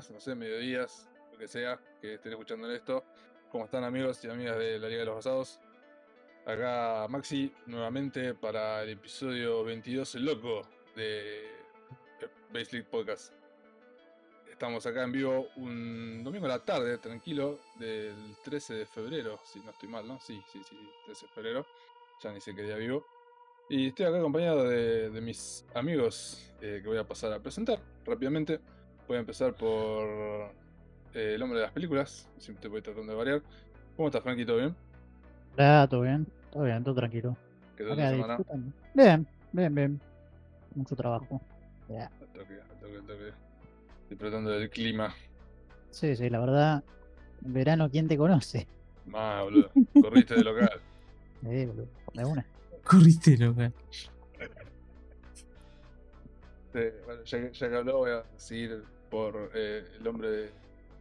mañanas, no sé, mediodías, lo que sea, que estén escuchando esto. ¿Cómo están amigos y amigas de la Liga de los Basados? Acá Maxi nuevamente para el episodio 22, el loco de Base League Podcast. Estamos acá en vivo un domingo a la tarde, tranquilo, del 13 de febrero, si no estoy mal, ¿no? Sí, sí, sí, 13 de febrero. Ya ni sé qué día vivo. Y estoy acá acompañado de, de mis amigos eh, que voy a pasar a presentar rápidamente. Voy a empezar por eh, el hombre de las películas. Siempre voy tratando de variar. ¿Cómo estás, Frankie? ¿Todo bien? Hola, todo bien, todo bien, todo tranquilo. ¿Qué tal la semana? Bien, bien, bien. Mucho trabajo. Ya. Al toque, al toque, al toque. Disfrutando del clima. Sí, sí, la verdad, en verano, ¿quién te conoce? Más, boludo. Corriste de local. Eh, boludo, de una. Corriste, loca. Sí, bueno, ya, que, ya que habló, voy a seguir por eh, el hombre de,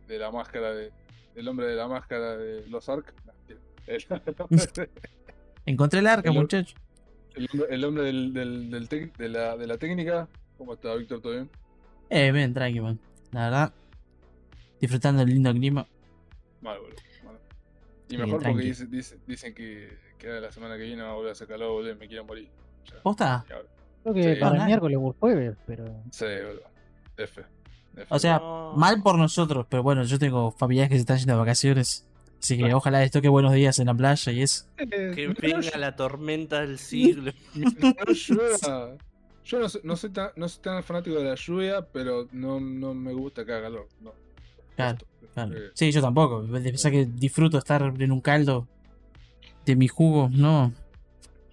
de la máscara de. El hombre de la máscara de los Ark. El, Encontré el arca, muchacho. el hombre, el hombre del, del, del tec- de, la, de la técnica. ¿Cómo está, Víctor? ¿Todo bien? Eh, bien, tranqui, man. La verdad, disfrutando del lindo clima. Mal, boludo. mal. Y mejor porque dice- dice- dicen que, que la semana que viene va a volver a hacer calor, boludo, me quiero morir. Ya, ¿Posta? Creo que Sí. para el miércoles o el jueves, pero. Sí, boludo. F. O sea, No. mal por nosotros, pero bueno, yo tengo familiares que se están yendo de vacaciones. Así que Claro. ojalá les toque buenos días en la playa y eso. Eh, Que venga la tormenta del siglo. no llueva. Yo no soy, no, soy tan, no soy tan fanático de la lluvia, pero no, no me gusta que haga calor. No. Claro, Esto, Claro. eh, Sí, yo tampoco. Pensar que disfruto estar en un caldo de mi jugo, no.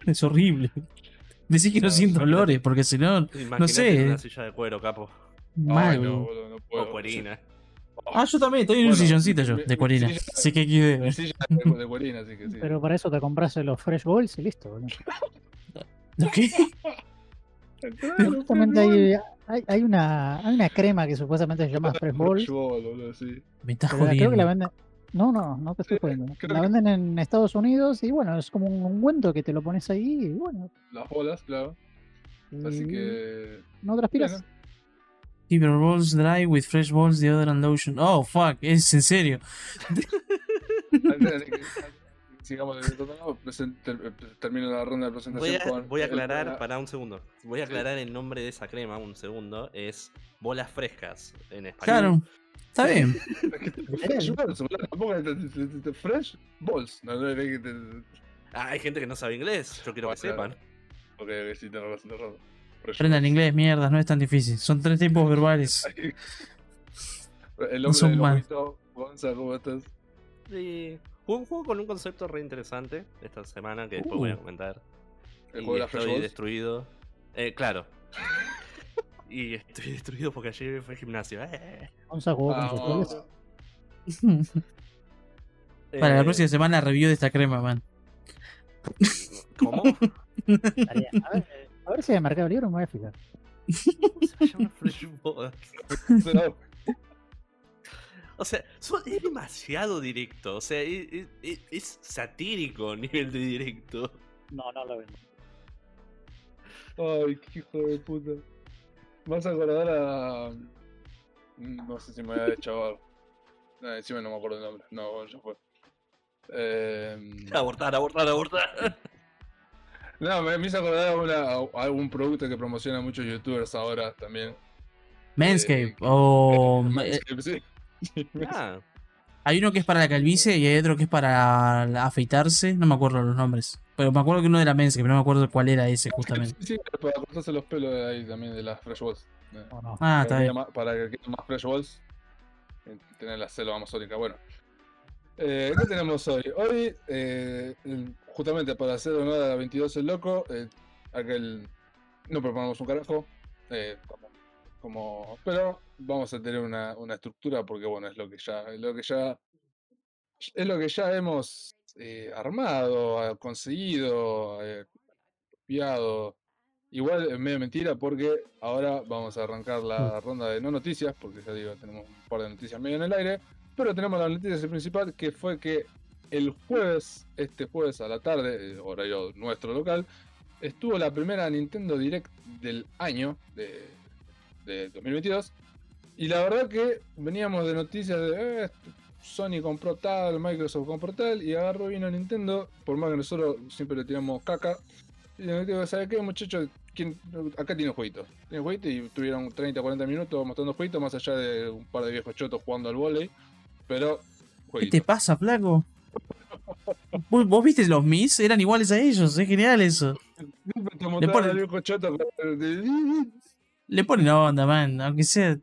Es horrible. Decís que no Claro. siento olores, porque si no, Imagínate sé. una silla de cuero, capo. Mal. ay, no, boludo. no puedo. O cuerina. Ah, yo también, estoy en un silloncito yo, de silla- Así que XD. silla de, de cuerina, así que sí. Pero para eso te compras los Fresh Balls y listo, boludo. ¿Lo qué? Justamente hay, hay, hay una, hay una crema que supuestamente se llama. Fresh Balls. Fresh Ball, boludo, sí. Me estás pero la- creo que la jodiendo. venden. No, no, no te estoy jodiendo. La que- venden en Estados Unidos y bueno, es como un ungüento que te lo pones ahí y bueno. Las bolas, claro. Así que. No transpiras. bueno, Keep your balls dry with fresh balls deodorant lotion. Oh, fuck, es en serio. Sigamos ter- termino la ronda de Voy presentación a, con voy a aclarar, la- para un segundo. Voy a aclarar el nombre de esa crema, un segundo. Es bolas frescas en español. Claro, está bien. Fresh balls, Ah, hay gente que no sabe inglés. Yo quiero que sepan. Ok, sí, tenés razón, tenés razón. Aprendan inglés, mierda, no es tan difícil. Son tres tiempos verbales. El No hombre son del mal. Gonza, ¿cómo estás? Sí. Jugué un juego con un concepto re interesante esta semana que después voy a Uh. comentar. El y juego de Fresh estoy destruido. Eh, claro. y estoy destruido porque ayer fue al gimnasio. Eh. Gonza jugó con sus. Para la Eh, próxima semana review de esta crema, man. ¿Cómo? A ver, eh, a ver si en Mercado Libre me voy a fijar. Se llama. No, O sea, son- es demasiado directo. O sea, es, es- es- es satírico a nivel de directo. No, no lo vendo. Ay, qué hijo de puta. Vas a acordar a. mm, No sé si me voy a deschavar. No, encima no me acuerdo el nombre. No, bueno, ya fue. Eh, Abortar, abortar, abortar. No, me, me hizo acordar a, una- a algún producto que promocionan muchos youtubers ahora también. Manscape. Eh, O. Manscaped, sí. Ah, Hay uno que es para la calvicie y hay otro que es para afeitarse. No me acuerdo los nombres. Pero me acuerdo que uno era Manscape, pero no me acuerdo cuál era ese justamente. Sí, sí, para cortarse los pelos de ahí también de las Fresh Balls. Eh, No. Ah, para, está bien. más, para que quede más Fresh Balls. eh, Tener la selva amazónica. Bueno. Eh, ¿Qué tenemos hoy? Hoy, eh, el- justamente para hacer honor a la 22 el loco, eh, aquel no proponemos un carajo. eh, como, como- pero vamos a tener una, una estructura porque bueno, es lo que ya, es lo que ya, es lo que ya hemos eh, armado, ah, conseguido, copiado. Igual es medio mentira porque ahora vamos a arrancar la ronda de no noticias, porque ya digo, tenemos un par de noticias medio en el aire, pero tenemos la noticia principal que fue que el jueves, este jueves a la tarde, horario nuestro local, estuvo la primera Nintendo Direct del año de, de 2022 y la verdad que veníamos de noticias de eh, Sony compró tal, Microsoft compró tal, y agarró vino Nintendo, por más que nosotros siempre le tiramos caca. Y le digo, ¿sabe qué, muchachos? ¿Quién- Acá tiene jueguitos. Tiene jueguitos y tuvieron 30, 40 minutos mostrando jueguitos, más allá de un par de viejos chotos jugando al volei. Pero, ¿Qué jueguitos. te pasa, flaco? ¿Vos, vos viste los Mis? Eran iguales a ellos, es genial eso. Le ponen- Le ponen onda, man, aunque sea.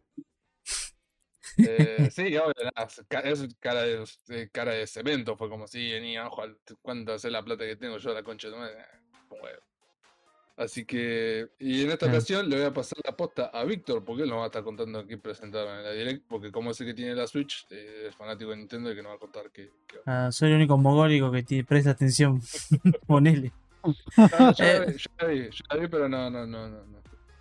Eh, sí, obvio, es ca- es cara de, eh, cara de cemento, fue como si venía, ojo, cuánto es la plata que tengo yo a la concha de madre, eh. Así que, y en esta ocasión le voy a pasar la posta a Víctor, porque él nos va a estar contando aquí presentado en la direct, porque como ese que tiene la Switch, eh, es fanático de Nintendo y que nos va a contar que... Ah, soy el único mogólico que te presta atención. Ponele. Ah, ya, Eh. la vi, ya la vi, ya la vi, pero no, no, no, no. no.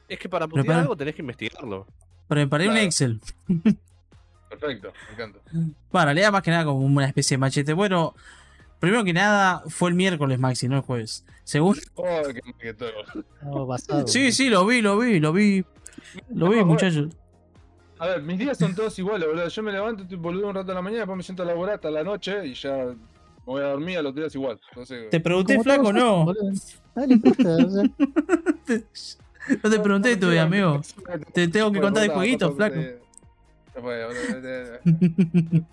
Es que para putear algo tenés que investigarlo. Preparé un Claro. Excel. Perfecto, me encanta. Bueno, en realidad más que nada como una especie de machete. Bueno, primero que nada fue el miércoles, Maxi, no el jueves. Segundo. Oh, qué mal que todo. No, basado. Sí, sí, lo vi, lo vi, lo vi. Lo vi, No, muchachos. A ver, mis días son todos iguales, boludo. Yo me levanto, estoy boludo un rato a la mañana, después me siento a laburar hasta la noche y ya me voy a dormir a los días igual. Entonces, Te pregunté, flaco, no. boludo. No te pregunté tu no, amigo. Te tengo que bueno, contar de jueguitos, flaco.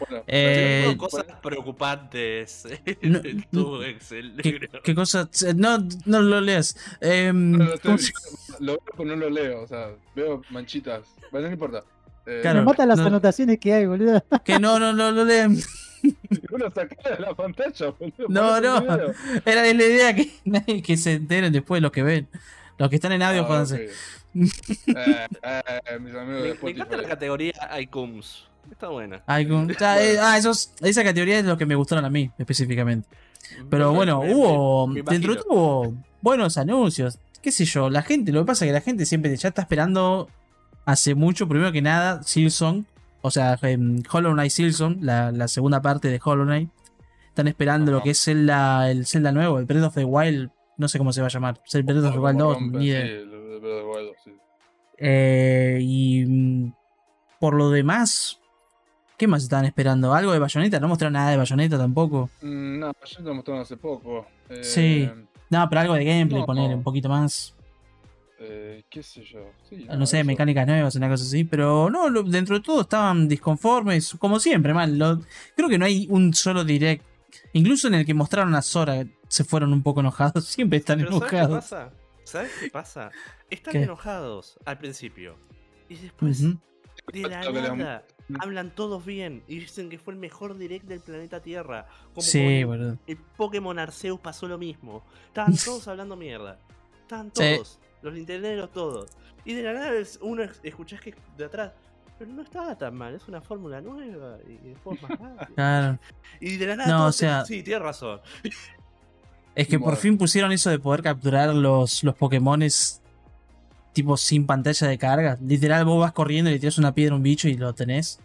Bueno, Eh, cosas preocupantes No, en tu Excel. ¿Qué, qué cosa? No, no lo leas. Em, no, lo, estoy ¿cómo se- leyendo, lo veo, pero no lo leo, o sea, veo manchitas. Bueno, no importa. Eh, Claro. me matan las no. anotaciones que hay, boludo. Que no, no, no lo lean. Uno saca de la pantalla, boludo. No, no. Era la idea que nadie que se enteren después los que ven. Los que están en audio, Ah, jódanse. ok. Eh, eh, mis amigos Me, me encanta la categoría Icons. Está buena. Ah, eh, ah, esos, esa categoría es lo que me gustaron a mí, específicamente. Pero bueno, hubo. dentro de todo hubo buenos anuncios. ¿Qué sé yo? La gente, lo que pasa es que la gente siempre ya está esperando hace mucho, primero que nada, Silson. O sea, em, Hollow Knight Silson, la, la segunda parte de Hollow Knight. Están esperando lo que es Zelda, el Zelda nuevo, el Breath of the Wild. No sé cómo se va a llamar. El Breath of the Wild 2, rompe, ni idea. sí, el- Breath of the Wild, sí. Eh, y mm, por lo demás, ¿qué más estaban esperando? ¿Algo de Bayonetta? No mostraron nada de Bayonetta tampoco. Mm, No, ya lo mostraron hace poco. Eh, Sí. No, pero algo de gameplay, No. poner un poquito más. Eh, ¿Qué sé yo? Sí, No sé, eso. mecánicas nuevas, una cosa así. Pero no, lo- dentro de todo estaban disconformes, como siempre, man. Lo- creo que no hay un solo direct. Incluso en el que mostraron a Sora, se fueron un poco enojados. Siempre están Pero ¿sabes qué enojados. pasa? ¿Sabes qué pasa? Están ¿Qué? enojados al principio. Y después, Ujú. de la nada, hablan todos bien. Y dicen que fue el mejor direct del planeta Tierra. Como Sí, boludo. el Pokémon Arceus pasó lo mismo. Estaban todos hablando mierda. Estaban Sí. todos. Los nintenderos todos. Y de la nada uno es- escuchás que de atrás. Pero no estaba tan mal, es una fórmula nueva y más rápido. Claro. Y de la nada No, todos o sea- Sí, tienes razón. Es que por fin pusieron eso de poder capturar los, los Pokémones tipo sin pantalla de carga. Literal, vos vas corriendo y le tiras una piedra a un bicho y lo tenés.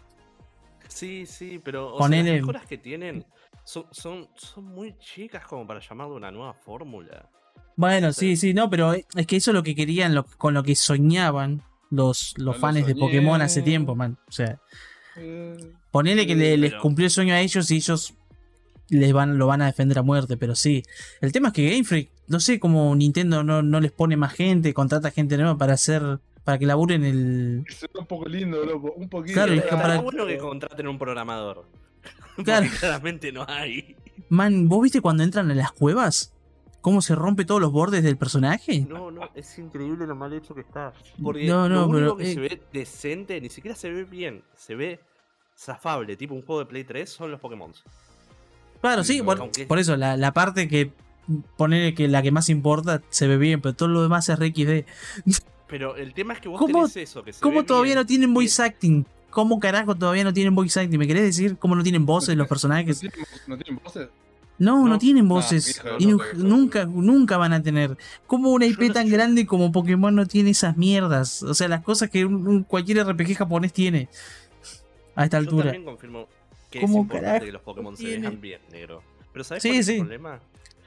Sí, sí, pero o sea, las mejoras que tienen son, son, son muy chicas como para llamarlo una nueva fórmula. Bueno, Sí. sí, sí, no, pero es que eso es lo que querían, lo- con lo que soñaban los, los No lo fans de. Pokémon hace tiempo, man. O sea, Eh, ponele que le- les Pero- cumplió el sueño a ellos y ellos les van, lo van a defender a muerte, pero sí. El tema es que Game Freak, no sé cómo Nintendo no, no les pone más gente, contrata gente nueva para hacer, para que laburen el... se ve un poco lindo, loco. Un poquito. Claro, es para- bueno que contraten un programador. Claro. Porque claramente no hay. Man, ¿vos viste cuando entran en las cuevas? ¿Cómo se rompe todos los bordes del personaje? No, no, es increíble lo mal hecho que está. Porque No, no, lo pero, que eh, se ve decente, ni siquiera se ve bien, se ve zafable, tipo un juego de Play 3, son los Pokémon. Claro, Sí, no, por, aunque- por eso, la, la parte que poner que la que más importa se ve bien, pero todo lo demás es RXD. Pero el tema es que vos ¿Cómo- tenés eso, que se ¿Cómo ve todavía bien, no tienen voice acting? ¿Cómo carajo todavía no tienen voice acting? ¿Me querés decir cómo no tienen voces los ¿No personajes? tienen, no tienen voces? No, no, No. tienen Ah, voces. hijo puta que sos, nunca, nunca van a tener. ¿Cómo una IP no- tan yo- grande como Pokémon no tiene esas mierdas? O sea, las cosas que un- un- cualquier RPG japonés tiene a esta Yo altura. también confirmo que es ¿Cómo importante carajo que los Pokémon se vean bien, negro. Pero ¿sabes Sí, cuál es sí. el problema?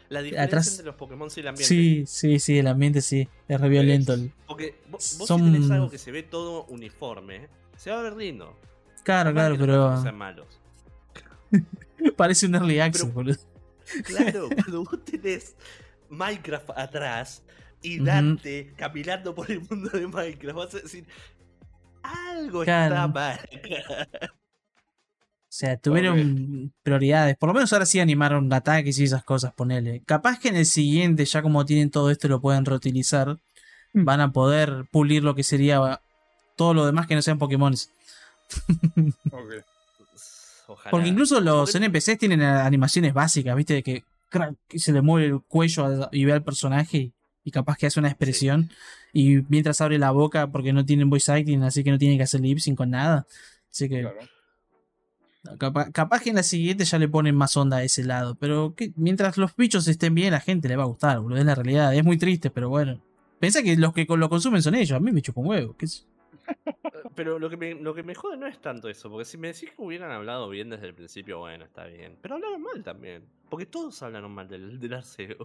La diferencia Atrás- entre los Pokémon y el ambiente. Sí, sí, sí, el ambiente sí. Es re violento. Porque vos, vos Son- si tenés algo que se ve todo uniforme, se va a ver lindo. Claro, claro, pero sean malos. parece un early access, Pero- boludo. Claro, cuando vos tenés Minecraft atrás y. Dante caminando por el mundo de Minecraft, vas a decir, algo Claro. está mal. Acá". O sea, tuvieron prioridades. Por lo menos ahora sí animaron ataques y esas cosas, ponele. Capaz que en el siguiente, ya como tienen todo esto, lo pueden reutilizar. Mm. Van a poder pulir lo que sería todo lo demás que no sean Pokémon. Ok. Ojalá. Porque incluso los NPCs tienen animaciones básicas, ¿viste? De que crack, se le mueve el cuello y ve al personaje y, y capaz que hace una expresión. Y mientras abre la boca porque no tienen voice acting, así que no tienen que hacer lip sync con nada. Así que Claro. Capaz, capaz que en la siguiente ya le ponen más onda a ese lado. Pero que, mientras los bichos estén bien, a la gente le va a gustar, boludo. Es la realidad. Es muy triste, pero bueno. Pensá que los que lo consumen son ellos. A mí me chupa un huevo. qué. Pero lo que, me, lo que me jode no es tanto eso, porque si me decís que hubieran hablado bien desde el principio, bueno, está bien. Pero hablaron mal también. Porque todos hablaron mal del, del Arceus.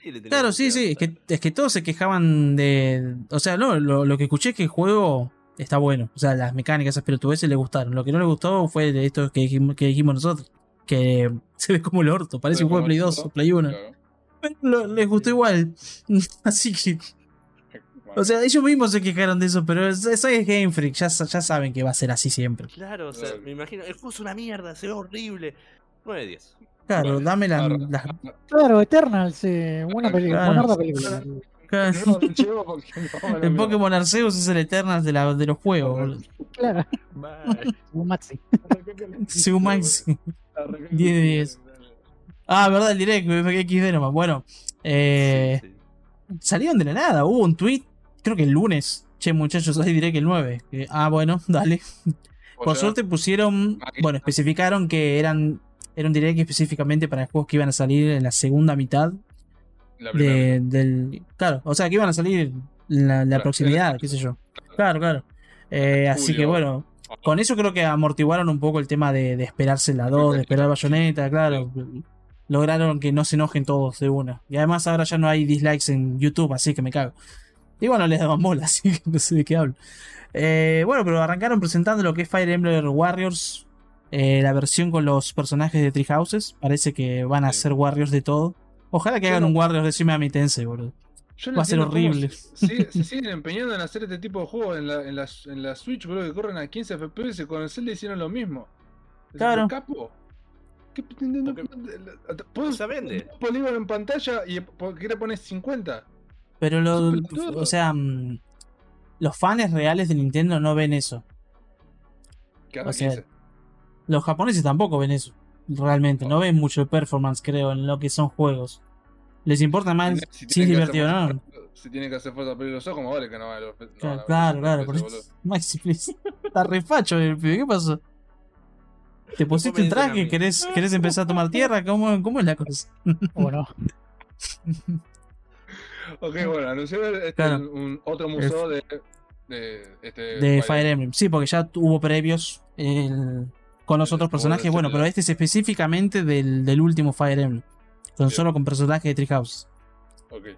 Claro, sí, sí, es que, es que todos se quejaban de... O sea, no, lo, lo que escuché es que el juego está bueno. O sea, las mecánicas, esas pelotudeces le gustaron. Lo que no le gustó fue de esto que dijimos, que dijimos nosotros. Que se ve como el orto, parece un juego de Play 2 o Play 1. Claro. Pero lo- les gustó igual. Así que... O sea, ellos mismos se quejaron de eso, pero eso es Game Freak. Ya, ya saben que va a ser así siempre. Claro, o sea, me imagino, el juego es una mierda, se ve horrible. 9 de 10. Claro, dame la- ahora- las... Claro, Eternals, eh, buena película, Claro. buena película. Claro. No, porque no El. Pokémon Arceus es el Eternal de, la, de los juegos, boludo. Claro, Mal. un Maxi. Según Max. Arranca- 10 de 10. Ah, verdad, el direct, XD nomás. Bueno, eh, Sí, sí. salieron de la nada. Hubo un tweet, creo que el lunes. Che, muchachos, hay direct el 9. Que- ah, bueno, dale. O Por sea, suerte pusieron, bueno, especificaron que eran era un direct específicamente para juegos que iban a salir en la segunda mitad la primera. de, del... Claro, o sea, que iban a salir la, la Claro, proximidad, qué sé yo. Claro, claro. Eh, así que bueno, con eso creo que amortiguaron un poco el tema de, de esperarse la 2, de esperar Bayonetta, claro. Lograron que no se enojen todos de una. Y además ahora ya no hay dislikes en YouTube, así que me cago. Y bueno, les daban bola, así que no sé de qué hablo. Eh, bueno, pero arrancaron presentando lo que es Fire Emblem Warriors. eh, la versión con los personajes de Three Houses. Parece que van a Sí. ser Warriors de todo. Ojalá que hagan Bueno. un Warriors de Shima Tensei, boludo. Yo va a ser horrible. Se, se siguen empeñando en hacer este tipo de juegos en la, en la, en la Switch, bro, que corren a 15 FPS. Con el Zelda hicieron lo mismo. Claro. Capo. ¿Qué, no- ¿Puedo Se vende. un polígono en pantalla y por qué le pones 50? Pero lo, o sea, mm, los fans reales de Nintendo no ven eso. O sea, 15. Los japoneses tampoco ven eso. Realmente, no ven mucho el performance, creo, en lo que son juegos. Les importa más si, es que hacer divertido o no. fuerza- Si tienen que hacer fuerza para abrir los ojos, más vale que no vale. los- no Claro, van a claro, ver claro. los por eso- Maxi, please. Está refacho el pibe. ¿Qué pasó? ¿Te pusiste un traje? ¿Querés, ¿Querés empezar a tomar tierra? ¿Cómo, cómo es la cosa? ¿O no? Ok, bueno, anunciaron este, Claro. un, otro museo de, de, este, De Fire Emblem. Sí, porque ya hubo previos el- con los otros personajes. de Bueno, pero este es específicamente del, del último Fire Emblem. Solo con personajes de Treehouse. Ok.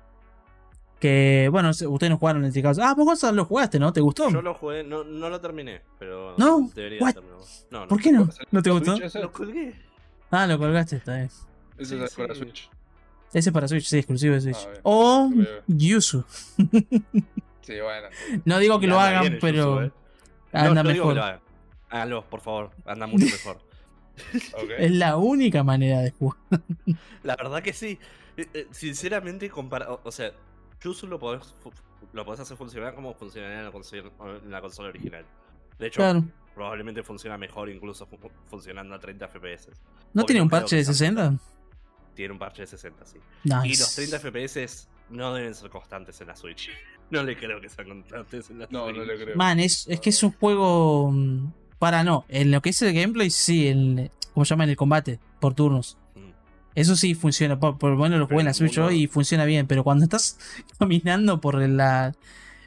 Que, bueno, ustedes no jugaron el Treehouse. Ah, vos lo jugaste, ¿no? ¿Te gustó? Yo lo jugué, no, no lo terminé, pero ¿No? debería What? terminarlo. No, no. ¿Por qué no? ¿No te ¿Switch gustó? Lo colgué. Ah, lo colgaste, está bien. Ese Sí, es para sí. Switch. Ese es para Switch, sí, exclusivo de Switch. Ah, o. Yuzu. Sí, bueno. No digo que lo hagan, pero eh. anda mejor. Háganlo, por favor. Anda mucho mejor. Es la única manera de jugar. La verdad que sí. Eh, eh, Sinceramente, compara o, sea, Yuzu lo podés, lo podés hacer funcionar como funcionaría en la consola, en la consola original. De hecho, Claro. probablemente funciona mejor incluso fu- funcionando a 30 FPS. ¿No tiene un parche de está- 60? Tiene un parche de 60, sí. Nice. Y los 30 FPS no deben ser constantes en la Switch. No le creo que sean constantes en la No, Switch. no le creo. Man, es, es que es un juego. Para no. En lo que es el gameplay, sí. En, ¿Cómo se llama? En el combate. Por turnos. Mm. Eso sí funciona. Por, por lo menos lo jugué en la el Switch y funciona bien. Pero cuando estás caminando por la,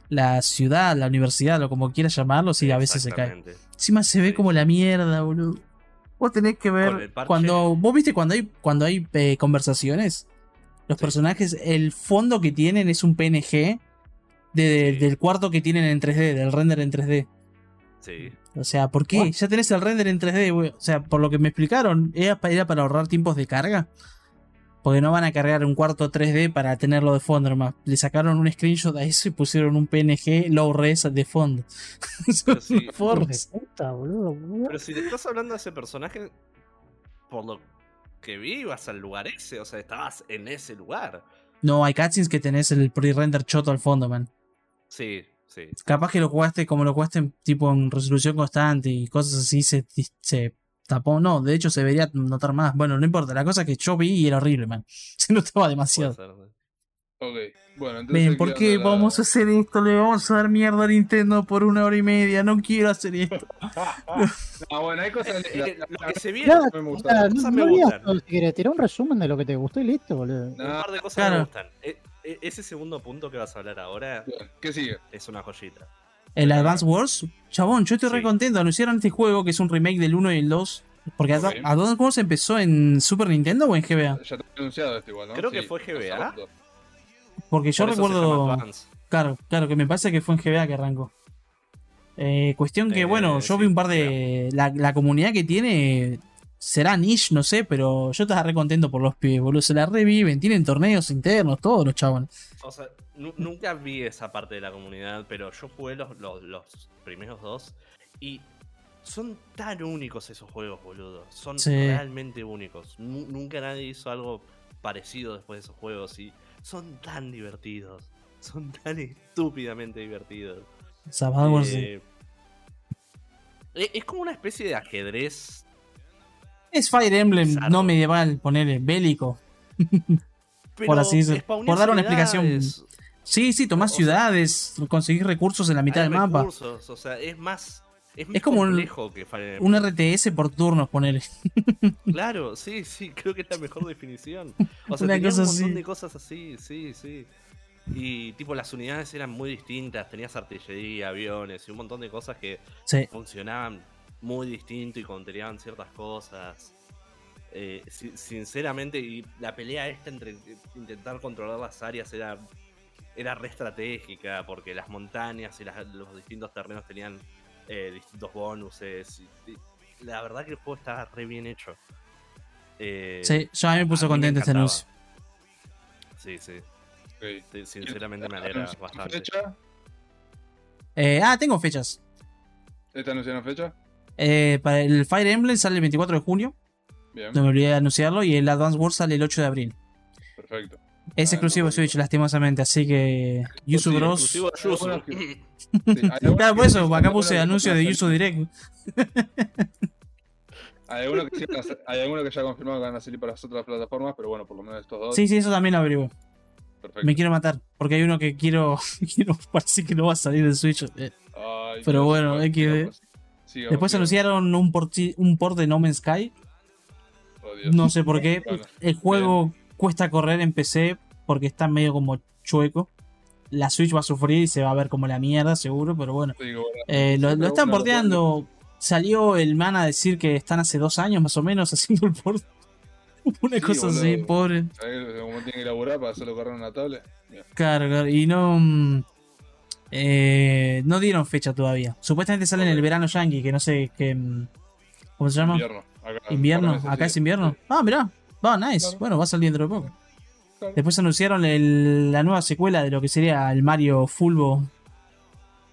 la ciudad, la universidad, o como quieras llamarlo, sí, a veces se cae. Encima se ve como la mierda, boludo. Vos tenés que ver. el Cuando. Vos viste cuando hay, cuando hay eh, conversaciones. Los Sí. personajes, el fondo que tienen es un PNG de- Sí. del cuarto que tienen en 3D, del render en 3D. Sí. O sea, ¿por qué? What? Ya tenés el render en 3D, güey. O sea, por lo que me explicaron, era, pa- era para ahorrar tiempos de carga. Porque no van a cargar un cuarto 3D para tenerlo de fondo nomás. Le sacaron un screenshot a eso y pusieron un PNG low res de fondo. Pero de puta, boludo. Pero si te estás hablando de ese personaje, por lo que vi, ibas al lugar ese. O sea, estabas en ese lugar. No, hay cutscenes que tenés el pre-render choto al fondo, man. Sí, sí. Capaz que lo jugaste como lo jugaste en- tipo en resolución constante y cosas así se, se tapó. No, de hecho se debería notar más. Bueno, no importa. La cosa que yo vi y era horrible, man. Se notaba demasiado. ser. Ok, bueno, entonces. Ven, ¿por qué la- vamos a hacer esto? Le vamos a dar mierda a Nintendo por una hora y media. No quiero hacer esto. Ah, bueno, hay cosas. la- Eh, la- lo que se viene, Claro, me gusta. no, me no digas gustan. tirá un resumen de lo que te gustó y listo, boludo. un No, par de cosas claro. me gustan. E- e- ese segundo punto que vas a hablar ahora ¿Qué sigue? es una joyita. El Advance Wars, chabón, yo estoy Sí. re contento. Anunciaron este juego que es un remake del 1 y el 2. Porque Ok. Adva- Advance Wars empezó en Super Nintendo o en GBA. Ya te he anunciado esto igual, ¿no? Creo que fue GBA. Porque yo Por recuerdo. Claro, claro, que me parece que fue en GBA que arrancó. Eh, cuestión que, Eh, bueno, yo sí, vi un par de. La, la comunidad que tiene será niche, no sé, pero yo estaba re contento por los pibes, boludo. Se la reviven, tienen torneos internos, todos los chabones. O sea, nu- nunca vi esa parte de la comunidad, pero yo jugué los, los, los primeros dos y son tan únicos esos juegos, boludo. Son Sí. realmente únicos. Nu- nunca nadie hizo algo parecido después de esos juegos y son tan divertidos. Son tan estúpidamente divertidos. Eh, e- es como una especie de ajedrez. Es Fire Emblem, no medieval, ponerle bélico. Pero así Por dar una explicación. Sí, sí, tomás O sea- ciudades, conseguís recursos en la mitad del mapa. recursos, O sea, es más. Es, más como un- complejo que Fire Emblem. Un RTS por turnos, ponele. Claro, sí, sí, creo que es la mejor definición. O sea, tenía un montón así. de cosas así, sí, sí. Y tipo, las unidades eran muy distintas, tenías artillería, aviones y un montón de cosas que Sí. funcionaban muy distinto y contenían ciertas cosas. Eh, si- sinceramente, y la pelea esta entre intentar controlar las áreas era, era re estratégica, porque las montañas y las- los distintos terrenos tenían eh, distintos bonuses. y- y la verdad que el juego estaba re bien hecho. Eh, Sí, yo a mí me puso contento este anuncio. Sí, sí. Sinceramente me alegra ¿Anunciaron bastante. fecha? Eh, ah, tengo fechas. ¿Esta anunciaron fecha? Eh, para el Fire Emblem sale el 24 de junio. Bien, No me olvidé de anunciarlo. Y el Advance Wars sale el 8 de abril. perfecto. Es Ah, exclusivo no, de Switch, lastimosamente. Así que. Yusu Sí, Bros. Sí, algunos Claro, por eso, acá puse que anuncio van de Yusu Direct. Hay algunos que, sí hay algunos que ya confirmaron que van a salir para las otras plataformas, pero bueno, por lo menos estos dos. Sí, sí, eso también lo averiguo. Perfecto. Me quiero matar. Porque hay uno que quiero. quiero parece que no va a salir de Switch. Ay, Pero bueno, XD. Después anunciaron un port, un port de No Man's Sky. Oh. No sé por qué. Bueno, El juego cuesta correr en PC porque está medio como chueco. La Switch va a sufrir y se va a ver como la mierda, seguro, pero bueno. sí, bueno, Eh, lo, están porteando. Salió el man a decir que están hace dos años más o menos haciendo el port. Una Sí, cosa así, pobre. ¿sabés cómo tiene que elaborar para hacerlo correr en una tablet? Claro, claro. Y no. Eh, no dieron fecha todavía. Supuestamente sale en el verano yankee, que no sé qué. mm, ¿Cómo se llama? Invierno. Acá, Invierno. Acá es invierno. Ah, mirá. Va, nice. Claro. Bueno, va a salir dentro de poco. Claro. Después anunciaron el- la nueva secuela de lo que sería el Mario Fulbo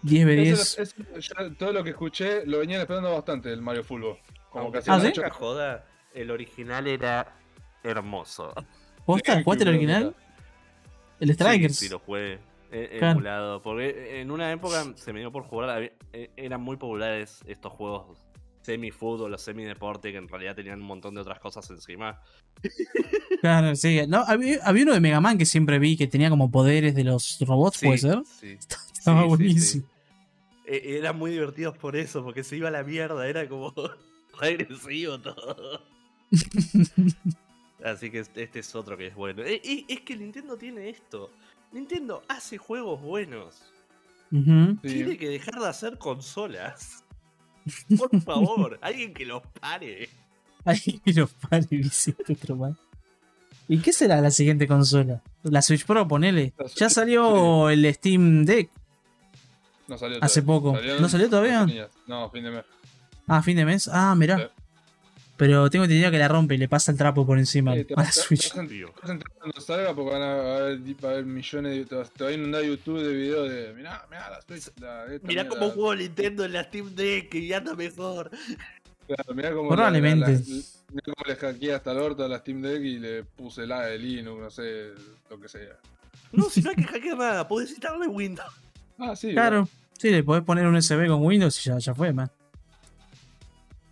10v10. Eso- eso- yo todo lo que escuché lo venían esperando bastante el Mario Fulbo. Como casi ¿Ah, sí? mucha joda, el original era hermoso. Sí, ¿Jugaste el que original? El Strikers. Sí, lo jugué. Emulado. Porque en una época se me dio por jugar. eh, Eran muy populares estos juegos semi-fútbol o semi-deporte que en realidad tenían un montón de otras cosas encima. Claro, sí. No, había, había uno de Mega Man que siempre vi que tenía como poderes de los robots, Sí, ¿puede ser? Sí. Estaba Sí, buenísimo. Eh, Eran muy divertidos por eso, porque se iba a la mierda, era como re agresivo todo. Así que este este es otro que es bueno. Eh, Es que Nintendo tiene esto. Nintendo hace juegos buenos. Tiene que dejar de hacer consolas. Por favor, alguien que los pare. Ay, los pare, dice otro man. ¿Y qué será la siguiente consola? La Switch Pro, ponele. Ya salió el Steam Deck. No salió Hace todavía. poco. ¿No salió todavía? No, fin de mes. Ah, fin de mes. Ah, mirá. Pero tengo entendido que la rompe y le pasa el trapo por encima Sí, a la Switch. cuando salga porque van a haber, va a haber millones de. Te, va a inundar YouTube de videos de. Mirá, mirá la Switch. La, esta, Mirá mirá cómo la- juego Nintendo en la Steam Deck y anda mejor. Claro, mirá cómo Probablemente. la- la- la- mirá cómo le hackeé hasta el orto a la Steam Deck y le puse la de Linux, no sé, lo que sea. No, si no hay que hackear nada, podés instalarle Windows. Ah, sí. Claro. Sí, le podés poner un USB con Windows y ya, ya fue, man.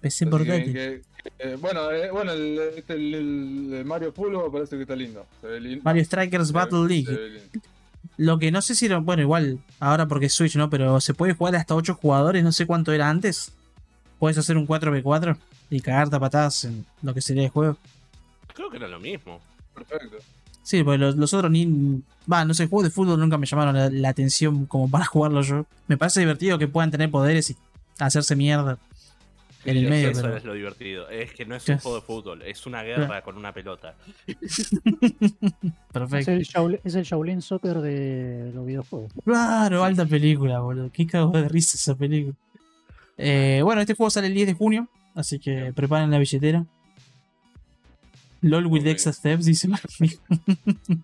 PC Así que- que- eh, bueno, eh, bueno el, este, el, el- el Mario Fulvo parece que está lindo. Se ve lindo. Mario Strikers Battle se League. ve lindo. Lo que no sé si era. Bueno, igual, ahora porque es Switch, ¿no? Pero se puede jugar hasta 8 jugadores, no sé cuánto era antes. Puedes hacer un 4v4 y cagarte a patadas en lo que sería el juego. Creo que era lo mismo. Perfecto. Sí, porque los, los otros ni. Va, no sé, juegos de fútbol nunca me llamaron la, la atención como para jugarlo yo. Me parece divertido que puedan tener poderes y hacerse mierda en el medio, Eso pero. es lo divertido. Es que no es un juego de fútbol, es una guerra con una pelota. Es Perfecto. el, Shaolin, es el Shaolin Soccer de los videojuegos. Claro, alta película, boludo. Qué cago de risa esa película. Eh, bueno, este juego sale el 10 de junio, así que preparen la billetera. LOL with Ok. extra steps, dice.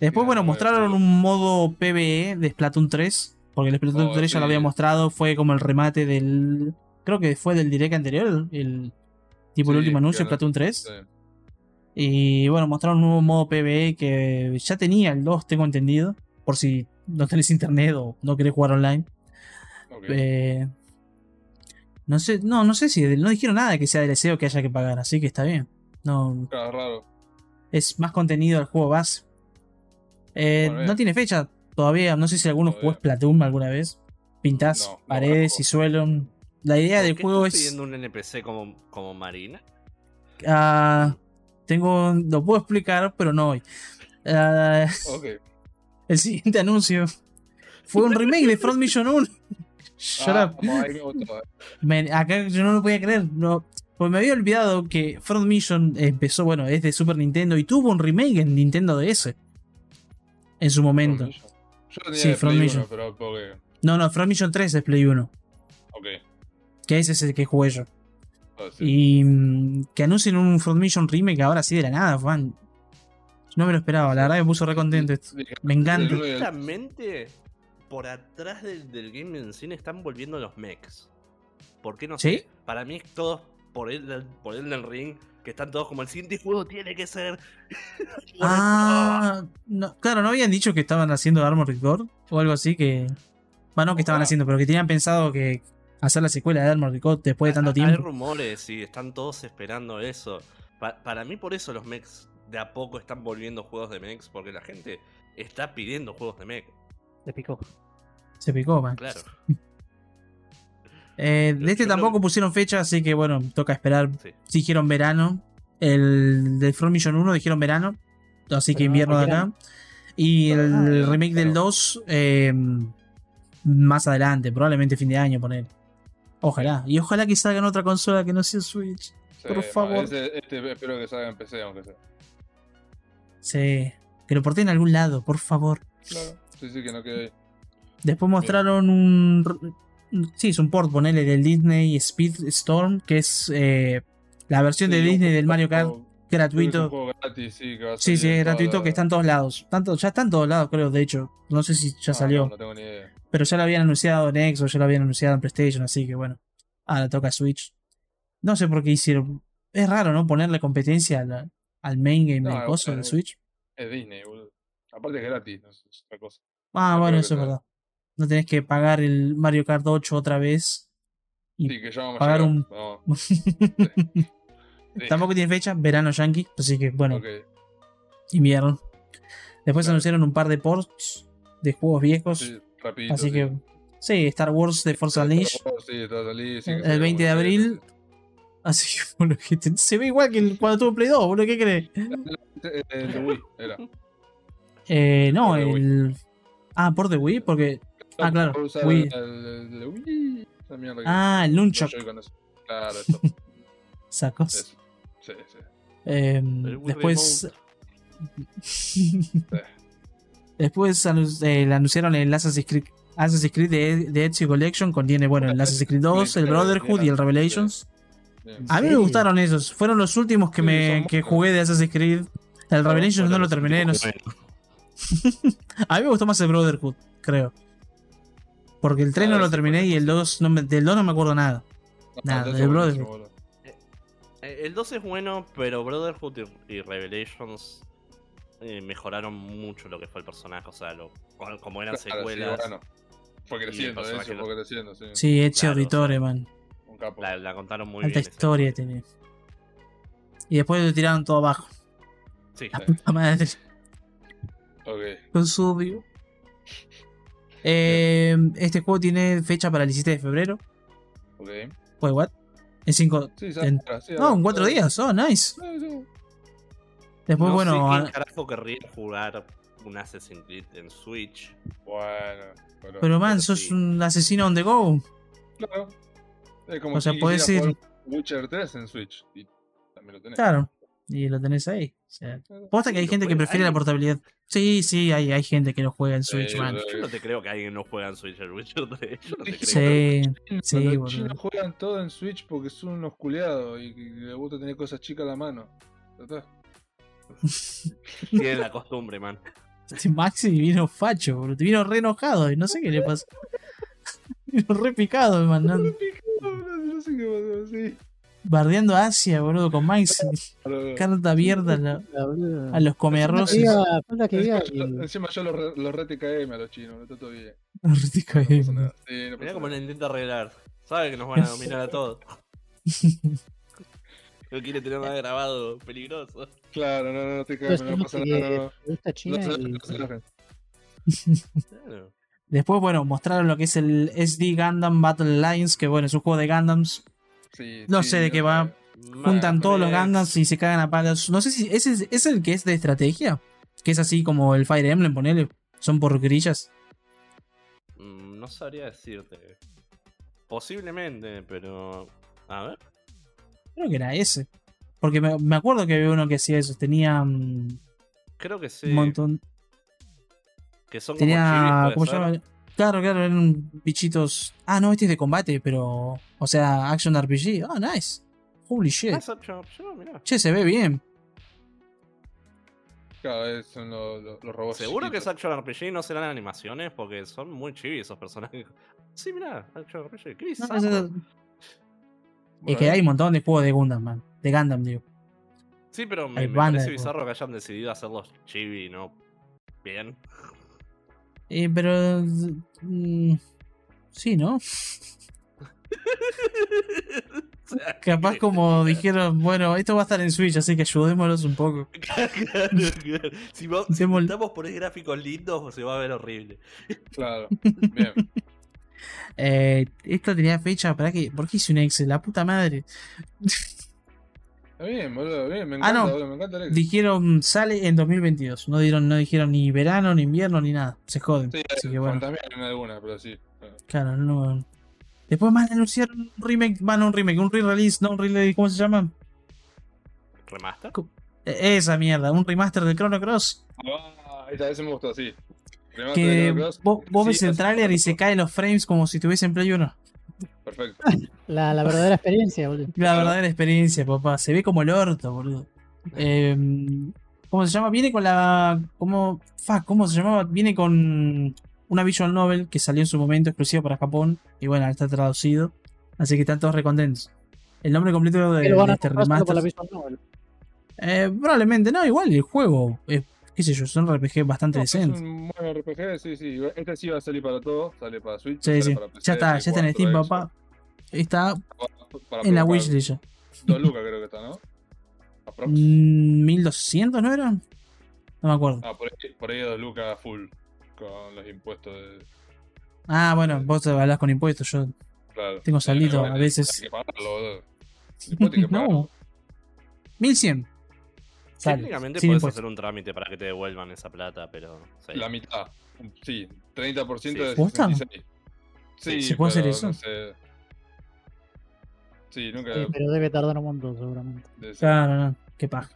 Después, bueno, mostraron un modo PvE de Splatoon 3. Porque el Splatoon Oh, 3 ya lo había mostrado, fue como el remate del. Creo que fue del direct anterior, el tipo el último anuncio. Splatoon 3. Sí. Y bueno, mostraron un nuevo modo PvE que ya tenía el 2, tengo entendido. Por si no tenés internet o no querés jugar online. Eh, no sé, no, no sé si no dijeron nada de que sea DLC o que haya que pagar, así que está bien. No, Claro, raro. es más contenido del juego base. Eh, no tiene fecha todavía, no sé si alguno jugó. Splatoon alguna vez. Pintás No, no paredes y suelo. La idea ¿Por del qué juego estás es. pidiendo un NPC como, como Marina? ah, tengo. Lo puedo explicar, pero no hoy. Ah, Ok. el siguiente anuncio fue un remake de Front Mission 1. Shut Ah, up. gustó, eh. Acá yo no lo podía creer. No, pues me había olvidado que Front Mission empezó, bueno, es de Super Nintendo y tuvo un remake en Nintendo DS. En su momento. Front Mission. Yo tenía Sí, Front Play Mission. 1, pero porque. No, no, Front Mission 3 es Play 1. Que ese es el que jugué yo. Ah, sí. Y mm, que anuncien un Front Mission remake ahora sí de la nada, fan. No me lo esperaba, la verdad me puso re contento Me encanta. Justamente por atrás del, del game en cine están volviendo los mechs. ¿Por qué no ¿Sí? sé? Para mí es todo por el, por el del ring, que están todos como el siguiente juego tiene que ser. Ah, no, claro, ¿no habían dicho que estaban haciendo Armored Core? O algo así que... Bueno, no que estaban haciendo, pero que tenían pensado que hacer la secuela de Armored Core después de tanto Hay tiempo. rumores y están todos esperando eso. Pa- para mí por eso los mechs de a poco están volviendo juegos de mechs, porque la gente está pidiendo juegos de mech, Te picó. Se picó, man. claro. Eh, de este lo- tampoco pusieron fecha, así que bueno, toca esperar. Sí. Si dijeron verano. El de Front Mission 1 dijeron verano. Así que no invierno de acá. Y el remake del pero- 2 eh, más adelante, probablemente fin de año, poner. Ojalá. Y ojalá que salga en otra consola que no sea Switch. Sí, por favor. este espero que salga en PC, aunque sea. Sí. Que lo porten a algún lado, por favor. Claro. Sí, sí, que no quede ahí. Después mostraron un. Sí, es un port, ponele, del Disney Speed Storm, que es eh, la versión de Sí, Disney del Mario Kart es gratuito. un juego gratis, sí, que va a Sí, en es gratuito la- que está en todos lados. Tanto, ya está en todos lados, creo, de hecho. No sé si ya Ah, salió. No, no tengo ni idea. Pero ya lo habían anunciado en Xbox, ya lo habían anunciado en PlayStation, así que bueno. Ahora toca Switch. No sé por qué hicieron. Es raro, ¿no? Ponerle competencia al, al main game No, del coso eh, de Switch. Es Disney, boludo. Aparte es gratis, no es otra cosa. Ah, no bueno, eso es verdad. No tenés que pagar el Mario Kart 8 otra vez. Y Sí, que ya vamos a pagar llegar. un- Vamos. Sí. Tampoco tiene fecha, verano yankee, así que bueno, invierno. Después Claro. anunciaron un par de ports de juegos viejos. Sí, rapidito, así sí. que, sí, Star Wars de Force Unleashed. Sí, sí, El que salió 20 de abril. Así que, boludo, que te- se ve igual que el- cuando tuvo Play 2, boludo, ¿qué crees? El de Wii, era. Eh, no, de el. Ah, por de Wii, porque. Ah, claro, Wii. El, el- el de Wii. Ah, el Joy-Cons. Claro, eso. sacos. eso. Sí, sí. Eh, El Wii después. Eh, le anunciaron el Assassin's Creed, Assassin's Creed de, de Ezio Collection. Contiene, bueno, el Assassin's Creed 2, el Brotherhood y el Revelations. A mí me gustaron esos. Fueron los últimos que, me, que jugué de Assassin's Creed. El Revelations no lo terminé. No sé. A mí me gustó más el Brotherhood, creo. Porque el 3 Ah, no lo ese terminé y el 2 no me- del 2 no me acuerdo nada. Nada, entonces de buenísimo, Brotherhood. boludo. Eh, El 2 es bueno, pero Brotherhood y Revelations eh, mejoraron mucho lo que fue el personaje. O sea, lo, como eran Claro, sí, secuelas. bueno. Fue creciendo, eso, no- fue creciendo, sí. Sí, Ezio Claro, Auditore, man. Un capo. La, la contaron muy Alta bien. historia tenía. Y después lo tiraron todo abajo. Sí. La puta madre. Ok. Con su. Eh, este juego tiene fecha para el 17 de febrero. Ok. Pues, what? En 5. Sí, En- sí, No, en 4 días. Oh, nice. Sí, sí. Después, no bueno. sé quién carajo querría jugar un Assassin's Creed en Switch. Bueno, pero. Pero, man, pero sos sí. un asesino on the go. Claro. Es como O sea, si podés ir- Witcher 3 en Switch. Y también lo tenés. Claro. Y lo tenés ahí. O sea, posta que hay gente que prefiere la portabilidad. Sí, sí, hay, hay gente que lo juega en Switch, Sí, man. boludo. Yo no te creo que alguien no juega en Switch el Witcher 3. Yo no te creo. Sí, Los sí, boludo. chinos juegan todo en Switch porque son unos culiados y, y les gusta tener cosas chicas a la mano. Está. Tienen la costumbre, man. Este Maxi vino facho, boludo. Te vino re enojado y no sé qué le pasó. vino re picado, man. no- No sé qué pasó, sí. Bardeando a Asia, boludo, con Maxi. Carta abierta a, la- a los comerrosos. Encima, yo, encima yo los, re- los re TKM a los chinos, está todo bien. Rico, No eh. pasa nada. Sí, no Mirá cómo lo intenta arreglar. Sabe que nos van a dominar a todos. No quiere tener nada grabado, peligroso. Claro, no, no, no, Pero TKM, es no pasa nada. No, le gusta China no, se- enojen. Claro. Después, bueno, mostraron lo que es el SD Gundam Battle Alliance, que bueno, es un juego de Gundams. Sí, No sí, sé de qué va. Juntan todos los Gundams y se cagan a palos. No sé si ese es, es el que es de estrategia. Que es así como el Fire Emblem, ponele. Son por grillas. Mm, No sabría decirte. Posiblemente, pero. A ver. Creo que era ese. Porque me, me acuerdo que había uno que hacía eso. Tenía mm, Creo que sí. un montón. Que son como Tenía. chivis, ¿Cómo se. Claro, claro, eran bichitos. Ah, no, este es de combate, pero. O sea, Action RPG. Ah, nice. Holy shit. Option, mirá. Che, se ve bien. Cada vez son los, los, los robots. Seguro que es. Action RPG y no serán animaciones porque son muy chivis esos personajes. Sí, mirá, Action RPG. ¿Qué No, bizarro. es, Bueno, que hay un montón de juegos de Gundam, man. De Gundam, digo. Sí, pero me, parece bizarro que hayan decidido hacerlos chibi, ¿no? Bien. Eh, pero. mm, sí, ¿no? Capaz como dijeron, bueno, esto va a estar en Switch, así que ayudémoslos un poco. Claro, claro. Si, va- si Démosle- intentamos poner gráficos lindos, se va a ver horrible. Claro, bien. Eh, esto tenía fecha, ¿para qué? ¿Por qué hice un Excel? La puta madre. Está bien, boludo, bien, me Ah, encanta, no. boludo, me encanta el Excel. Dijeron, sale en 2022. No, dieron, no dijeron ni verano, ni invierno, ni nada. Se joden. Sí, Así que bueno, también en alguna, pero sí. Claro, no. Después más anunciaron un remake, van un remake, un re-release, no un re ¿cómo se llama? ¿Remaster? Eh, Esa mierda, un remaster de Chrono Cross. Ah, esta vez me gustó, sí. Que vos, vos sí, ves el tráiler y se caen los frames como si tuviese en Play 1. Perfecto. La, la verdadera experiencia, boludo. La verdadera experiencia, papá. Se ve como el orto, boludo. Eh, ¿Cómo se llama? Viene con la. ¿Cómo, fuck, ¿Cómo se llamaba? Viene con una visual novel que salió en su momento exclusiva para Japón. Y bueno, está traducido. Así que están todos recontentos. El nombre completo de, de este por la remaster. visual novel. Eh, probablemente no, igual el juego. es, qué sé yo, son RPG bastante No, es decentes. un buen RPG, sí, sí. Este sí va a salir para todo. Sale para Switch. Sí, sale sí. para PC, Ya está, ya está en 4, Steam, papá. Está Para en la wishlist ya. Dos lucas creo que está, ¿no? Aprox. Mm, ¿1200 no era? No me acuerdo. Ah, por ahí, por ahí dos lucas full. Con los impuestos de. Ah, bueno, vos te hablas con impuestos. Yo Claro. Tengo bueno, a veces. Hay que pagarlo, boludo. Después hay que pagarlo. no. 1100. Sale, Técnicamente puedes hacer un trámite para que te devuelvan esa plata, pero. sí. La mitad. Sí, 30% Sí. de ¿Posta? 66. Sí, ¿Se puede hacer pero eso? no sé. Sí, nunca. Sí, pero debe tardar un montón, seguramente. Claro, no. Qué paja.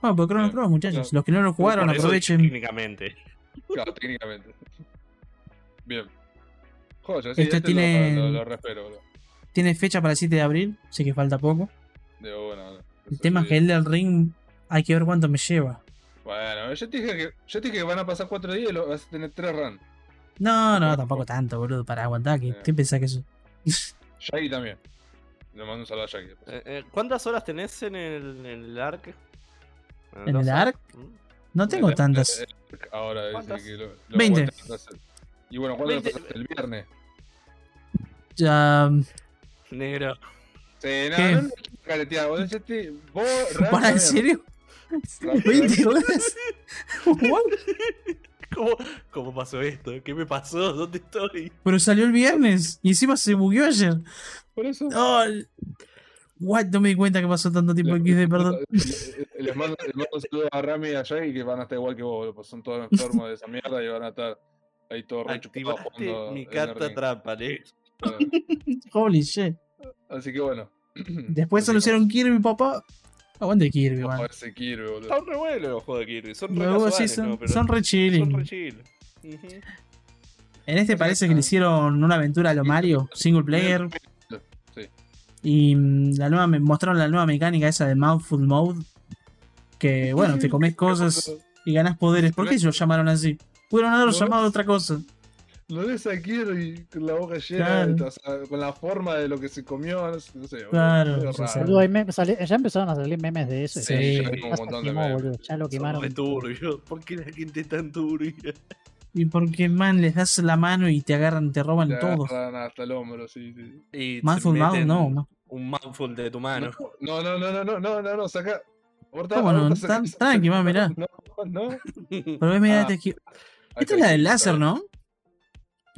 Bueno, pues Chrono. Cross, muchachos. Claro. Los que no lo jugaron, aprovechen. Técnicamente. Claro, técnicamente. Bien. Joya, Este sí, este tiene- lo, lo, lo boludo. Tiene fecha para el 7 de abril, así que falta poco. Digo, bueno, El tema es que el del ring hay que ver cuánto me lleva. Bueno, yo te dije que, yo te dije que van a pasar cuatro días y lo, vas a tener tres runs. No, no, tampoco tanto, boludo, para aguantar. ¿Qué, Eh. ¿qué pensás que eso? Shaggy también. Le mando un saludo a Shaggy. después. Eh, eh, ¿Cuántas horas tenés en el, en el ARC? ¿En el. ARC? No tengo tantas. Ahora dice ¿Cuántas? que lo, lo 20. aguantan hacer. Y bueno, ¿cuándo lo 20. pasaste? El viernes. Ya. Negro. Sí, no, ¿Qué? no, no, ¿Para Rana, en serio? Rana, 20 horas. What? ¿Cómo, ¿Cómo pasó esto? ¿Qué me pasó? ¿Dónde estoy? Pero salió el viernes y encima se bugueó ayer. Por eso. Oh, what? No me di cuenta que pasó tanto tiempo aquí, perdón. Les mando, les mando un saludo a Rami y a Shaggy que van a estar igual que vos, boludo, pues son todos enfermos de esa mierda y van a estar ahí todos re chupados Activaste jugando mi carta trampa, negro. Holy shit. Así que bueno. Después anunciaron Kirby, papá. Aguante Kirby, como- man. Vamos a ver ese Kirby, boludo. Son re buenos los juegos de Kirby. Son re Luego sí casuales, son, ¿no? Pero son re chilling. son re chill. En este parece que le hicieron una aventura a lo Mario, single player. Sí. Y mm, la nueva, me mostraron la nueva mecánica esa de Mouthful Mode. Que bueno, te comes cosas y ganas poderes. ¿Por qué se lo llamaron así? Pudieron haberlo llamado otra cosa. Lo ves a Kirby con la boca llena, Claro. o sea, con la forma de lo que se comió, no sé, no sé boludo, Claro, ya empezaron a salir memes de eso. Sí. y ya un montón de memes. boludo, Ya lo quemaron. re turbios. ¿Por qué la gente es tan turbia? Y porque, man, les das la mano y te agarran, te roban Te todo. hasta el hombro, sí, sí. Y Mouthful Mouth, no. no. Un mouthful de tu mano. No, no, no, no, no, no, no, no, saca. Ahorita, ¿Cómo no? tranqui, man, mirá. No, no. Pero ves, mira, Ah. te- Esta es la del sí, láser, ¿no?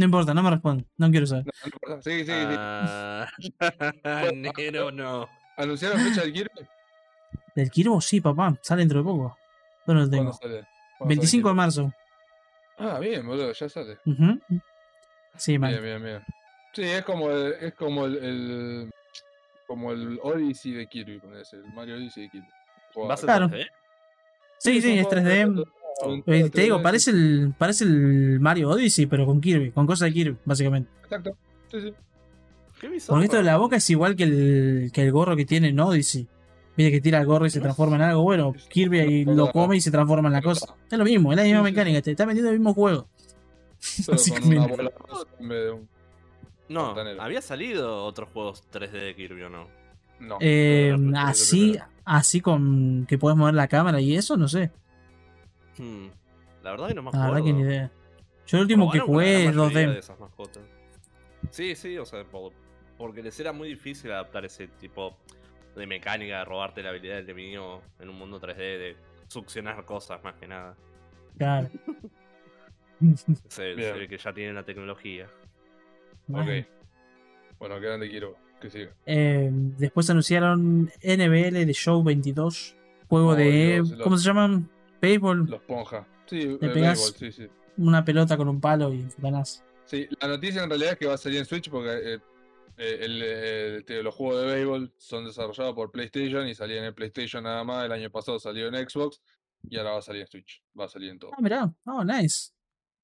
No importa, no me responde. No quiero saber. No, no importa. Sí, sí, sí. Ah, negro no. ¿Anunciaron fecha del Kirby? Del Kirbo, sí, papá. Sale dentro de poco. ¿Dónde lo ¿Cuándo tengo? sale? ¿Cuándo 25 de sale marzo. Kirby? Ah, bien, boludo, ya sale. Ujú. Sí, man. Bien, bien, bien. Sí, es como el, es como el, el- como el Odyssey de Kirby, ponés, el Mario Odyssey de Kirby. ¿Va a ser Claro. 3D? Sí, sí, es 3D. Eh, te digo, parece el, parece el Mario Odyssey, pero con Kirby, con cosas de Kirby, básicamente. Exacto. Sí, sí. Qué bizarro. Porque esto de la boca es igual que el, que el gorro que tiene en Odyssey. Viste que tira el gorro y se transforma en algo. Bueno, Kirby ahí lo come y se transforma en la cosa. Es lo mismo, es la misma mecánica, te está metiendo el mismo juego. Pero con una Básicamente. bola rosa en vez de un. No, había salido otros juegos 3D de Kirby o no. No. Eh, así, así con que puedes mover la cámara y eso, no sé. Hmm, La verdad que no me La acuerdo. verdad que ni idea. Yo el último que Probaron jugué la es mayoría 2D. de esas mascotas. Sí, sí, o sea, por- porque les era muy difícil adaptar ese tipo de mecánica de robarte la habilidad del enemigo en un mundo 3D, de succionar cosas más que nada. Claro. Se, ve que ya tienen la tecnología. Ok. Bueno, qué grande quiero que siga. Eh, después anunciaron NBL de Show 22. Juego Oh, de. Dios, ¿Cómo se llaman? Béisbol. Los ponja. Sí, béisbol, sí, sí. Una pelota con un palo y ganás. Sí, la noticia en realidad es que va a salir en Switch porque eh, eh, el, eh, los juegos de béisbol son desarrollados por PlayStation y salían en PlayStation nada más. El año pasado salió en Xbox y ahora va a salir en Switch. Va a salir en todo. Ah, mirá. Oh, nice.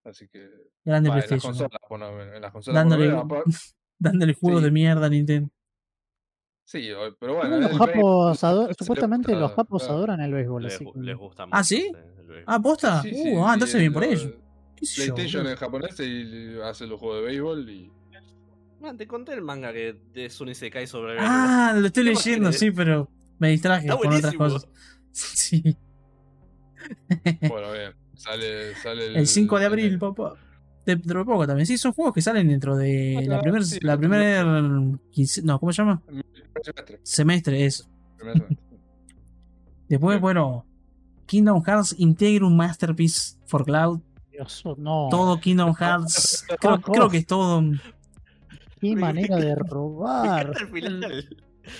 Así que. Grande va, en las PlayStation. consolas, menos, en las consolas. Dándole, dándole juegos Sí. de mierda a Nintendo. Sí, pero bueno. Los el japos ado- se le supuestamente gusta, los japos claro. adoran el béisbol. Les, Así que- les gusta ¿Ah, mucho sí? el- el béisbol. Ah, posta. Sí, uh, sí, ah, entonces bien por lo- ello. ¿Qué sé yo, PlayStation boludo? en japonés y hace los juegos de béisbol y. Man, te conté el manga que es un Isekai sobre el béisbol. Ah, lo estoy ¿Qué leyendo, sí, pero me distraje con otras cosas. Sí. Bueno, bien. Sale, sale el, El 5 de el- abril, papá. Dentro de poco también. Sí, son juegos que salen dentro de Ah, la claro, primera sí, la primer quince- no, ¿cómo se llama? primer semestre, Semestre, eso. primer semestre. Después, bueno, Kingdom Hearts Integrum Masterpiece for Cloud. Dios, no. Todo Kingdom Hearts. Creo, creo que es todo. Qué manera de robar. el final.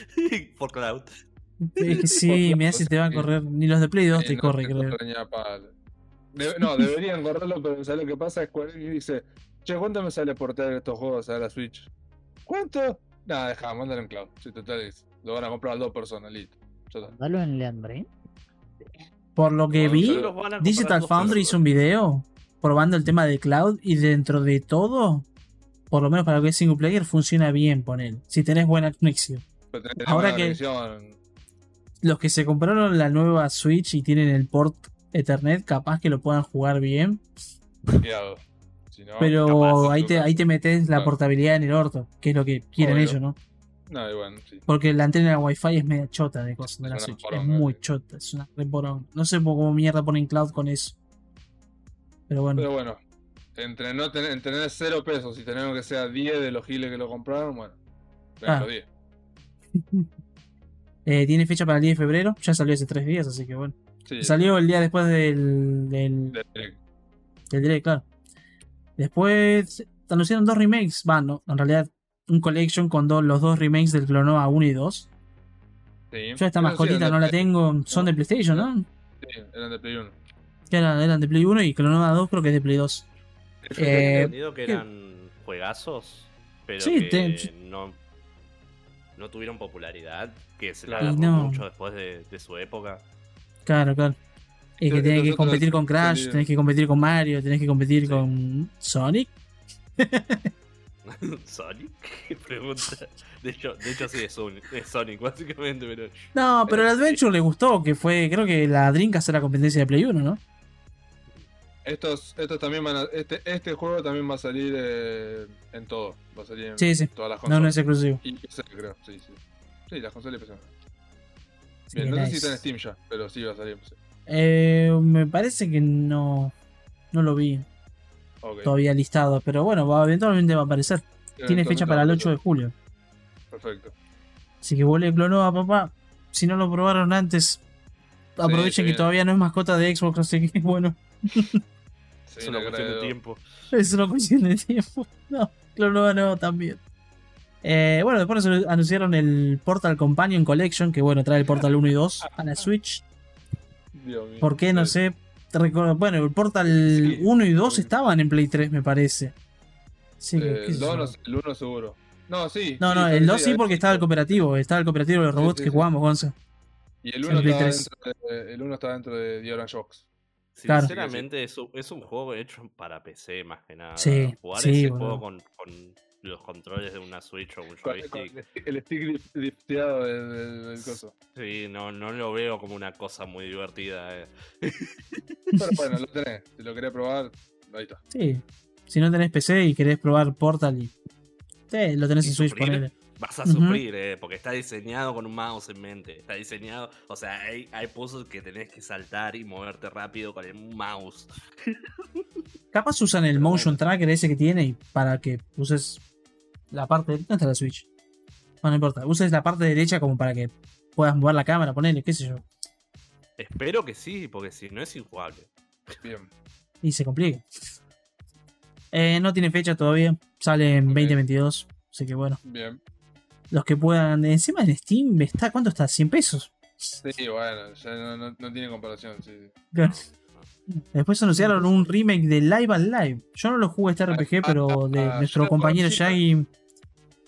Por Cloud. Que sí, me hace te va a correr. Ni los de Play 2 Sí, te no, corre, creo. No, deberían correrlo, pero ¿sabes lo que pasa? Square Enix dice, che, ¿cuánto me sale portar estos juegos a la Switch? ¿Cuánto? Nada, deja, mándalo en cloud. Sí, total, es- lo van a comprar a dos personas, listo. Dalo en Leandre. Por lo que Bueno, vi, Digital Foundry hizo un video probando el tema de cloud y dentro de todo, por lo menos para lo que es single player, funciona bien con él. Si tenés buena conexión. Ahora buena que- conexión. Los que se compraron la nueva Switch y tienen el port Ethernet, capaz que lo puedan jugar bien. Pero ahí te, nunca. ahí te metes la Claro. portabilidad en el orto, que es lo que quieren Obvio. ellos, ¿no? No, bueno, sí. Porque la antena Wi-Fi es media chota de cosas de Es la muy sí. chota, es una re poronga. No sé cómo mierda ponen cloud con eso. Pero bueno. Pero bueno, entre no tener, en tener 0 pesos y tener que sea 10 de los giles que lo compraron, bueno. Ah. los 10. Eh, tiene fecha para el 10 de febrero. Ya salió hace tres días, así que bueno. Sí, Salió el día después del, del, de- de- del direct, claro. Después anunciaron dos remakes. Va, no, en realidad un collection con dos- los dos remakes del Clonoa 1 y 2. sí. Yo esta sí, mascotita no la tengo. Son de PlayStation, ¿no? Sí, eran de Play 1. Que eran, eran de Play 1 y Clonoa 2 creo que es de Play 2. Yo Eh, entendido que ¿qué? eran juegazos, pero Sí, que te- no, no tuvieron popularidad, que se la Y no. mucho después de, de su época. Claro, claro. Y que Creo que tenés que nosotros competir con Crash, tenés que competir con Mario, tenés que competir Sí. con Sonic. ¿Sonic? ¿Qué pregunta? De hecho, de hecho sí es Sonic, es Sonic básicamente, pero... No, pero el Adventure le gustó, que fue, creo que la Dreamcast era competencia de Play 1, ¿no? Estos, estos también van a, este, este juego también va a salir eh, en todo. Va a salir en Sí, sí. todas las No, consolas. no es exclusivo. Y PC, creo. Sí, sí. Sí, las consolas y PC. Sí, Bien, no sé si está en Steam ya, pero sí va a salir. Eh, me parece que no, no lo vi todavía listado, pero bueno, va, eventualmente va a aparecer. Tiene fecha para el va a 8 de julio. Perfecto. Así que vuelve Clonoa, papá. Si no lo probaron antes, aprovechen sí, que bien. todavía no es mascota de Xbox, así que bueno, Sí, Es una cuestión de tiempo. es una cuestión de tiempo. No, Clonoa no también. Eh, bueno, después nos anunciaron el Portal Companion Collection, que bueno, trae el Portal 1 y 2 a la Switch. Dios mío. ¿Por qué? No sé. Te recuerdo- Bueno, el Portal Sí. 1 y 2 Sí. estaban en Play 3, me parece. Sí, Eh, el 2 yo. no el 1 seguro. No, sí. No, sí, no, el 2 sí porque estaba el cooperativo. Estaba el cooperativo de los robots sí, que sí. jugamos, Gonza. Y el en 1 Play estaba 3. dentro de, el 1 estaba dentro de The Orange Box. Claro. Sinceramente es, un, es un juego hecho para PC más que nada. Sí, Jugar sí, ese boludo. juego con, con los controles de una Switch o un Con, con joystick. el stick- el stick lif- lifteado del, del- del coso. Sí, no, no lo veo como una cosa muy divertida. eh. Pero bueno, lo tenés. Si lo querés probar, ahí está. Sí. Si no tenés PC y querés probar Portal y. Sí, lo tenés ¿Y en Switch, ponele. Vas a sufrir, eh, porque está diseñado con un mouse en mente. Está diseñado, o sea, hay, hay puzzles que tenés que saltar y moverte rápido con el mouse. Capaz usan el Pero motion bueno. tracker ese que tiene y para que uses la parte. ¿Dónde está la Switch? No, no importa. Uses la parte derecha como para que puedas mover la cámara, ponele, qué sé yo. Espero que sí, porque si no es injugable. Bien. Y se complica. Eh, no tiene fecha todavía. Sale en Ok. 2022. Así que bueno. Bien. Los que puedan. Encima en Steam está. ¿Cuánto está? ¿100 pesos? Sí, bueno, ya no, no, no tiene comparación. Sí. Después anunciaron un remake de Live and Live. Yo no lo jugué este RPG, pero de Ah, nuestro compañero Shaggy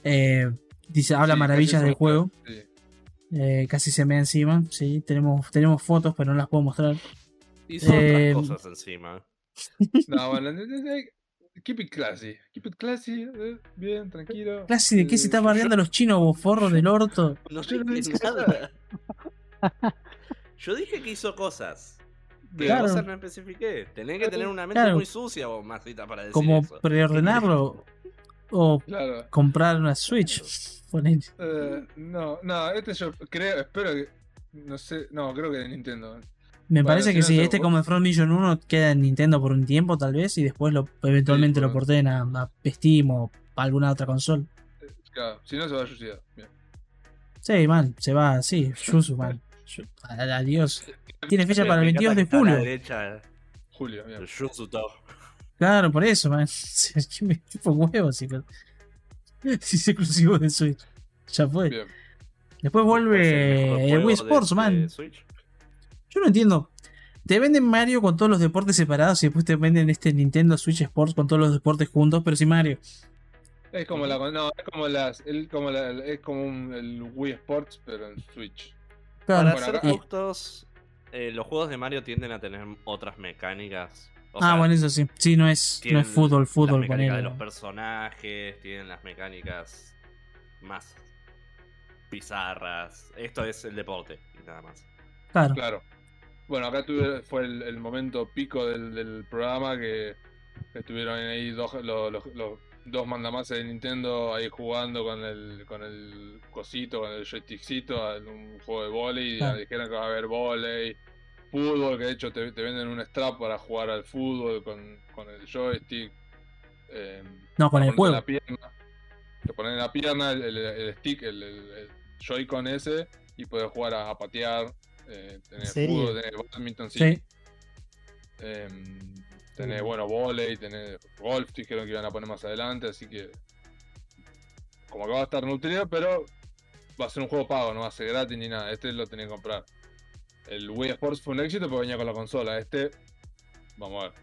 eh, dice, habla Sí, maravillas del juego. Sí. Eh, casi se me da encima. Sí, tenemos, tenemos fotos, pero no las puedo mostrar. Hizo Eh, otras cosas encima. No, bueno, keep it classy. Keep it classy. eh, bien, tranquilo. Clase de qué se está bardeando a los chinos, vos forros del orto. No no dije nada. Yo dije que hizo cosas. ¿Qué Bien. Claro. cosas no especifiqué? Tenés que tener una mente Claro. muy sucia vos, Masita, para decir Como eso. preordenarlo o Claro. comprar una Switch. Eh, no, no, este yo creo, espero que. No sé, no, creo que de Nintendo. Me Bueno, parece si que no sí, este como Front Mission 1 queda en Nintendo por un tiempo tal vez y después lo eventualmente Sí, lo por- porten a, a Steam o a alguna otra consola. Claro, si no se va a suicidar. Bien. Sí, man, se va, sí, Yuzu, man. Adiós. Tiene fecha para el Me 22 encanta de la julio. derecha, Julio, bien. Claro, por eso, man. Si me chupo huevos si, si es exclusivo de Switch. Ya fue. Bien. Después vuelve el Wii Sports, man. Switch. Yo no entiendo. Te venden Mario con todos los deportes separados y después te venden este Nintendo Switch Sports con todos los deportes juntos, pero sin Mario. Es como la. No, es como las. el- como la- es como un, el Wii Sports, pero en Switch. Claro, Para Bueno, ser justos, eh, los juegos de Mario tienden a tener otras mecánicas. O ah, sea, bueno, eso sí. Sí, no es, no es fútbol, fútbol, Las mecánicas de los personajes, tienen las mecánicas más bizarras. Esto es el deporte y nada más. Claro. Claro. Bueno, acá tuve, fue el, el momento pico del, del programa que, que estuvieron ahí dos, los, los- los dos mandamases de Nintendo ahí jugando con el, con el cosito, con el joystickcito, en un juego de volei. Claro. Dijeron que va a haber volei, fútbol, que de hecho te, te venden un strap para jugar al fútbol con, con el joystick. eh, No, con el juego. La pierna, te ponen en la pierna el, el- el stick, el, el, Joy-Con ese, y puedes jugar a, a patear. Eh, tenés serio? fútbol, tenés badminton, sí. Sí. Em, tenés, bueno, volei, tenés golf, dijeron que iban a poner más adelante, así que. Como que va a estar nutrido, pero va a ser un juego pago, no va a ser gratis ni nada. Este lo tenés que comprar. El Wii Sports fue un éxito porque venía con la consola. Este, vamos a ver.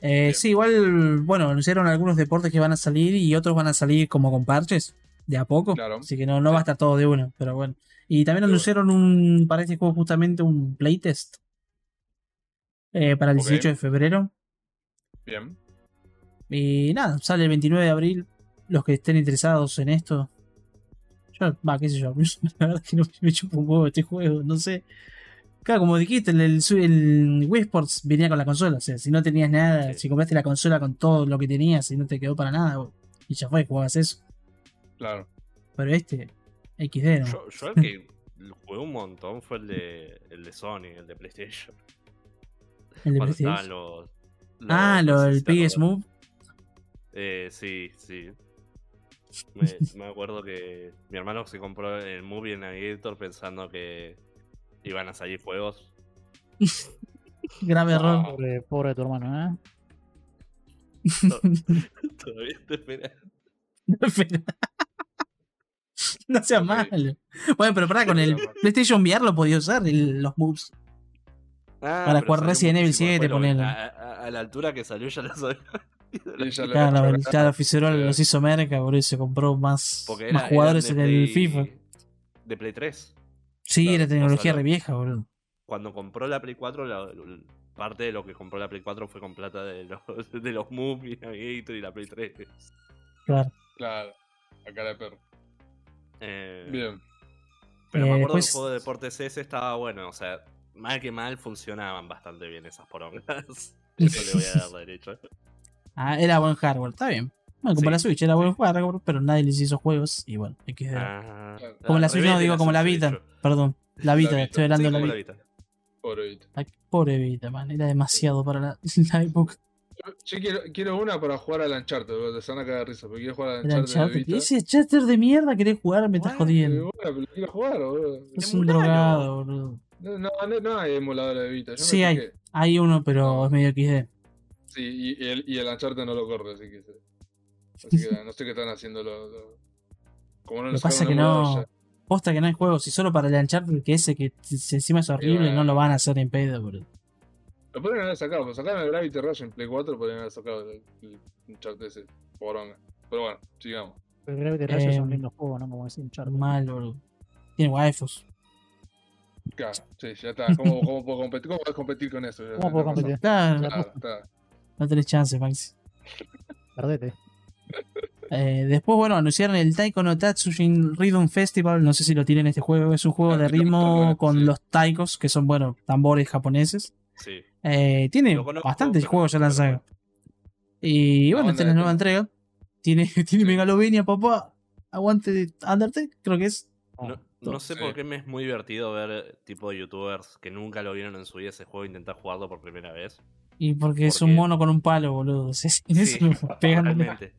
Eh, sí, igual, bueno, anunciaron algunos deportes que van a salir y otros van a salir como con parches, de a poco. Claro. Así que no, no va a estar todo de uno, pero bueno. Y también anunciaron un, para este juego justamente un playtest eh, para el Ok. 18 de febrero. Bien. Y nada, sale el 29 de abril. Los que estén interesados en esto. Yo, va, qué sé yo. La verdad es que no me chupo un huevo este juego, no sé. Claro, como dijiste, el, el, el Wii Sports venía con la consola. O sea, si no tenías nada, Sí. si compraste la consola con todo lo que tenías y no te quedó para nada, y ya fue, jugabas eso. Claro. Pero este, XD, ¿no? Yo, yo el que jugué un montón fue el de, el de Sony, el de PlayStation. El de Cuando PlayStation. estaban los. los- Ah, no lo del acordás. Move. Eh, sí, sí. Me, me acuerdo que mi hermano se compró el Movie Navigator pensando que iban a salir juegos. Grave error. Pobre, pobre tu hermano, ¿eh? Todavía te espera. Pero- no sea malo. Bueno, pero pará, con el PlayStation VR lo podía usar, el- los moves. Ah, Para jugar Resident Evil muchísimo 7, después, lo- ponele. A, a- a la altura que salió ya lo- Claro, ya- Fitzgerald eh, los hizo merca, por eso compró más, más jugadores en el FIFA. De Play 3. Sí, claro, era tecnología re vieja, boludo. Cuando compró la Play 4, la- la- parte de lo que compró la Play 4 fue con plata de los, de los Movie Navigator y la Play 3. Claro. Claro. A cara de perro. Eh, Bien. Pero Eh, me acuerdo después- que el juego de deportes ese estaba bueno, o sea, mal que mal funcionaban bastante bien esas porongas. Eso le voy a dar derecho. Ah, era buen hardware, está bien. Bueno, como Sí, la Switch era buen hardware, pero nadie les hizo juegos y bueno, hay que ver. Ah, como la Switch, no de digo como la de Vita. hecho. Perdón, la Vita, Vita. estoy hablando Sí, de la Vita. la Vita. Pobre Vita. Ay, pobre Vita, man, era demasiado para la, la época. Yo, yo quiero, quiero una para jugar al Uncharted, boludo, se van a cagar de risa, porque quiero jugar al Uncharted de Uncharted. Vita. Ese chatter de mierda querés jugar, me estás jodiendo. bueno, pero quiero jugar, boludo. Es un drogado, boludo. No, no, no, hay emuladores de Vita. Yo Sí hay. Hay uno, pero es medio XD. Sí, y, y el, y el Uncharted no lo corre, así que. Así que no sé qué están haciendo los. los- Como no Lo pasa que emulador no. ya. Posta que no hay juegos. Y solo para el Uncharted, que ese que encima es horrible, bueno. no lo van a hacer en pedo, boludo. Lo podrían haber sacado, pues sacaron el Gravity Rush en Play 4, podrían haber sacado el, el Uncharted ese, poronga. Pero bueno, sigamos. Pero Gravity Rush es un Eh, lindo juego, ¿no? Como decir un charco. Mal, boludo. Tiene waifus. Claro, sí, ya está. ¿Cómo, cómo puedo competir? ¿Cómo puedes competir con eso? ¿Cómo puedo competir? Claro. Claro, no tenés chance, Maxi. Perdete. Eh, después, bueno, anunciaron el Taiko no Tatsujin Rhythm Festival. No sé si lo tienen este juego. Es un juego Ah, de ritmo con sí. los taikos, que son, bueno, tambores japoneses. Sí. Eh, tiene conozco, bastantes juegos ya lanzados. Y bueno, esta es la nueva entrega. Tiene, tiene Sí. Megalovenia, papá. Aguante Undertale, creo que es. No, No sé Sí. por qué me es muy divertido ver tipo de youtubers que nunca lo vieron en su vida ese juego e intentar jugarlo por primera vez. Y porque es un mono con un palo, boludo. Sí, sí, Sí, eso, pegándole. realmente.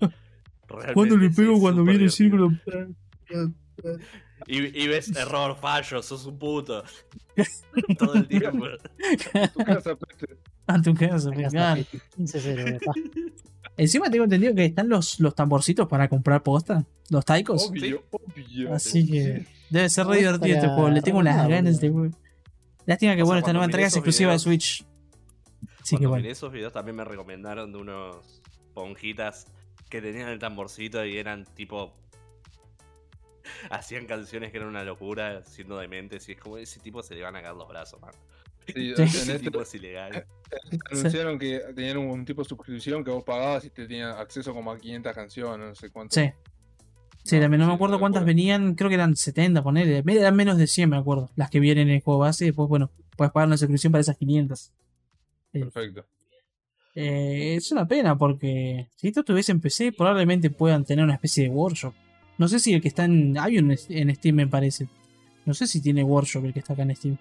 ¿Cuándo le pego cuando viene el círculo? Y, y ves error, fallo, sos un puto. Todo el tiempo. Tu casa, peste. A tu casa, Acá está, claro. 15-0. Encima tengo entendido que están los, los tamborcitos para comprar posta. Los taikos. Obvio, obvio. Así que debe ser re divertido este juego. Le tengo unas ganas de boludo. juego. Lástima que O sea, bueno, esta nueva entrega es exclusiva de Switch. Así que bueno. esos videos también me recomendaron de unos ponjitas que tenían el tamborcito y eran tipo. hacían canciones que eran una locura, siendo dementes, y es como ese tipo se le van a caer los brazos, man. Sí, Sí. en Ese este tipo es ilegal. anunciaron que tenían un, tipo de suscripción que vos pagabas y te tenían acceso como a 500 canciones, no sé cuánto. Sí. Sí, No, también no me acuerdo cuántas venían, creo que eran 70, ponerle. Eran menos de 100, me acuerdo. Las que vienen en el juego base y después, bueno, puedes pagar una suscripción para esas 500. Perfecto. Eh, es una pena porque si esto estuviese en PC, probablemente puedan tener una especie de workshop. No sé si el que está en. Hay un en Steam, me parece. No sé si tiene workshop el que está acá en Steam.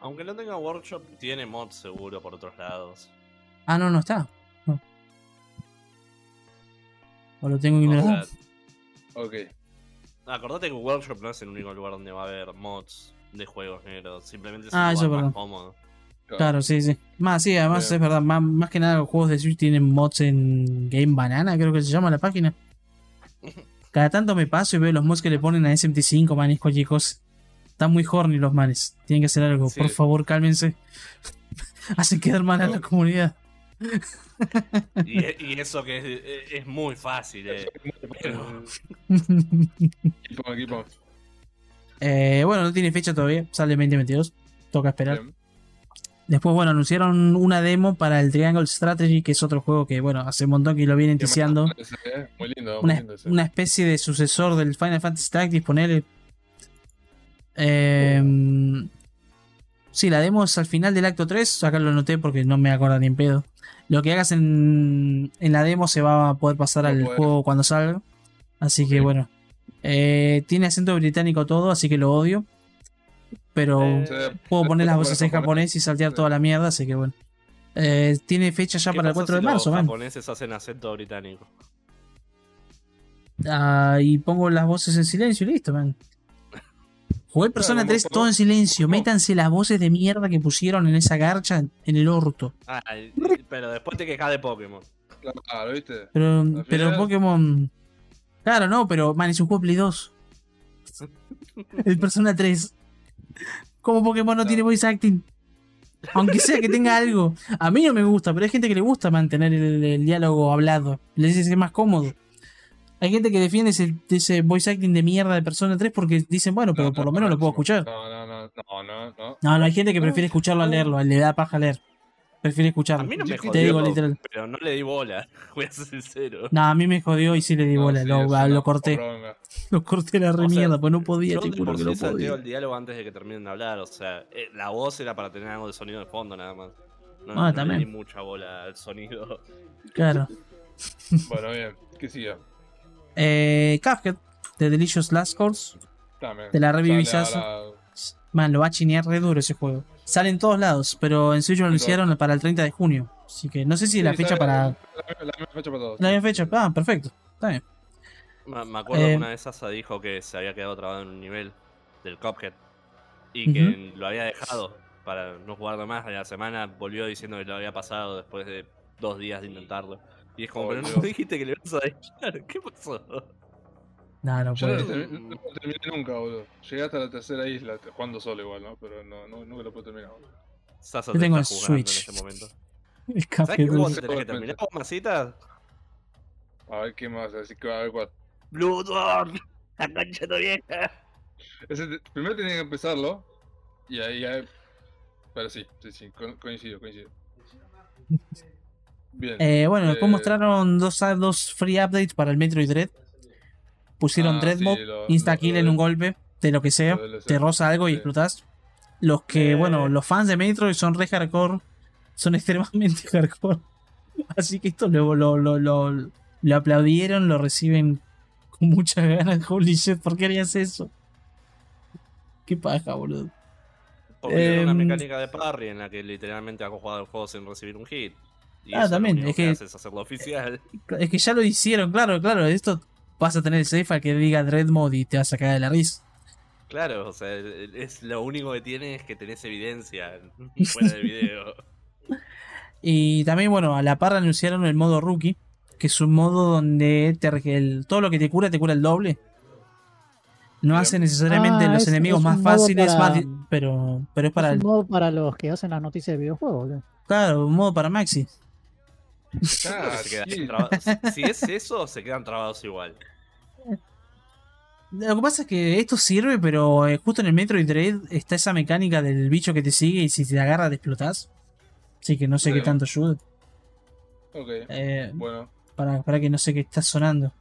Aunque no tenga workshop, tiene mods seguro por otros lados. Ah, no, no está. No. O lo tengo ignorado. Ok. acordate que workshop no es el único lugar donde va a haber mods de juegos negros. Simplemente es Ah, un lugar más cómodo. Claro, sí, sí. Más, sí, además es verdad. Más, más que nada, los juegos de Switch tienen mods en Game Banana, creo que se llama la página. Cada tanto me paso y veo los mods que le ponen a SMT5, man, es cualquier cosa. Están muy horny los manes. Tienen que hacer algo. Sí. Por favor, cálmense. Hacen quedar mal a la comunidad. Y, y eso que es, es muy fácil, eh. Pero- Equipo, equipo. Eh, bueno, no tiene fecha todavía. Sale en 2022. Toca esperar. Bien. Después, bueno, anunciaron una demo para el Triangle Strategy, que es otro juego que, bueno, hace un montón que lo vienen ese, eh. Muy lindo, muy una, lindo ese. una especie de sucesor del Final Fantasy Tactics, ponele. Em, sí, la demo es al final del acto 3. Acá lo noté porque no me acuerdo ni en pedo. Lo que hagas en, en la demo se va a poder pasar al poder. juego cuando salga. Así que bueno. Eh, tiene acento británico todo, así que lo odio. Pero Eh, puedo poner las voces en japonés y saltear Sí. toda la mierda, así que bueno. Eh, tiene fecha ya ¿Qué para el pasa 4 de marzo, Los man. japoneses hacen acento británico. Ah, y pongo las voces en silencio y listo, man. Jugué Persona como- 3 como- todo en silencio. Métanse las voces de mierda que pusieron en esa garcha en el orto. Ah, pero después te quejas de Pokémon. Claro, ¿viste? Pero, Pokémon. Claro, no, pero man, es un juego Play 2. El Persona 3. Como Pokémon no Claro. tiene voice acting. Aunque sea que tenga algo. A mí no me gusta, pero hay gente que le gusta mantener el, el diálogo hablado. Les dice que es más cómodo. Hay gente que defiende ese, ese voice acting de mierda de Persona 3 porque dicen, bueno, pero No, por no, lo menos lo puedo escuchar. No, no, no, no, no, no. No, no, hay gente que prefiere escucharlo a leerlo, le da paja leer. Prefiere A escucharlo. mí no me jodió, Te digo literal. pero no le di bola. Voy a ser sincero. No, a mí me jodió y sí le di No, bola. sí, lo, es lo corté. poronga. Lo corté la re O sea, mierda, pues no podía, Yo te juro que no podía. el diálogo antes de que terminen de hablar. O sea, eh, la voz era para tener algo de sonido de fondo nada más. No, Ah, no también. le di mucha bola al sonido. Claro. Bueno, bien. Que siga. Eh, Cuphead, de Delicious Last Course. También. Te la ahora- Man, lo va a chinear re duro ese juego. Sale en todos lados, pero en Switch lo anunciaron para el 30 de junio. Así que no sé si la fecha para. La, la misma fecha para todos. La misma fecha. Ah, perfecto. Está bien. Me me acuerdo Eh, que una vez Asa dijo que se había quedado trabado en un nivel del Cuphead y que lo había dejado para no jugarlo más. A la semana volvió diciendo que lo había pasado después de dos días de intentarlo. Y es como, Oh, pero no dijiste que le vas a dejar. ¿Qué pasó? No, no Yo no, puede. lo terminé- no lo terminé nunca, boludo. Llegué hasta la tercera isla, jugando solo igual, ¿no? Pero no, no, nunca lo puedo terminar. boludo. Sasa Yo te tengo está el jugando Switch. en este momento. El ¿Sabes qué juego tenés que terminar, vos, masita? A ver qué más, así que a ver cuál. Bloodborne, la concha de vieja. Ese te- primero tenía que empezarlo. Y ahí, ahí- Pero sí, sí, sí, co- coincido, coincido. Bien. Eh, bueno, después Eh, mostraron dos, dos free updates para el Metroid Dread. Pusieron Ah, Dread sí, Mob, lo- insta lo- kill lo en un golpe, de lo que sea. Te roza algo y sí. explotás. Los que, Eh. bueno, los fans de Metroid son re hardcore. Son extremadamente hardcore. Así que esto lo, lo, lo, lo, lo aplaudieron, lo reciben con muchas ganas. Holy shit, ¿por qué harías eso? Qué paja, boludo. Porque tiene una Em, mecánica de parry en la que literalmente hago jugar el juego sin recibir un hit. Y Ah, eso también, Lo único es que, que- hacerlo oficial. Es que ya lo hicieron, claro, claro. Esto vas a tener el safe al que diga Dread Mode y te vas a sacar de la risa. Claro, o sea, es lo único que tiene es que tenés evidencia fuera del video. Y también, bueno, a la par anunciaron el modo rookie, que es un modo donde te el- todo lo que te cura te cura el doble. No Bien. hace necesariamente Ah, los es- enemigos es más fáciles, para- más pero, pero es para es el, un modo para los que hacen las noticias de videojuegos. boludo. claro, un modo para Maxi. Ah, Se quedan sí. trabados. Si es eso, se quedan trabados igual. Lo que pasa es que esto sirve, pero eh, justo en el Metroid Dread está esa mecánica del bicho que te sigue y si te agarra te explotás. Así que no sé qué tanto ayuda. Ok, Eh, bueno. para, para que no sé qué está sonando.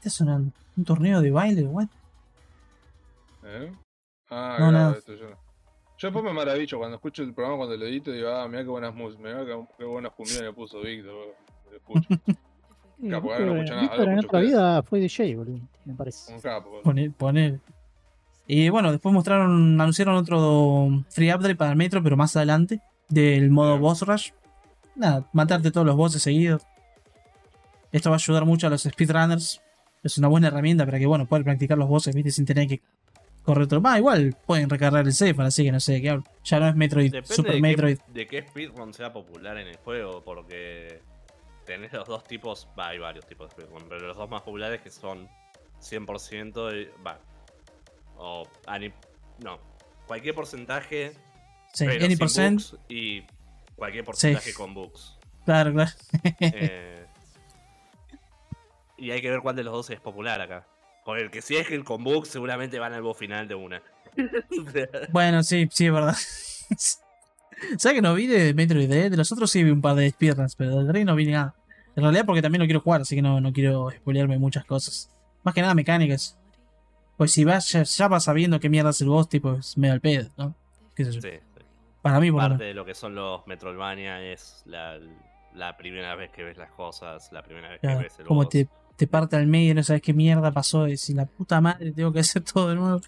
¿Qué está sonando? ¿Un torneo de baile? ¿What? ¿Eh? Ah, No, grabo nada. esto yo. Yo después me maravillo cuando escucho el programa, cuando lo edito, digo, ah, mira qué buenas músicas, mira qué, qué buenas comidas le puso Víctor. Lo escucho. Capo, ahora no escucho nada, Víctor en otra vida fue DJ, boludo, me parece. Un capo. boludo. Poner, poner. Y bueno, después mostraron, anunciaron otro free update para el Metro, pero más adelante, del modo boss rush. Nada, matarte todos los bosses seguidos. Esto va a ayudar mucho a los speedrunners. Es una buena herramienta para que, bueno, puedan practicar los bosses, viste, sin tener que correr todo. Ah, igual pueden recargar el safe, así que no sé de qué hablo. Ya no es Metroid, Depende Super de, Metroid. Qué, de qué speedrun sea popular en el juego, porque tenés los dos tipos, va, hay varios tipos de speedrun, pero los dos más populares que son 100% de, va, o ani- no, cualquier porcentaje, Sí, pero any sin percent. y cualquier porcentaje Sí. con bugs. Claro, claro. Eh, y hay que ver cuál de los dos es popular acá. Porque el que si es el con bugs seguramente van al boss final de una. Bueno, sí, sí, es verdad. ¿Sabes que no vi de Metroid? De los otros sí vi un par de speedruns, pero del Dread no vi nada. En realidad porque también lo quiero jugar, así que no, no quiero spoilearme muchas cosas. Más que nada mecánicas. Pues si vas, ya, ya vas sabiendo qué mierda es el boss, tipo, es medio al pedo, ¿no? ¿Qué sé yo? Sí, sí. Para mí, por Parte de lo que son los Metroidvania es la, la primera vez que ves las cosas, la primera vez que ves el boss. te, te parte al medio y no sabes qué mierda pasó. Y decís, la puta madre, tengo que hacer todo de nuevo.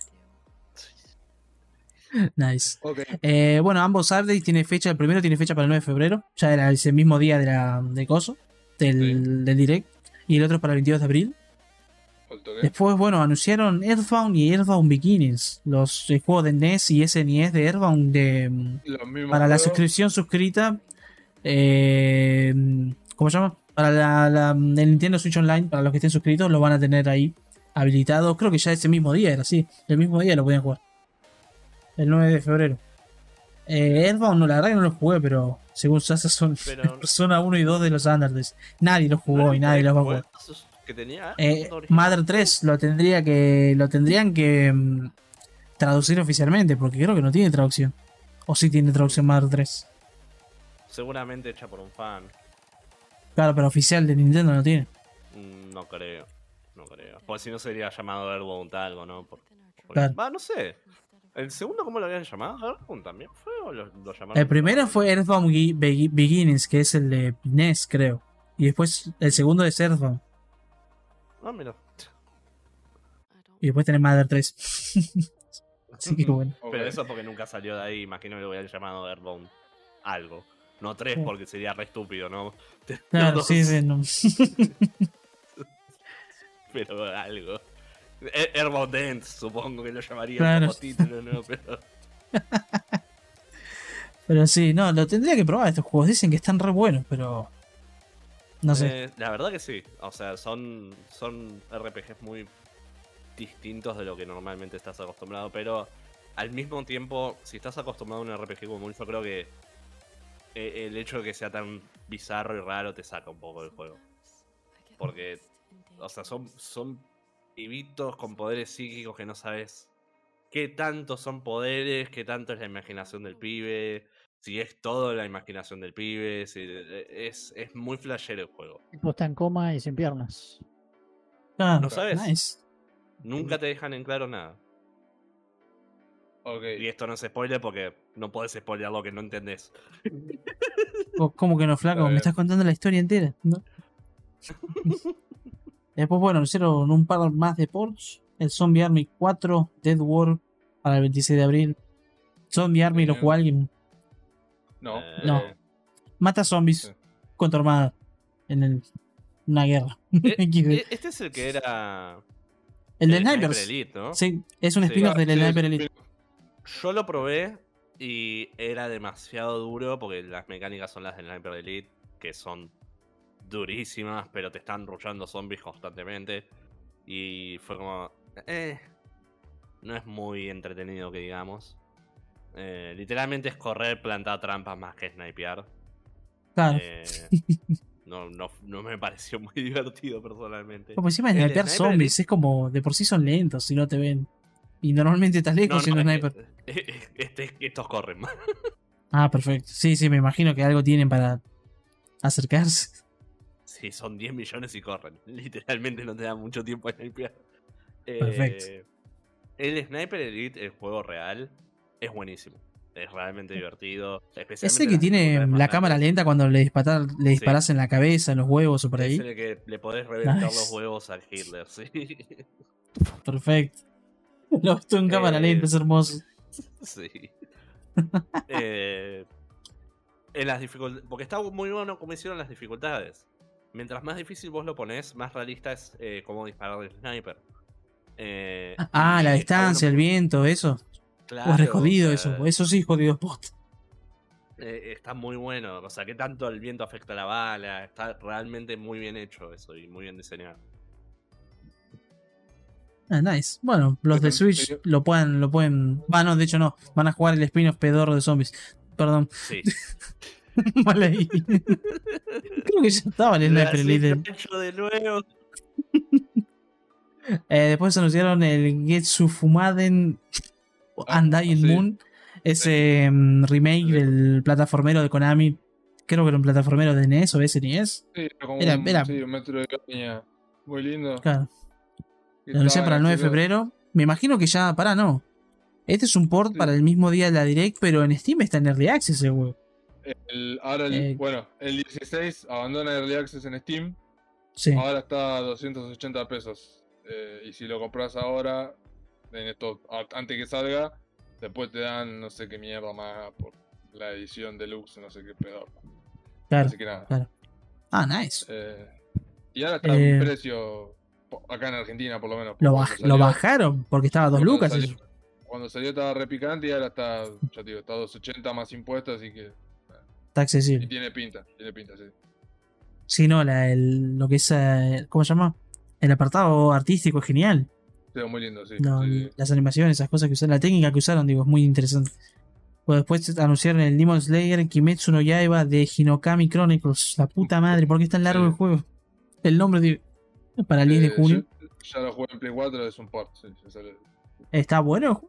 Nice. Eh, bueno, ambos updates tiene fecha, el primero tiene fecha para el 9 de febrero, ya era ese mismo día de la, de Coso, del, del Direct, y el otro es para el 22 de abril. Después, bueno, anunciaron Earthbound y Earthbound Beginnings, los juegos de NES y SNES de Earthbound de, para la suscripción suscrita. Eh, ¿Cómo se llama? Para la, la- el Nintendo Switch Online, para los que estén suscritos, lo van a tener ahí habilitado. Creo que ya ese mismo día era así. El mismo día lo podían jugar. El 9 de febrero. Eh, Earthbound, no, la verdad que no lo jugué, pero según Sasa son Pero- Persona 1 y 2 de los Undertales. Nadie lo jugó y nadie los va a jugar. que tenía Eh, original. Mother 3 lo tendría que. lo tendrían que mm, traducir oficialmente, porque creo que no tiene traducción. O sí tiene traducción Mother 3. Seguramente hecha por un fan. Claro, pero oficial de Nintendo no tiene. Mm, No creo. No creo. Porque si no sería llamado Airbound algo, ¿no? Por- por- Claro. Va, no sé. ¿El segundo cómo lo habían llamado? ¿Airbound también fue o lo, lo llamaron? El primero fue Earthbound Be- Be- Beginnings, que es el de NES, creo. Y después el segundo es Earthbound. Ah, mira. Y después tenés Mother 3. Así que bueno. Pero eso porque nunca salió de ahí. Imagino que lo hubieran llamado Airbound algo. No tres Sí. porque sería re estúpido, ¿no? Claro, Dos, sí, sí. no. Pero algo. Air- Airbound Dance, supongo que lo llamaría Claro. como título, ¿no? Pero... Pero sí, no, lo tendría que probar estos juegos. Dicen que están re buenos, pero. No sé. Eh, la verdad que sí. O sea, son, son RPGs muy distintos de lo que normalmente estás acostumbrado. Pero al mismo tiempo, si estás acostumbrado a un RPG común, yo creo que el hecho de que sea tan bizarro y raro te saca un poco del juego. Porque, o sea, son, son pibitos con poderes psíquicos que no sabes qué tanto son poderes, qué tanto es la imaginación del pibe, si es todo la imaginación del pibe, si, eh, es, es muy flashero el juego. El tipo está en coma y sin piernas. ¿no sabes? Nice. Nunca te dejan en claro nada. Y esto no es spoiler porque no puedes spoilear lo que no entendés. ¿Cómo que no, flaco? Me estás contando la historia entera. ¿no? Después, bueno, anunciaron un par más de ports. El Zombie Army 4, Dead War, para el 26 de abril. Zombie Army lo juega alguien. No. Eh, No. Mata zombies Sí. con tu armada en el- una guerra. eh, eh, este es el que era. el de el Sniper Snipers. Elite, ¿no? Sí, es un Sí. spin-off Ah, del Sniper Elite. Yo lo probé y era demasiado duro porque las mecánicas son las del Sniper Elite, que son durísimas, pero te están rushando zombies constantemente. Y fue como. Eh. No es muy entretenido que digamos. Eh, literalmente es correr, plantar trampas más que snipear. Claro. Eh, No, no, no me pareció muy divertido personalmente. Como encima de snipear zombies, es como de por sí son lentos si no te ven. Y normalmente estás lejos no, siendo es que- sniper. este- estos corren más. Ah, perfecto. Sí, sí, me imagino que algo tienen para acercarse. Sí, son 10 millones y corren. Literalmente no te da mucho tiempo a snipear. Eh, Perfecto. El Sniper Elite, el juego real, es buenísimo. Es realmente divertido. Ese especialmente que las tiene la cámara lenta cuando le, dispara- le disparas en la cabeza, en los huevos o por Es ahí. en el que le podés reventar Nice. los huevos al Hitler, sí. Perfecto. Lo he visto en cámara lenta, es hermoso. Sí. Eh, en las dificultades. Porque está muy bueno como hicieron las dificultades. Mientras más difícil vos lo pones, más realista es eh, cómo disparar el sniper. Eh, Ah, la distancia, el viento, eso. porque- o es claro, eso. Eso sí, jodido post. eh, está muy bueno. O sea, que tanto el viento afecta a la bala. Está realmente muy bien hecho eso y muy bien diseñado. Ah, nice. Bueno, los de Switch lo pueden, lo pueden. No, de hecho no. Van a jugar el spin-off pedorro de zombies. Perdón, Sí. mal ahí. Creo que ya estaba el La Sniper de nuevo. Eh, después anunciaron el Getsu Fumaden Ah, Undying sí. Moon. Ese mm, remake del plataformero de Konami. Creo que era un plataformero de NES o SNES. Sí, era como Era- un, era- sí, un metro de caña. Muy lindo. Claro. Lo anunciaron para el 9 de febrero. Me imagino que ya. Pará, no. Este es un port Sí. para el mismo día de la Direct, pero en Steam está en Early Access ese juego. El- ahora, el, Eh, bueno, el 16 abandona Early Access en Steam. Sí. Ahora está a 280 pesos. Eh, y si lo compras ahora, en esto, a- antes que salga, después te dan no sé qué mierda más por la edición deluxe, no sé qué pedo. Claro. Así que nada. claro. Ah, nice. Eh, y ahora está Eh, en precio, acá en Argentina por lo menos. Lo, cuando baj- salió- lo bajaron porque estaba a dos lucas. salió- eso. Cuando salió estaba repicante y ahora está, ya digo, está a 280 más impuestos, así que... Está Y accesible. tiene pinta, tiene pinta, sí. Sí, no, la, el- lo que es. eh, ¿Cómo se llama? El apartado artístico es genial. Ve muy lindo, sí. No, sí, sí. Las animaciones, esas cosas que usaron, la técnica que usaron, digo, es muy interesante. Pues después anunciaron el Demon Slayer Kimetsu no Yaiba de Hinokami Chronicles. La puta madre, ¿por qué es tan largo Sí. el juego? El nombre digo, para el 10 de Eh, junio. yo- ya lo jugué en Play 4, es un port, sí, ya sale. Está bueno.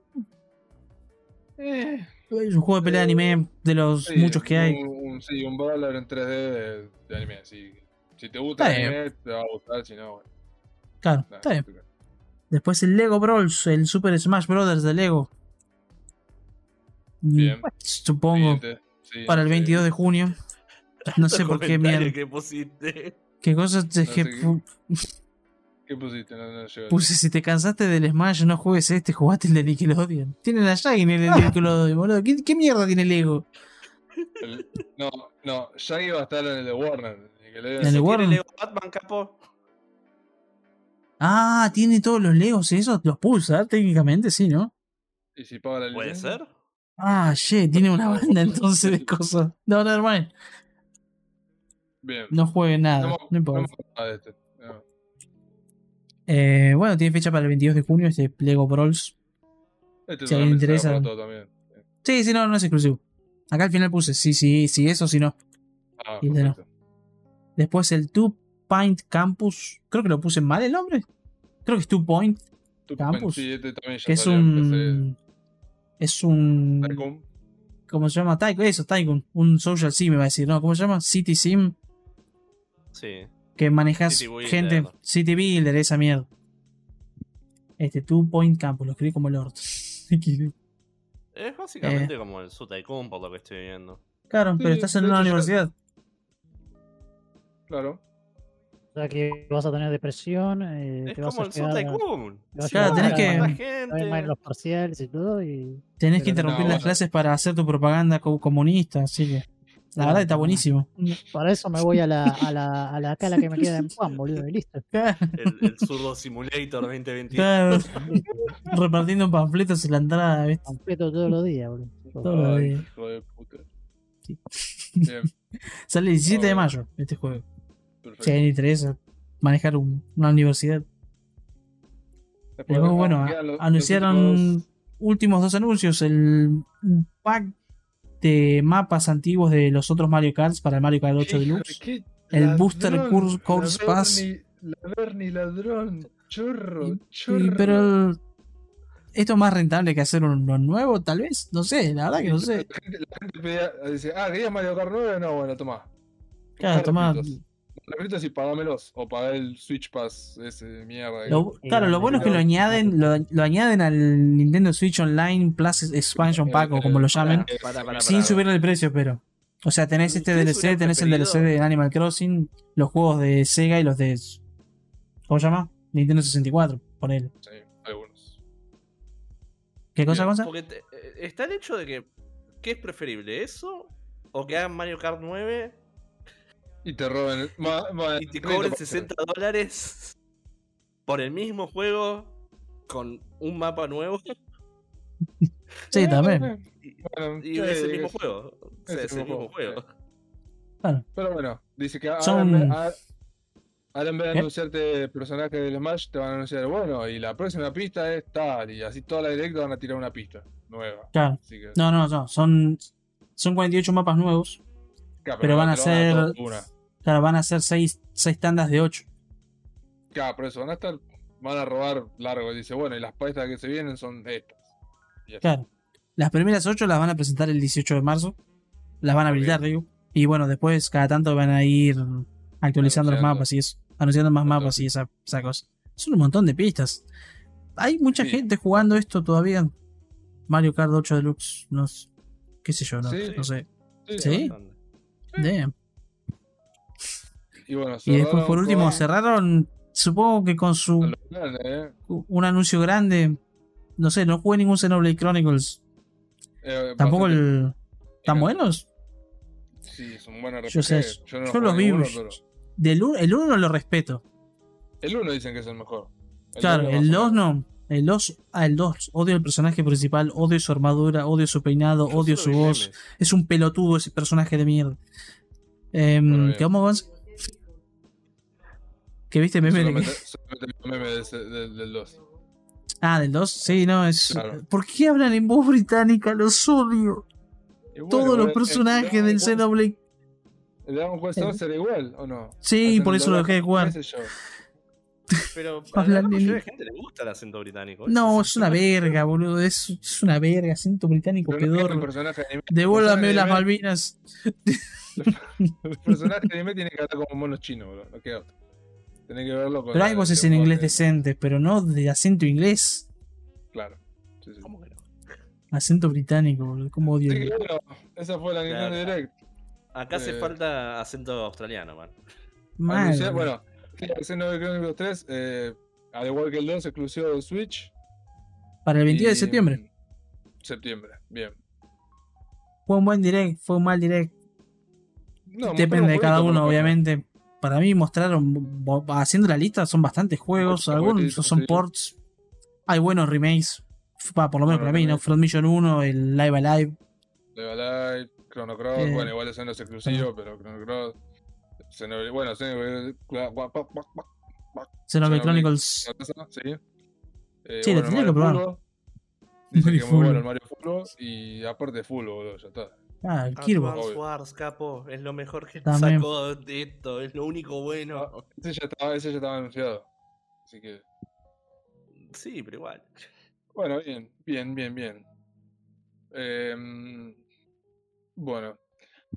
Eh, Es un juego de pelea de anime de los sí, muchos que hay. Un, un- sí, un Brawler en 3D de, de anime, sí. Si te gusta Está el anime, te va a gustar, si no, bueno. Claro, está bien. Después el Lego Brawls, el Super Smash Brothers de Lego. Mm, Bien. Supongo para el sí. 22 de junio. No sé por qué mierda. que pusiste. ¿Qué cosa? Es No que sé qué- pu- ¿Qué pusiste? No, no llegó. puse si te cansaste del Smash, no juegues este, jugaste el de Nickelodeon. Tienen a Shaggy en el de Nickelodeon, boludo. ¿Qué, qué mierda tiene Lego? El- no, no, Shaggy va a estar en el de Warner. el En el de ¿Tiene Warner. Lego Batman, capo? Ah, tiene todos los Legos esos, los Pulsar, técnicamente, sí, ¿no? Y si paga la ¿Puede ser? Ah, shit, tiene una banda entonces de cosas. No, nevermind. Bien. No jueguen nada, No importa. no de este. No. Eh, bueno, tiene fecha para el 22 de junio este Lego Brawls. Este Si alguien interesa-. Sí, sí, no, no es exclusivo. Acá al final puse sí, sí, sí, eso, sí, no. Ah, Y este no. Después el Two Point Campus. Creo que lo puse mal el nombre. Creo que es Two Point, Campus, Sí, este también ya que es un. Es un. Tycoon. ¿Cómo se llama? Tycoon, eso, Tycoon. Un social sim, me va a decir, ¿no? ¿Cómo se llama? City Sim. Sí. Que manejas City Builder. gente. City Builder, esa mierda. Este Two Point Campus, lo escribí como el orto. Es básicamente Eh. como el Su Tycoon, por lo que estoy viendo. claro, pero estás en una universidad. Claro. O sea que vas a tener depresión, eh, Es te vas como a el Su quedar, te Tycoon. vas a Claro, tenés que- gente. los parciales y todo y Tenés que Pero interrumpir no, las bueno. clases para hacer tu propaganda co- comunista, así que. La verdad está buenísimo. para eso me voy a la, a la, a la cala que me queda en Juan, boludo, y listo. El, el Zurdo Simulator 2021. Claro, repartiendo panfletos en la entrada, ¿viste? Completo todos los días, boludo. Todo lo Ay, de- hijo de puta. Sí. Bien, Sale el 17 de mayo este juego. perfecto. Si a alguien le interesa manejar un- una universidad. Después, Después, bueno, los- los anunciaron últimos dos. últimos dos anuncios. El pack de mapas antiguos de los otros Mario Karts para el Mario Kart 8 Híjole, Deluxe. ¿Qué, El Booster Course, Course Pass. Bernie- La Bernie ladrón, chorro, Y- y- chorro. pero el- esto es más rentable que hacer uno nuevo, tal vez. No sé, la verdad que no sé. La gente, la gente pedía, dice, ah, ¿querías Mario Kart 9? No, bueno, toma. Claro, tomá. Refritos. Refritos y pagámelos. O pagá el Switch Pass, ese mierda. ahí. Lo- claro, lo bueno es que lo añaden, lo, lo añaden al Nintendo Switch Online Plus Expansion Pack o como lo llamen, Eh, sin subirle el precio, pero. O sea, tenés este ¿Ustedes DLC, tenés el DLC de Animal Crossing, los juegos de Sega y los de. ¿Cómo se llama? Nintendo 64, ponele. Sí, algunos. ¿Qué cosa, cosa? Porque te- eh, está el hecho de que. ¿Qué es preferible? ¿Eso? ¿O que hagan Mario Kart 9 Y te roben. el- ma- ma- y te cobren por- 60 dólares por el mismo juego con un mapa nuevo? Sí, también. Y, Bueno, y sí, es el mismo es- juego. O sea, es el mismo juego. Claro. Pero bueno, dice que ahora, Son- en vez- a- ahora en vez de ¿Qué? anunciarte personaje del Smash, te van a anunciar, bueno, y la próxima pista es tal, y así toda la directa van a tirar una pista nueva. Claro. Que, No, no, no. Son, son 48 mapas nuevos. Claro, pero van a ser- una. Claro, van a ser 6 tandas de 8. Claro, por eso van a estar, van a robar largo. Dice, bueno, y las pistas que se vienen son estas. Claro. Las primeras 8 las van a presentar el 18 de marzo. Las van a habilitar, digo. Y bueno, después cada tanto van a ir actualizando los mapas y eso. Anunciando más mapas y esa, esa cosa. Son un montón de pistas. Hay mucha Sí. gente jugando esto todavía. Mario Kart 8 Deluxe. No, s- qué sé yo, no, Sí. no sé. Sí, Sí. Damn. Y bueno, Y después por último con- cerraron, supongo que con su ¿eh? un anuncio grande. No sé, no jugué ningún Xenoblade Chronicles. Eh, Tampoco el... ¿Tan buenos? Sí, es un buen RPG. Yo sé, Yo, no yo los vi. pero Del el 1 lo respeto. El 1 dicen que es el mejor. El Claro, el más o 2 menos. no. El 2, ah, el 2. Odio el personaje principal, odio su armadura, odio su peinado, Yo odio su voz. memes. Es un pelotudo ese personaje de mierda. Em, Bueno. ¿Qué vamos? ¿Qué viste meme? Solamente, solamente meme del, del 2. Ah, del 2. Sí, no, es. Claro. ¿Por qué hablan en voz británica? Los odio. Bueno, Todos los personajes el del Xenoblade. ¿El Dragon Quest El- 2 era igual o no? Sí, Hacen por eso lo dejé de jugar. Pero a la mayoría de gente le gusta el acento británico. No, es una verga, bolulo. Es, es una verga. Acento británico pedorro. Devuélvame las Malvinas. el personaje de anime tiene que hablar como mono chino, bro. No queda. Tenés que verlo con Pero hay voces en inglés decentes, pero no de acento inglés. Claro. Sí, sí. ¿Cómo que no? Acento británico, boludo. ¿Cómo odio? Que bueno, esa fue la Nintendo Claro. Direct. Acá hace Eh. falta acento australiano, man. Mal, Anunciar- boludo. bueno, sí, Xenoblade Chronicles 3, eh, al igual que el 2, exclusivo de Switch. Para el 22 de septiembre. Septiembre, bien. Fue un buen direct, fue un mal direct. No, Depende de cada uno, obviamente. Para mí mostraron, haciendo la lista, son bastantes juegos. Algunos son ports. Hay buenos remakes. Pa, por lo menos para mí, ¿no? Front Mission 1, el Live Alive. Live Alive, Chrono Cross, Eh, bueno, igual ese no es exclusivo, pero Chrono Cross. Xenoblade- bueno, Xenoblade- Xenoblade Chronicles. Sí. Eh, Sí, lo bueno, tenía que Mario probar. Fulvo. Dice Mario que es muy bueno el Mario y aparte Fulvo, boludo, ya está. Ah, el Kirby. Wars, capo, es lo mejor que También. sacó de esto, es lo único bueno. Ese ya estaba, ese ya estaba anunciado. Así que, Sí, pero igual. bueno, bien, bien, bien, bien. Em, bueno,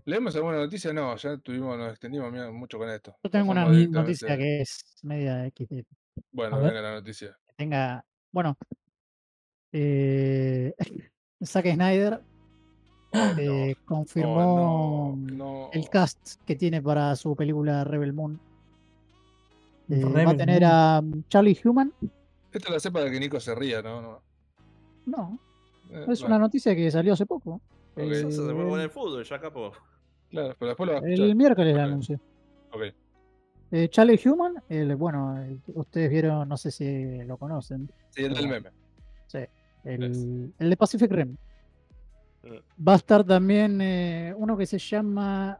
¿leemos alguna noticia? No, ya tuvimos, nos extendimos mucho con esto. Yo tengo una Pasamos noticia que es media XD. Bueno, venga la noticia. Que tenga. Bueno. Eh, Zack Snyder eh, confirmó Oh, no, no. el cast que tiene para su película Rebel Moon. Eh, va a tener Moon. a Charlie Human. Esto lo hace para que Nico se ría, ¿no? no. No, Eh, es bueno, una noticia que salió hace poco. Eh, Eso se fue con el- el fútbol, ya capo. Claro, pero después lo vas a el miércoles la Ok. anunció. Ok. Eh, Charlie Human, el, bueno, el ustedes vieron, no sé si lo conocen, Sí, el del meme. el, el de Pacific Rim. Eh. Va a estar también eh, uno que se llama.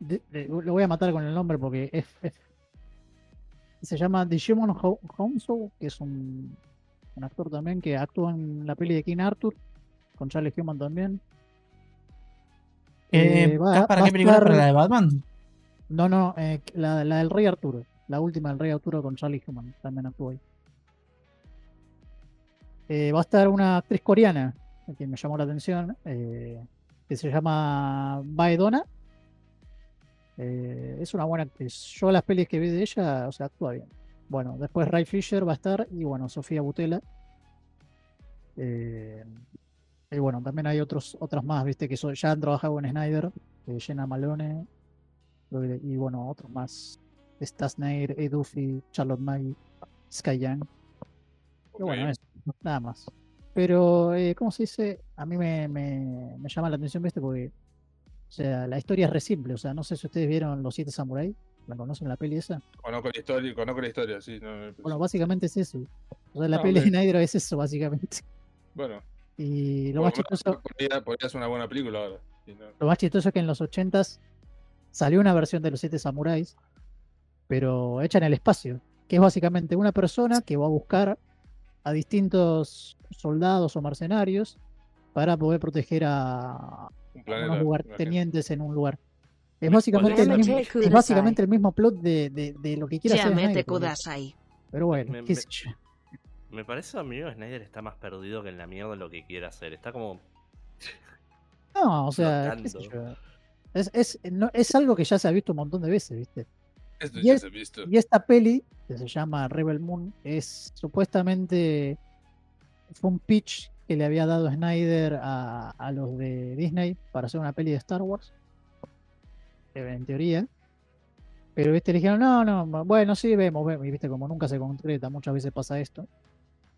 de- de- lo voy a matar con el nombre porque es. es- se llama Digimon Ho- Hounsou, que es un, un actor también que actúa en la peli de King Arthur, con Charlie Human también. Eh, Eh, va- ¿Para va qué película? estar- ¿Para la de Batman? No, no, eh, la, la del Rey Arturo. La última del Rey Arturo con Charlie Human. También actuó ahí. Va a estar una actriz coreana que me llamó la atención. que se llama Baedona. Es una buena actriz. Yo las pelis que vi de ella, o sea, actúa bien. Bueno, después Ray Fisher va a estar y bueno, Sofía Butela. Eh, y bueno, también hay otros, otras más, viste, que son- ya han trabajado con Snyder, eh, Jenna Malone, y bueno, otros más. Stas Nair, Ed Duffy, Charlotte Maggie, Sky Young. Y bueno, eso, nada más. Pero, eh, ¿cómo se dice? A mí me, me- me llama la atención, viste, porque, o sea, la historia es re simple. O sea, no sé si ustedes vieron Los Siete Samurai. ¿La conocen la peli esa? Conozco la historia, conozco la historia, sí. no, no, Bueno, básicamente es eso. O sea, la Ah, peli de Snyder es eso, básicamente. bueno, Y lo más chistoso. podría, podría ser una buena película ahora. no. Lo más chistoso es que en los 80s salió una versión de los siete samuráis, pero hecha en el espacio, que es básicamente una persona que va a buscar a distintos soldados o mercenarios para poder proteger a Un unos planeta. imagino. lugartenientes en un lugar. Es Me- básicamente, el mismo, es básicamente el mismo plot de, de- de lo que quiere hacer Snyder, pero- Kudasai. Pero bueno, Me- qué me-. Me parece a mí que Snyder está más perdido que en la mierda lo que quiere hacer. Está como. No, o sea, qué sé flotando. yo. Es, es, no- es algo que ya se ha visto un montón de veces, ¿viste? Esto Y ya es- se ha visto. Y esta peli, que se llama Rebel Moon, es supuestamente fue un pitch que le había dado Snyder a, a los de Disney para hacer una peli de Star Wars. En teoría. Pero viste, le dijeron, no, no, bueno, sí, vemos, vemos. Y viste, como nunca se concreta, muchas veces pasa esto.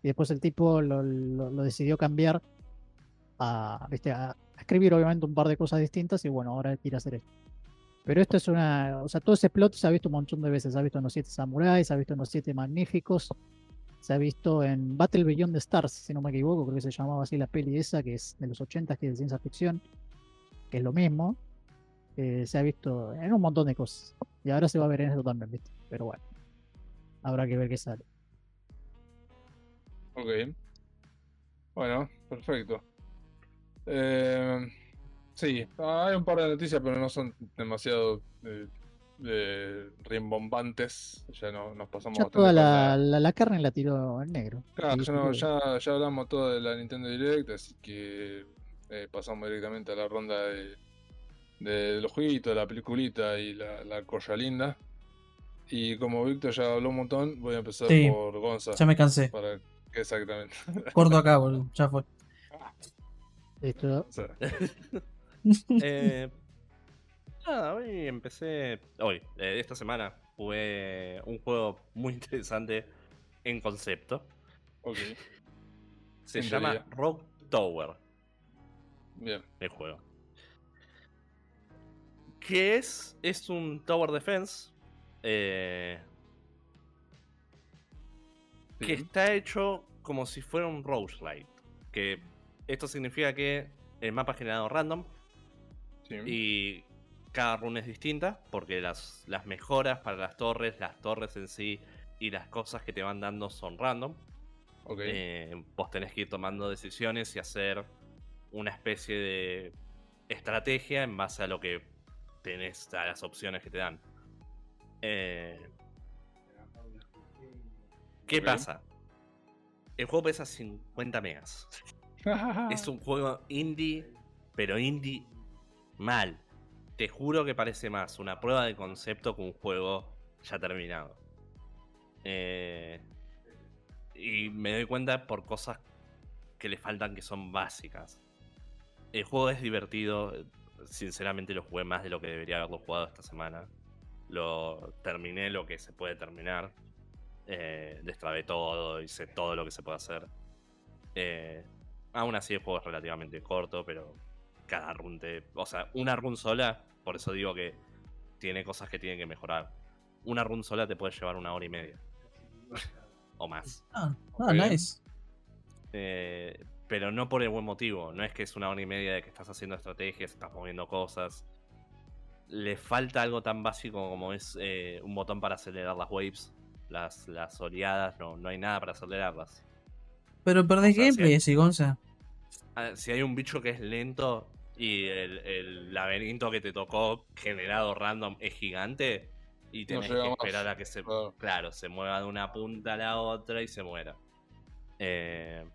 Y después el tipo lo, lo- lo decidió cambiar a, viste, a escribir obviamente un par de cosas distintas y bueno, ahora quiere hacer esto. Pero esto es una. O sea, todo ese plot se ha visto un montón de veces. Se ha visto en Los Siete Samuráis, se ha visto en Los Siete Magníficos, se ha visto en Battle Beyond the Stars, si no me equivoco, creo que se llamaba así la peli esa, que es de los 80, que es de ciencia ficción, que es lo mismo. Eh, se ha visto en un montón de cosas. Y ahora se va a ver en esto también, ¿viste? Pero bueno, habrá que ver qué sale. Ok. Bueno, perfecto. Eh, sí, hay un par de noticias, pero no son demasiado eh, eh, rimbombantes. Ya no, nos pasamos Ya toda la, la- la carne la tiró en negro. Claro, ya, no- ya, ya hablamos todo de la Nintendo Direct, así que eh, pasamos directamente a la ronda de, de los jueguitos, la peliculita y la, la cosa linda. Y como Víctor ya habló un montón, voy a empezar Sí, por Gonza. Ya me cansé. Para exactamente. Corto acá, boludo. Ya fue. Listo. O sea, Eh, nada, hoy empecé. Hoy, eh, esta semana, jugué un juego muy interesante en concepto. ok, Se En llama teoría. Rogue Tower, bien. el juego. ¿Qué es? Es un Tower Defense. eh, que está hecho como si fuera un roguelite. Que esto significa que el mapa es generado random Sí. y cada run es distinta porque las, las mejoras para las torres, las torres en sí y las cosas que te van dando son random. Ok, Eh, vos tenés que ir tomando decisiones y hacer una especie de estrategia en base a lo que tenés, a las opciones que te dan. Eh, ¿Qué pasa? El juego pesa 50 megas. Es un juego indie, pero indie mal. Te juro que parece más una prueba de concepto que un juego ya terminado. Eh, y me doy cuenta por cosas que le faltan que son básicas. El juego es divertido. Sinceramente lo jugué más de lo que debería haberlo jugado esta semana. Lo terminé lo que se puede terminar. Eh, destrabé todo, hice todo lo que se puede hacer. Eh, aún así el juego es relativamente corto, pero cada run te... O sea, una run sola, por eso digo que tiene cosas que tienen que mejorar. Una run sola te puede llevar una hora y media. o más. Ah, ah, nice. Eh, pero no por el buen motivo. No es que es una hora y media de que estás haciendo estrategias, estás moviendo cosas. Le falta algo tan básico como es eh, un botón para acelerar las waves, las, las oleadas. No, no hay nada para acelerarlas. Pero perdés O sea, gameplay sí. ese, Gonza. Ah, Si hay un bicho que es lento, y el, el laberinto que te tocó generado random es gigante y tenés que llega más. esperar a que se, Claro. claro, se mueva de una punta a la otra y se muera. Eh,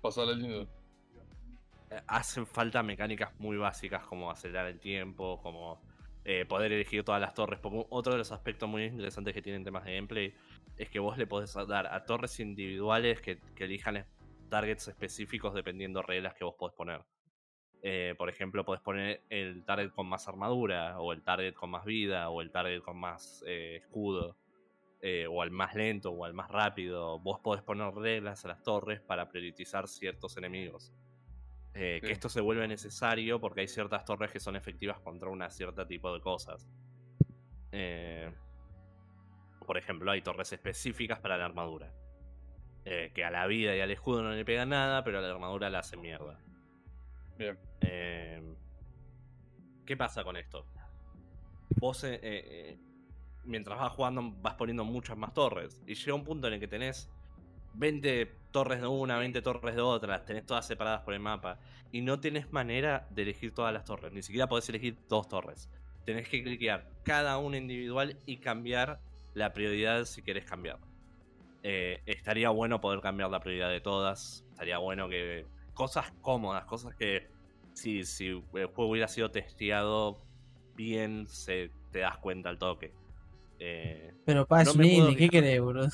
Pasarle lindo. hacen falta mecánicas muy básicas como acelerar el tiempo, como eh, poder elegir todas las torres. Porque otro de los aspectos muy interesantes que tienen temas de gameplay es que vos le podés dar a torres individuales que, elijan targets específicos dependiendo reglas que vos podés poner. Eh, por ejemplo, podés poner el target con más armadura, o el target con más vida, o el target con más eh, escudo, o al más lento, o al más rápido. Vos podés poner reglas a las torres para priorizar ciertos enemigos. Eh, Sí. Que esto se vuelve necesario porque hay ciertas torres que son efectivas contra un cierto tipo de cosas. Eh, por ejemplo, hay torres específicas para la armadura. Eh, que a la vida y al escudo no le pegan nada, pero a la armadura la hacen mierda. Bien. ¿Qué pasa con esto? Vos, mientras vas jugando, vas poniendo muchas más torres. Y llega un punto en el que tenés 20 torres de una, 20 torres de otra, las tenés todas separadas por el mapa. Y no tenés manera de elegir todas las torres. Ni siquiera podés elegir dos torres. Tenés que cliquear cada una individual y cambiar la prioridad si querés cambiar. Eh, estaría bueno poder cambiar la prioridad de todas. Estaría bueno que. Cosas cómodas, cosas que. Si, si el juego hubiera sido testeado bien, se, te das cuenta al toque. Eh, Pero pa, es No ¿qué querés, bro?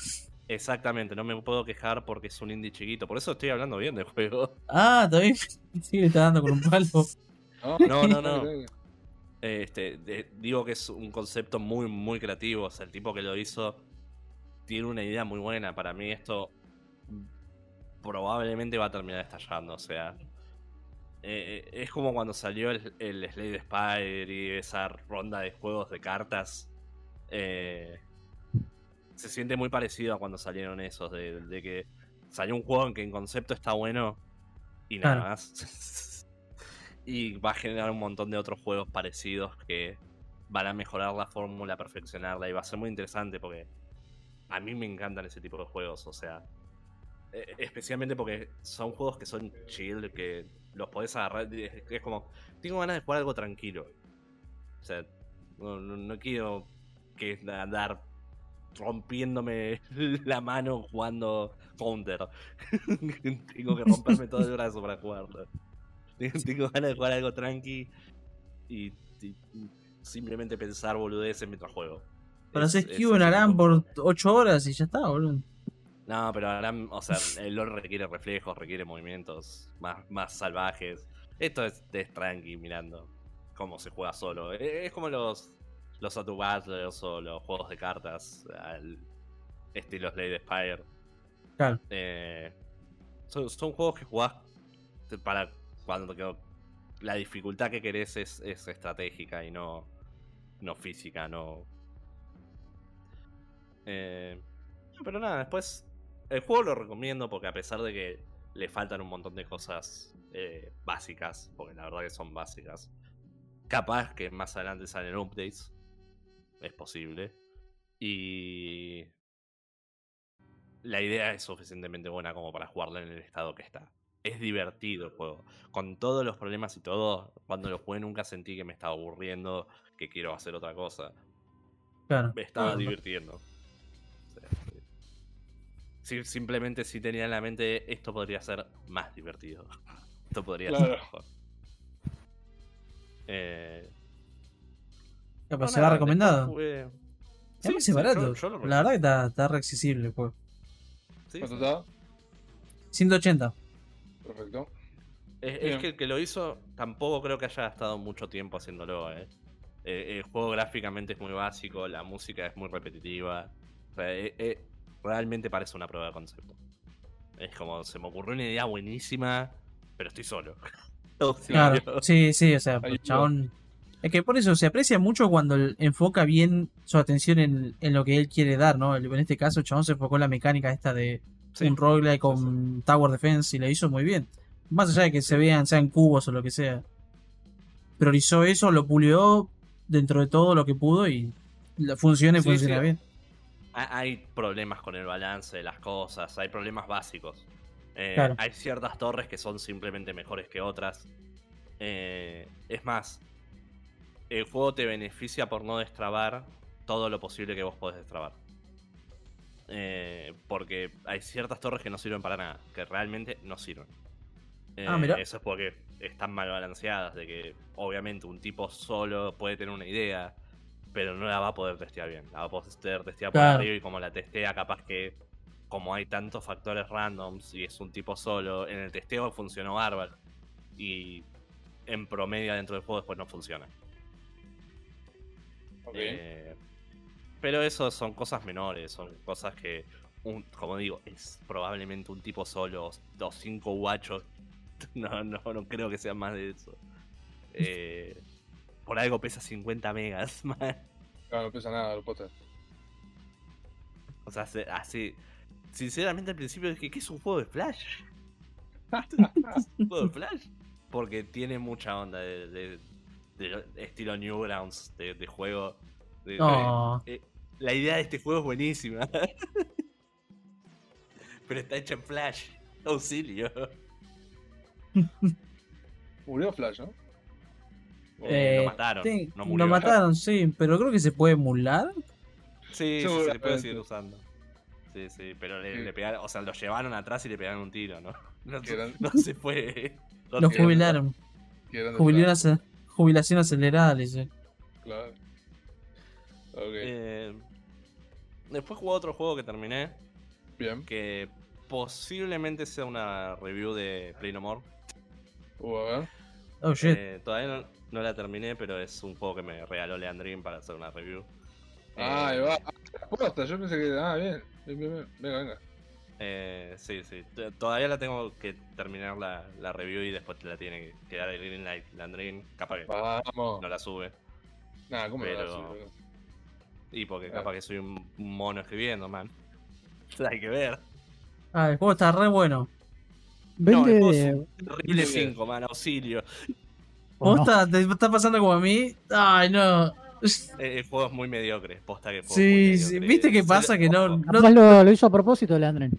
Exactamente, no me puedo quejar porque es un indie chiquito. Por eso estoy hablando bien del juego. Ah, todavía sigue está dando con un palo. No, no, no. Este, de- digo que es un concepto muy, muy creativo. O sea, el tipo que lo hizo tiene una idea muy buena. Para mí esto probablemente va a terminar estallando. O sea, eh, eh, es como cuando salió el, el Slade Spire y esa ronda de juegos de cartas. Eh, se siente muy parecido a cuando salieron esos. De, de que salió un juego en que en concepto está bueno y nada Claro. más. y va a generar un montón de otros juegos parecidos que van a mejorar la fórmula, perfeccionarla y va a ser muy interesante porque a mí me encantan ese tipo de juegos, o sea, eh, especialmente porque son juegos que son chill, que los podés agarrar, es, como, tengo ganas de jugar algo tranquilo. O sea, no quiero que andar rompiéndome la mano jugando counter. tengo que romperme todo el brazo para jugarlo. Tengo- ganas de jugar algo tranqui y, y- y simplemente pensar boludeces mientras juego. Pero Es- haces es Q en Aram por 8 horas y ya está, boludo. No, pero Aram, o sea, el LoL requiere reflejos, requiere movimientos más, más salvajes. Esto es, es tranqui mirando cómo se juega solo. Es como los los Auto Battlers o los juegos de cartas al estilo Slade Spire. Claro. Eh, son, son juegos que jugás para cuando la dificultad que querés es, es estratégica y no, no física, no. Eh, no, pero nada, después el juego lo recomiendo porque a pesar de que le faltan un montón de cosas eh, básicas, porque la verdad que son básicas, capaz que más adelante salen updates, es posible. Y la idea es suficientemente buena como para jugarla en el estado que está. Es divertido el juego. Con todos los problemas y todo, cuando lo jugué nunca sentí que me estaba aburriendo, que quiero hacer otra cosa. Claro. Me estaba divirtiendo. Eh, sí, simplemente si tenía en la mente esto podría ser más divertido. Esto podría ser mejor. Eh, Ya, pero no, se va nada, recomendado. jugué- Es Sí, muy sí, barato. yo- yo lo la verdad que está, está re accesible el juego. sí, ¿Cuánto sí. está? 180. Perfecto. Es, que el que lo hizo tampoco creo que haya estado mucho tiempo haciéndolo. eh. Eh, el juego gráficamente es muy básico, la música es muy repetitiva. O sea, eh, realmente parece una prueba de concepto. Es como, se me ocurrió una idea buenísima, pero estoy solo. Claro. Sí, sí, o sea, Ahí el chabón. Es que por eso se aprecia mucho cuando él enfoca bien su atención en, en lo que él quiere dar, ¿no? En este caso, chabón se enfocó en la mecánica esta de sí. un roguelike con Tower Defense y la hizo muy bien. Más allá de que se vean, sean cubos o lo que sea. Priorizó eso, lo pulió dentro de todo lo que pudo y funciona y Sí, funciona bien. Ha- Hay problemas con el balance de las cosas, hay problemas básicos. Eh, Claro. Hay ciertas torres que son simplemente mejores que otras. Eh, es más, el juego te beneficia por no destrabar todo lo posible que vos podés destrabar. Eh, porque hay ciertas torres que no sirven para nada, que realmente no sirven. Eh, Ah, mirá. Eso es porque están mal balanceadas, de que obviamente un tipo solo puede tener una idea, pero no la va a poder testear bien. La va a poder testear por Claro. arriba y como la testea, capaz que como hay tantos factores randoms y es un tipo solo, en el testeo funcionó bárbaro. Y en promedio dentro del juego después no funciona. Eh, pero eso son cosas menores, son cosas que, un, como digo, es probablemente un tipo solo, o cinco guachos. No, no, no creo que sea más de eso. Eh, por algo pesa 50 megas, man. Claro, no pesa nada, lo posta. O sea, hace, hace- Sinceramente al principio dije, ¿qué es un juego de Flash? ¿Es un juego de Flash? Porque tiene mucha onda de, de- de estilo Newgrounds, de, de juego. de-. Eh, la idea de este juego es buenísima. Pero está hecha en Flash. Auxilio. Murió Flash, ¿no? Eh, lo Eh, mataron. sí, no lo mataron, sí, pero creo que se puede emular. Sí, sí, se le puede seguir usando. Sí, sí, pero le, Sí. le pegaron, o sea, lo llevaron atrás y le pegaron un tiro, ¿no? No, se fue. No Lo se- jubilaron. Jubilación, ace- jubilación acelerada, le dice. Claro. Ok, Eh, después jugué otro juego que terminé, bien. que posiblemente sea una review de Play No More. Uh, a ver. Oh shit. Eh, todavía no, no la terminé, pero es un juego que me regaló Leandrin para hacer una review. Ah, ahí Eh, va. Ah, Posta, yo pensé que. Ah, bien. Bien, bien, bien. Venga, venga. Eh, sí, sí. T- Todavía la tengo que terminar la, la review y después te la tiene que dar el green light. Leandrin, capaz que Vamos. no la sube. Nada, ¿cómo pero- no? Y porque Ah. capaz que soy un mono escribiendo, man. Hay que ver. Ah, el juego está re bueno. No, el juego Vende. es un terrible Muy bien. 5, man. Auxilio. ¿o no? ¿Posta? ¿Te está pasando como a mí? Ay, no. Eh, El juego es muy mediocre. Posta que Sí, muy sí. ¿Viste qué pasa? Que no. no- lo hizo a propósito, Leandren.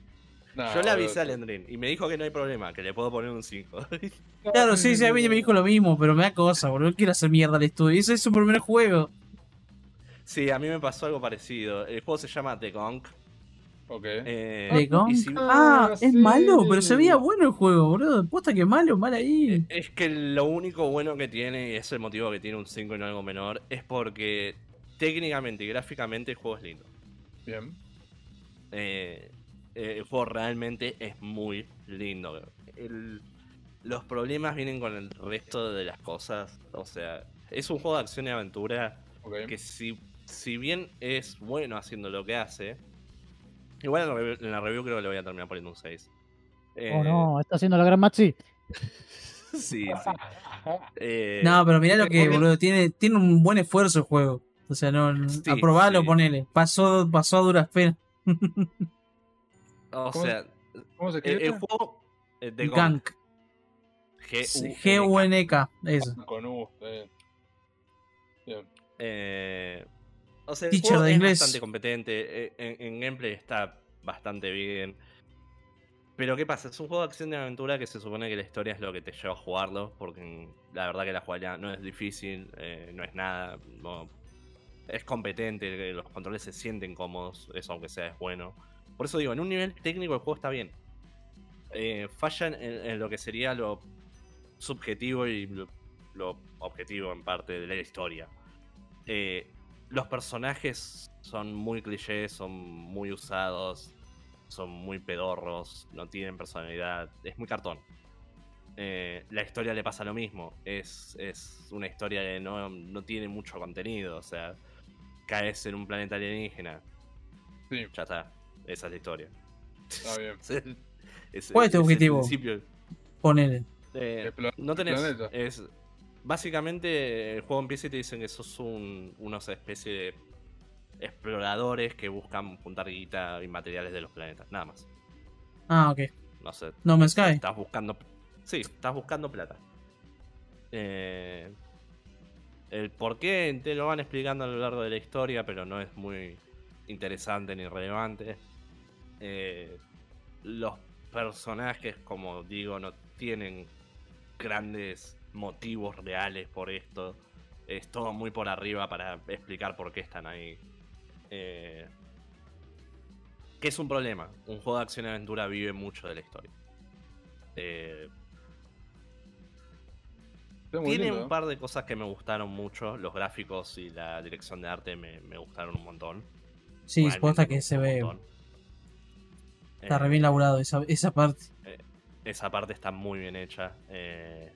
Yo le avisé a Leandrin y me dijo que no hay problema, que le puedo poner un 5. Claro, sí, sí, a mí me dijo lo mismo, pero me da cosa, boludo. No quiero hacer mierda al estudio. Ese es su primer juego. sí, a mí me pasó algo parecido. El juego se llama The Gunk. Ok. Eh, ¿De y Gunk? si- Ah, Ah, es sí. malo, pero se veía bueno el juego, boludo. Posta que malo, mal ahí. Eh, Es que lo único bueno que tiene, y es el motivo que tiene un 5 y no algo menor, es porque técnicamente y gráficamente el juego es lindo. Bien. Eh, eh, el juego realmente es muy lindo. El- los problemas vienen con el resto de las cosas. O sea, es un juego de acción y aventura que si, si bien es bueno haciendo lo que hace, igual en la review, en la review creo que le voy a terminar poniendo un 6. Eh, Oh no, está haciendo la gran Maxi. Sí, sí. Eh, No, pero mirá lo que, boludo. Tiene, tiene un buen esfuerzo el juego. O sea, no. Sí, aprobalo, sí. ponele. Pasó, pasó a duras penas. O ¿Cómo- sea, ¿Cómo se el, juego de Gank. G-U-N-K. Eso. Con U. Eh, o sea, el Teacher juego de es inglés. bastante competente. eh, En, en gameplay está bastante bien. Pero ¿qué pasa? Es un juego de acción de aventura que se supone que la historia es lo que te lleva a jugarlo. Porque la verdad que la jugabilidad no es difícil, eh, no es nada. no- es competente, los controles se sienten cómodos, eso aunque sea es bueno. Por eso digo, en un nivel técnico el juego está bien. Eh, falla en, en lo que sería lo subjetivo y lo, lo objetivo en parte de la historia. Eh, los personajes son muy clichés, son muy usados, son muy pedorros, no tienen personalidad, es muy cartón. Eh, la historia le pasa lo mismo, es, es una historia que no, no tiene mucho contenido, o sea, caes en un planeta alienígena, Sí, ya está, esa es la historia. está bien. Es ¿Cuál es tu objetivo? principio. Ponele. Eh, no tenés. Es, básicamente, el juego empieza y te dicen que sos un, unos especie de exploradores que buscan juntar guita y materiales de los planetas. Nada más. Ah, ok. No sé. No me Sky. Estás buscando. Sí, estás buscando plata. Eh, el por qué te lo van explicando a lo largo de la historia, pero no es muy interesante ni relevante. Eh, los personajes, como digo, no tienen grandes motivos reales por esto. Es todo muy por arriba para explicar por qué están ahí. Eh, que es un problema. Un juego de acción y aventura vive mucho de la historia. Eh, tiene lindo, un par de cosas que me gustaron mucho. Los gráficos y la dirección de arte me, me gustaron un montón. Sí, me que se ve. montón. Está Eh, re bien laburado esa, esa parte. Esa parte está muy bien hecha. eh.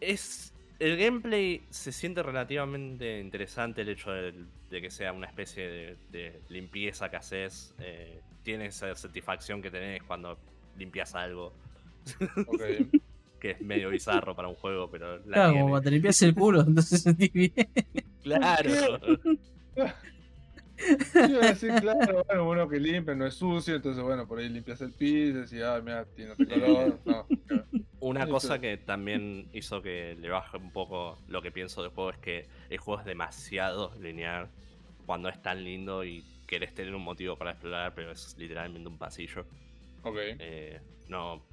Es. El gameplay se siente relativamente interesante el hecho de, de que sea una especie de, de limpieza que haces. eh, tiene esa satisfacción que tenés cuando limpias algo. Que es medio bizarro para un juego, pero la Claro, tiene. como cuando te limpias el culo, entonces sentís bien. Claro. Yo iba a decir, claro, bueno, bueno que limpia, no es sucio, entonces bueno, por ahí limpias el piso, decís, ah, mira, tiene otro color. No, claro. Una Sí, cosa sí. que también hizo que le baje un poco lo que pienso del juego es que el juego es demasiado lineal cuando es tan lindo y querés tener un motivo para explorar, pero es literalmente un pasillo. Ok. Eh, no,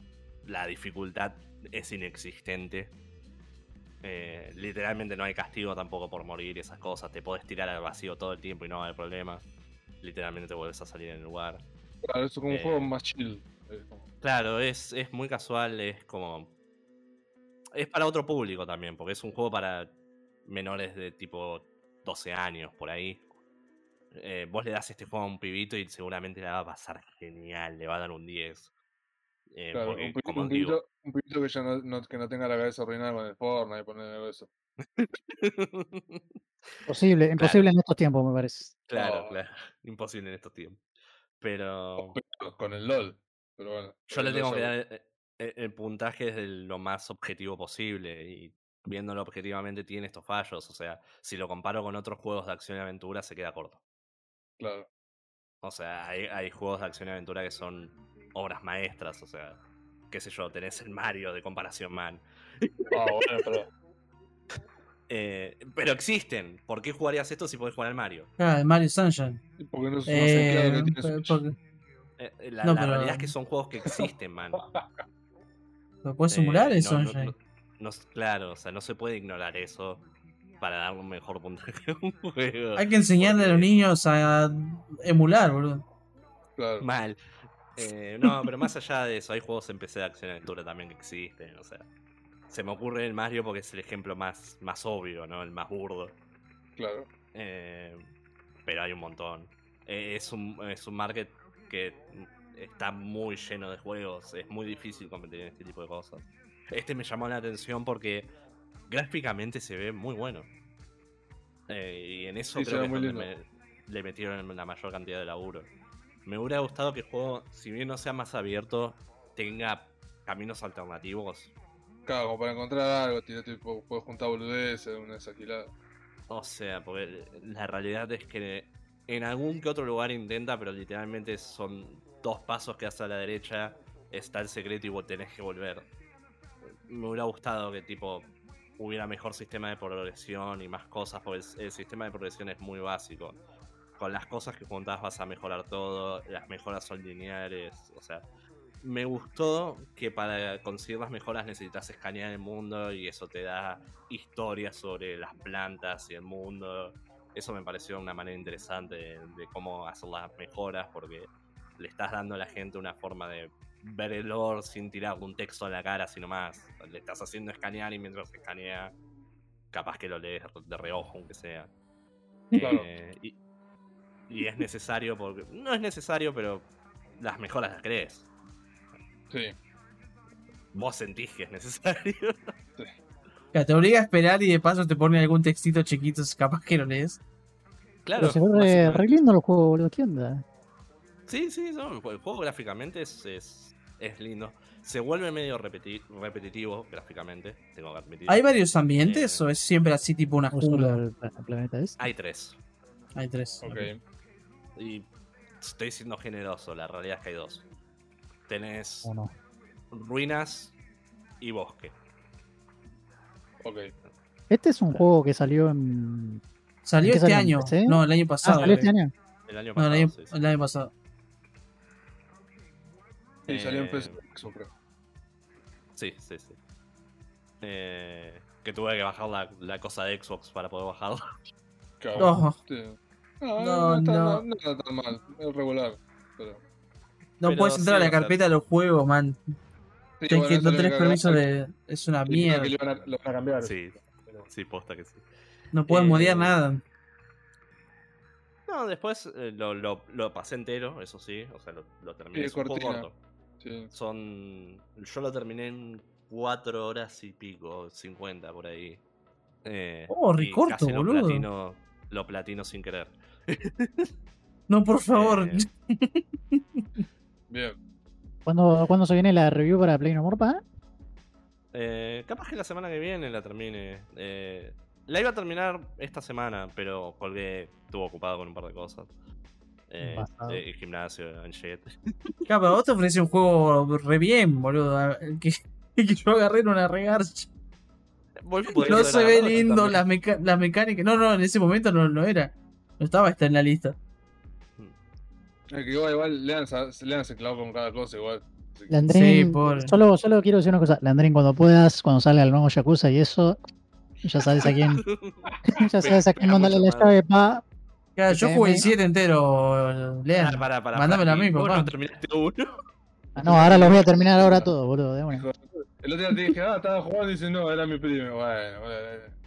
la dificultad es inexistente. Eh, literalmente no hay castigo tampoco por morir y esas cosas. Te podés tirar al vacío todo el tiempo y no va a haber problema. Literalmente te vuelves a salir en el lugar. Claro, es como un Eh. juego más chill. Claro, es, es muy casual, es como. Es para otro público también, porque es un juego para menores de tipo 12 años, por ahí. Eh, vos le das este juego a un pibito y seguramente le va a pasar genial, le va a dar un 10. Eh, Claro, porque, un, como un digo, un pibito que ya no, no- que no tenga la cabeza arruinada con el Fortnite y poner algo de eso. Imposible, imposible en estos tiempos, me parece. claro, Oh. claro, imposible en estos tiempos. Pero Con el LOL. Pero bueno. yo el le LOL tengo ya- que dar eh, eh, el puntaje desde lo más objetivo posible y viéndolo objetivamente tiene estos fallos. O sea, si lo comparo con otros juegos de acción y aventura se queda corto. Claro. O sea, hay, hay juegos de acción y aventura que son obras maestras. O sea, qué sé yo, tenés el Mario de comparación man. Ah, bueno, pero. Eh, pero existen. ¿Por qué jugarías esto si podés jugar al Mario? Claro, el Mario Sunshine. Porque no Eh, teclado que tiene pe- Switch. porque Eh, eh, la No, la pero- realidad es que son juegos que existen, man. lo puedes Eh, simular el no- no- Sunshine. no- no claro, o sea, no se puede ignorar eso para dar un mejor puntaje a un juego. Hay que enseñarle a los niños a emular, boludo. Claro. Mal. Eh, no, pero más allá de eso, hay juegos en PC de acción y aventura también que existen, o sea. Se me ocurre el Mario porque es el ejemplo más, más obvio, ¿no? El más burdo. Claro. Eh, pero hay un montón. Eh, es, un, es un market que está muy lleno de juegos. Es muy difícil competir en este tipo de cosas. Este me llamó la atención porque gráficamente se ve muy bueno. Eh, y en eso Sí, creo que es donde me- le metieron la mayor cantidad de laburo. Me hubiera gustado que el juego, si bien no sea más abierto, tenga caminos alternativos Claro, como para encontrar algo, tira tipo, puedes juntar boludeces, una desaquilada. O sea, porque la realidad es que en algún que otro lugar intenta, pero literalmente son dos pasos que hace a la derecha, está el secreto y vos tenés que volver. Me hubiera gustado que tipo hubiera mejor sistema de progresión y más cosas, porque el, el sistema de progresión es muy básico. Con las cosas que juntás vas a mejorar todo, las mejoras son lineales, o sea, me gustó que para conseguir las mejoras necesitas escanear el mundo y eso te da historias sobre las plantas y el mundo. Eso me pareció una manera interesante de, de cómo hacer las mejoras porque le estás dando a la gente una forma de ver el lore sin tirar un texto en la cara, sino más. Le estás haciendo escanear y mientras escanea, capaz que lo lees de reojo, aunque sea. Claro. Eh, y, y es necesario porque. No es necesario, pero las mejoras las crees. Sí. Vos sentís que es necesario. Claro, te obliga a esperar y de paso te pone algún textito chiquito, capaz que lo lees. Claro. Pero se ve re, lindo los juegos, boludo. ¿Qué onda? Sí, sí, no, el juego gráficamente es, es, es lindo. Se vuelve medio repeti- repetitivo gráficamente, tengo que admitir. ¿Hay varios ambientes Eh. o es siempre así tipo una ¿O solo jungla? el, pla- el planeta es? Hay tres. Hay tres. Ok. Y estoy siendo generoso, la realidad es que hay dos. Tenés ¿O no? ruinas y bosque. Ok. Este es un juego que salió en. ¿Salió ¿En qué este año? PC? No, el año Ah, pasado. salió este año. El año No, pasado. el año, sí, sí. el año pasado. Y salió en Eh, PC, creo. Sí, sí, sí. Eh, que tuve que bajar la, la cosa de Xbox para poder bajarlo. Claro. No. No, No, no, está, no. no. no está tan mal. Es regular. Pero... No Pero puedes entrar sí, a la carpeta de los juegos, man. Sí, bueno, que- no tenés permiso de. Es una mierda. que lo van a, lo van a cambiar. Sí, Pero- sí, posta que sí. No puedes Eh, modear nada. No, después eh, lo, lo, lo pasé entero, eso sí. O sea, lo, lo terminé. Sí, es un cortina. corto. Sí. Son. Yo lo terminé en 4 horas y pico, 50 por ahí. Eh, Oh, re y corto, casi boludo. Platino, lo platino sin querer. No, por favor. Eh, Bien. ¿Cuándo, ¿Cuándo se viene la review para Play No More, pa? Eh, capaz que la semana que viene la termine. Eh, la iba a terminar esta semana, pero colgué, estuvo ocupado con un par de cosas. Eh, eh, gimnasio, en jet. Claro, pero vos te ofreces un juego re bien, boludo. El que, el que yo agarré en una regarcha. No se ve lindo las, meca- las mecánicas. No, no, en ese momento no, no era. No estaba esta en la lista. Es que igual, igual Lean, se- Lean se clavó con cada cosa igual. Sí, pobre. solo, solo quiero decir una cosa. Landrin, cuando puedas, cuando salga el nuevo Yakuza y eso, ya sabes a quién, ya sabes a quién mandarle la llave, pa. Claro, yo jugué el me- 7 entero, Lean. Para, para, para. Mándamelo a mí, papá. no terminaste uno. Ah, no, ahora los voy a terminar ahora todo, boludo. de una. El otro día te dije, ah, estaba jugando y dice, no, era mi primo. Bueno, bueno.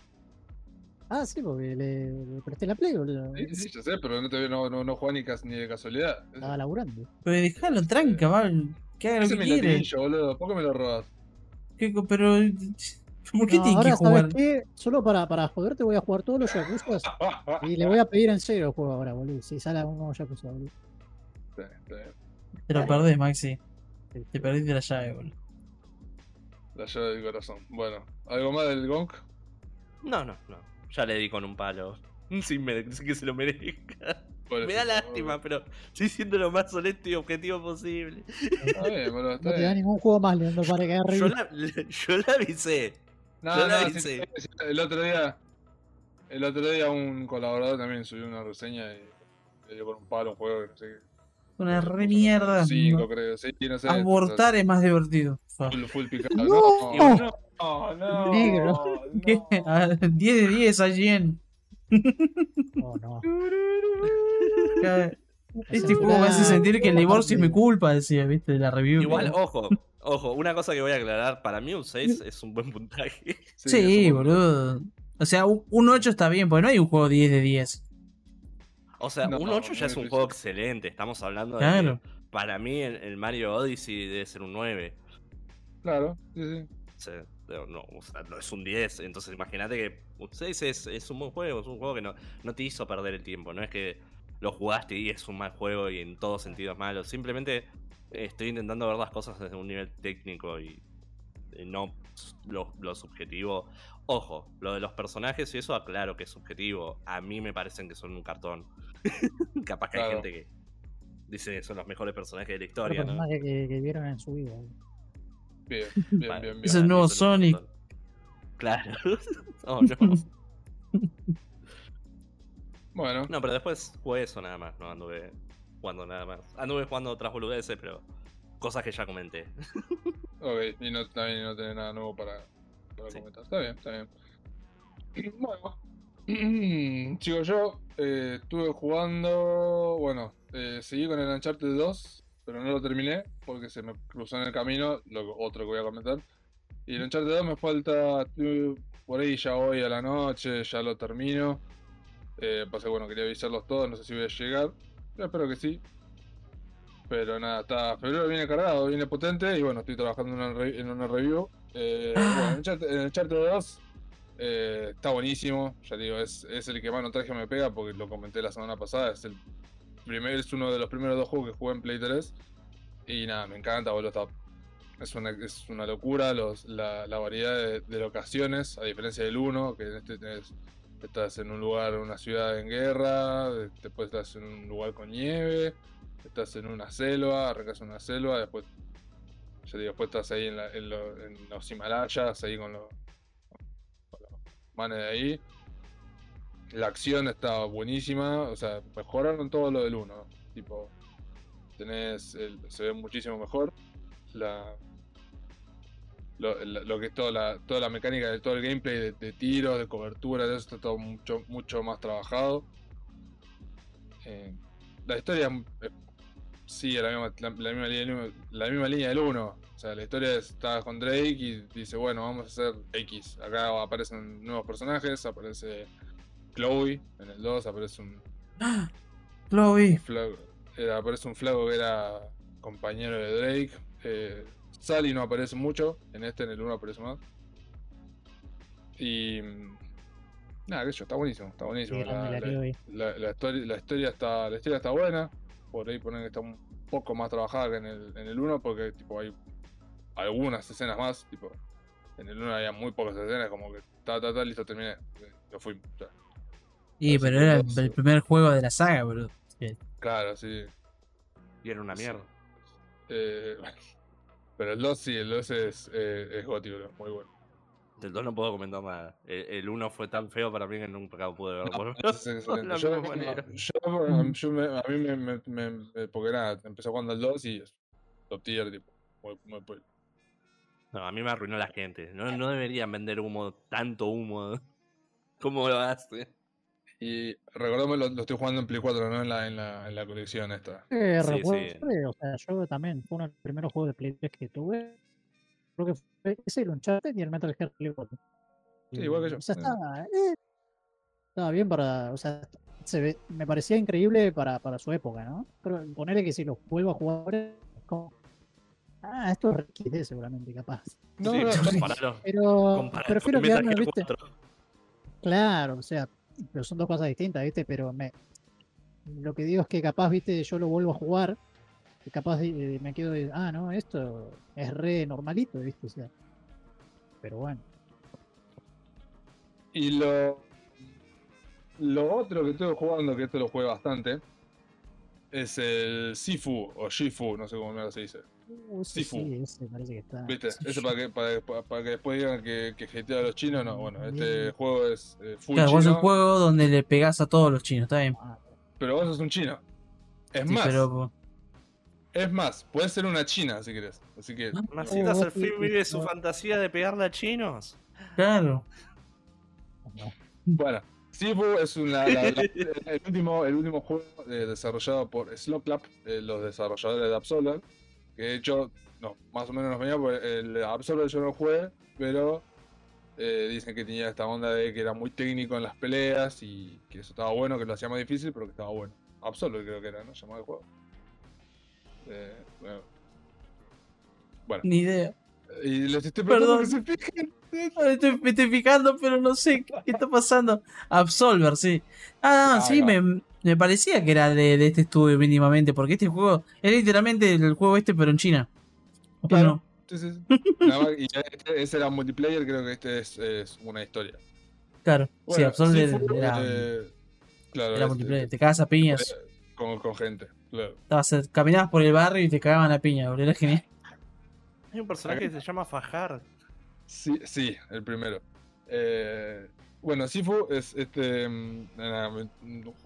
Ah, sí, porque le, le presté la Play, boludo. Sí, sí, ya sé, pero no, te, no, no, no jugaba ni, cas- ni de casualidad. Estaba laburando. Pero dejalo tranca, va. Que haga lo que quiere. latillo, boludo. ¿Por qué me lo robas? ¿Qué co- pero. ¿Por qué No, tiene que ahora, jugar? Solo para, para joderte voy a jugar todos los Yakuza y le voy a pedir en serio el juego ahora, boludo. Si sale un nuevo Yakuza, boludo. Está bien. Te lo perdés, Maxi. Te perdiste la llave, boludo. La llave del corazón. Bueno, ¿algo más del Gonk? No, no, no. Ya le di con un palo. Sin, que se lo merezca. Me da lástima, pero estoy siendo lo más honesto y objetivo posible. Está bien, boludo, está No te da ningún juego más, Leandro, para que. Yo la, yo la avisé. No, Yo la no, avisé. el otro día, el otro día un colaborador también subió una reseña y le dio con un palo un juego que no sé qué. Una re mierda. Cinco, No. creo, sí, no sé. Abortar es más divertido. Full, full picado. No. No, no, no. No. Ah, 10 de 10 allí en. Oh, no. Este juego me hace sentir que el divorcio es mi culpa, decía, viste, de la review. Igual, ojo, ojo, una cosa que voy a aclarar, para mí un 6 es un buen puntaje. Sí, eso, boludo. O sea, un un 8 está bien, porque no hay un juego 10 de 10. O sea, No, un 8 ya muy es un juego excelente. Estamos hablando de Claro. que para mí el, el Mario Odyssey debe ser un 9. Claro, sí, sí. Sea, pero no, o sea, no es un 10. Entonces imagínate que un 6 es, es un buen juego, es un juego que no, no te hizo perder el tiempo. No es que lo jugaste y es un mal juego y en todo sentido es malo. Simplemente eh, estoy intentando ver las cosas desde un nivel técnico y eh, no lo, lo subjetivo. Ojo, lo de los personajes y eso, aclaro que es subjetivo. A mí me parecen que son un cartón. Capaz que hay gente que dice que son los mejores personajes de la historia, ¿no? personaje que, que vieron en su vida. Bien, bien, Vale. bien, bien. Es el nuevo Sonic. Claro. oh, no. Bueno, No, pero después jugué eso nada más, no anduve jugando nada más. Anduve jugando otras boludeces, pero cosas que ya comenté. ok, y no, también no tenés nada nuevo para, para Sí. comentar. Está bien, está bien. Bueno, chicos, yo eh, estuve jugando. Bueno, eh, seguí con el Uncharted 2, pero no lo terminé porque se me cruzó en el camino. Lo otro que voy a comentar. Y el Uncharted 2 me falta. por ahí ya hoy a la noche, ya lo termino. Eh, que bueno, quería avisarlos todos, no sé si voy a llegar. Yo espero que sí. Pero nada, está. Febrero viene cargado, viene potente. Y bueno, estoy trabajando en una, re- en una review. Eh, bueno, el Uncharted, el Uncharted 2 eh, está buenísimo. Ya digo, es, es el que más nostalgia me pega porque lo comenté la semana pasada. Es el primer, es uno de los primeros dos juegos que jugué en Play 3. Y nada, me encanta, boludo. Es, una, es una locura los, la, la variedad de, de locaciones, a diferencia del 1, que en este tenés- estás en un lugar, una ciudad en guerra, después estás en un lugar con nieve, estás en una selva, arrancas una selva, después, ya después estás ahí en, la- en lo- en los Himalayas, ahí con los, con los manes de ahí. La acción está buenísima, o sea, mejoraron todo lo del 1, tipo, tenés, el- se ve muchísimo mejor. La, lo, lo- que es toda la, toda la mecánica de todo el gameplay de, tiros, de cobertura, de eso está todo mucho, mucho más trabajado. Eh, la historia eh, sigue la misma, línea, la misma línea del 1. O sea, la historia es, está con Drake y dice, bueno, vamos a hacer X. Acá aparecen nuevos personajes, aparece Chloe, en el 2 aparece un, Chloe. flago, era- aparece un flago que era compañero de Drake. Eh, Sally no aparece mucho, en este, en el 1 aparece más. Y. Nada, qué sé yo, está buenísimo, está buenísimo. La, la la- Chloe. la- la historia, la, historia está, la historia está buena. Por ahí ponen que está un poco más trabajada que en el, en el 1, porque tipo hay algunas escenas más. Tipo, en el 1 había muy pocas escenas, como que ta, ta, ta, listo, terminé. Lo fui. ya. Y Así pero era el eh. primer juego de la saga, bro. Claro, sí. Y era una mierda. Eh, pero el 2 sí, el 2 es, eh, es Goti, bro, muy bueno. Del 2 no puedo comentar nada. El 1 fue tan feo para mí que nunca pude verlo. por- Es excelente. Yo, yo- yo me- a mí me, me, me- me- porque nada, empecé jugando al 2 y top tier, tipo, muy, muy bueno. No, a mí me arruinó la gente. No, no deberían vender humo, tanto humo. como lo hace? Y recordemos, lo, lo estoy jugando en Play 4, ¿no? En la, en la, en la colección esta. Eh, Sí, recuerdo, sí. o sea, yo también, fue uno de los primeros juegos de Play 3 que tuve. Creo que fue ese el Uncharted y el Metal Gear Play 4. Sí, igual que yo. O sea, estaba, eh, estaba bien para, o sea, se ve, me parecía increíble para, para su época, ¿no? Pero ponerle que si lo vuelvo a jugar es como, ah, esto es RQD seguramente, capaz. No, sí, no, no. comparalo. Pero comparalo prefiero quedarme, ¿viste? 4. Claro, o sea, pero son dos cosas distintas, ¿viste? Pero me, lo que digo es que capaz, ¿viste? Yo lo vuelvo a jugar y capaz eh, me quedo de, ah, no, esto es re normalito, ¿viste? O sea, pero bueno. Y lo, lo otro que estoy jugando, que esto lo jugué bastante, es el Sifu o Shifu, no sé cómo se dice. Uh, ese Sifu. sí, ese parece que está. ¿Viste? Sí, Ese para que, para, para- para que después digan que, que hatea a los chinos, no. Bueno, este juego es eh, full Claro, vos es chino, un juego donde le pegás a todos los chinos, está bien. Ah, pero vos sos un chino. Es Sí, más, pero es más, puedes ser una china si querés. Así que. Macita Oh, Serfín sí, vive su fantasía de pegarle a chinos. claro. no. Bueno, Sifu es una, la- la- el, último, el último juego eh, desarrollado por Slowclap, eh, los desarrolladores de Absolver. Que de hecho, no, más o menos nos venía porque el Absolver yo no lo jugué, pero eh, dicen que tenía esta onda de que era muy técnico en las peleas y que eso estaba bueno, que lo hacía más difícil, pero que estaba bueno. Absolver creo que era, ¿no? Llamado el juego. Eh, bueno. Bueno, Ni idea. y les estoy que se Perdón. fijen. Me estoy, me estoy fijando, pero no sé qué, está pasando. Absolver, sí. Ah, Ahí sí, me, me parecía que era de, de este estudio mínimamente, porque este juego es literalmente el juego este, pero en China. Claro. Sí, sí, sí. Nada más, y este- ese era multiplayer, creo que este es, es una historia. Claro, sí, Sifu, era, eh, claro, era es- multiplayer. Te cagas a piñas. eh, con, con gente, claro. Estabas, eh, caminabas por el barrio y te cagaban a piña, boludo. Era genial. Hay un personaje que se llama Fajar. Sí, sí, el primero. Eh, bueno, Sifu es este mm, nada,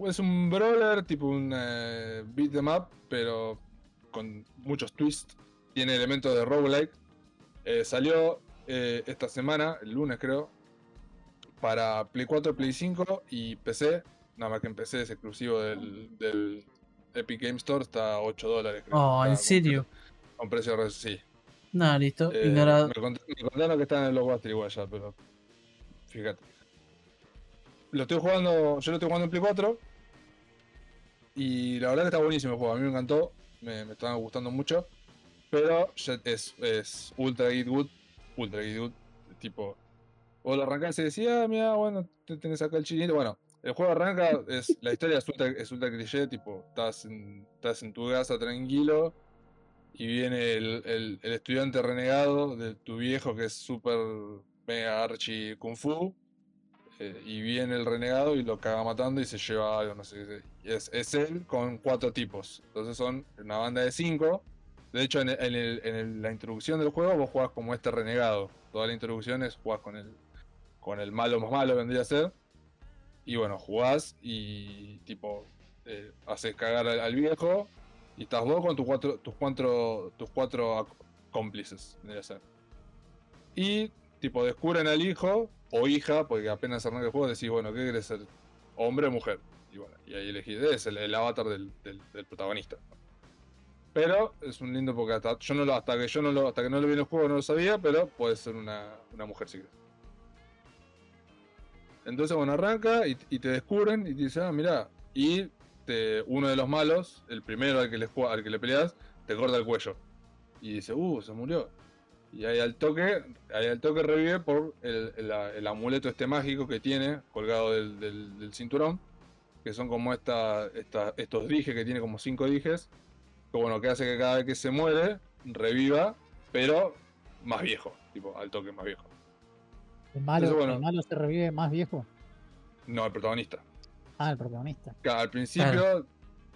es un brawler tipo un eh, beat 'em up, pero con muchos twists. Tiene elementos de roguelike. Eh, salió eh, esta semana, el lunes creo, para Play 4, Play 5 y PC. Nada más que en PC es exclusivo del, del Epic Game Store, está a 8 dólares. creo. Oh, ¿en serio? pre- Con precio re- sí. No, listo. Eh, me, cont- me contaron que está en el blockbuster igual ya, pero. Fíjate. Lo estoy jugando. Yo lo estoy jugando en Play 4. Y la verdad que está buenísimo el juego. A mí me encantó. Me, me estaba gustando mucho. Pero es, es ultra git good. Ultra git good. Tipo. Vos lo arrancás y decís, ah, mira, bueno, te tenés acá el chinito. Bueno, el juego arranca, es, la historia es ultra, es cliché, tipo, estás en, estás en tu casa tranquilo y viene el, el- estudiante renegado de tu viejo que es súper mega archi kung fu eh, y viene el renegado y lo caga matando y se lleva algo, no sé qué. Es, es él con cuatro tipos. Entonces son una banda de cinco. De hecho, en, la introducción del juego vos jugás como este renegado. Toda la introducción es jugás con el, con el malo más malo, vendría a ser. Y bueno, jugás y tipo eh, haces cagar al, al viejo y estás vos con tus cuatro, tus cuatro, tus cuatro cómplices, vendría a ser. Y, tipo, descubren al hijo o hija, porque apenas arranca el juego, decís, bueno, ¿qué querés ser? ¿Hombre o mujer? Y bueno, y ahí elegís, es el, avatar del, del- del protagonista. Pero es un lindo porque hasta, yo no lo, hasta que yo no lo, hasta que no lo vi en el juego no lo sabía, pero puede ser una, una mujer si. Entonces, bueno, arranca y, te descubren y te dicen, ah, mirá. Y te, uno de los malos, el primero al que le, al que le peleas, te corta el cuello. Y dice, uh, se murió. Y ahí al toque, ahí al toque revive por el, el- el amuleto este mágico que tiene colgado del, del- del cinturón. Que son como esta, esta- estos dijes que tiene como cinco dijes. Que bueno, que hace que cada vez que se muere, reviva, pero más viejo. Tipo, al toque más viejo. El malo, Entonces, bueno. el malo se revive más viejo. No, el protagonista. Ah, el protagonista. Que al principio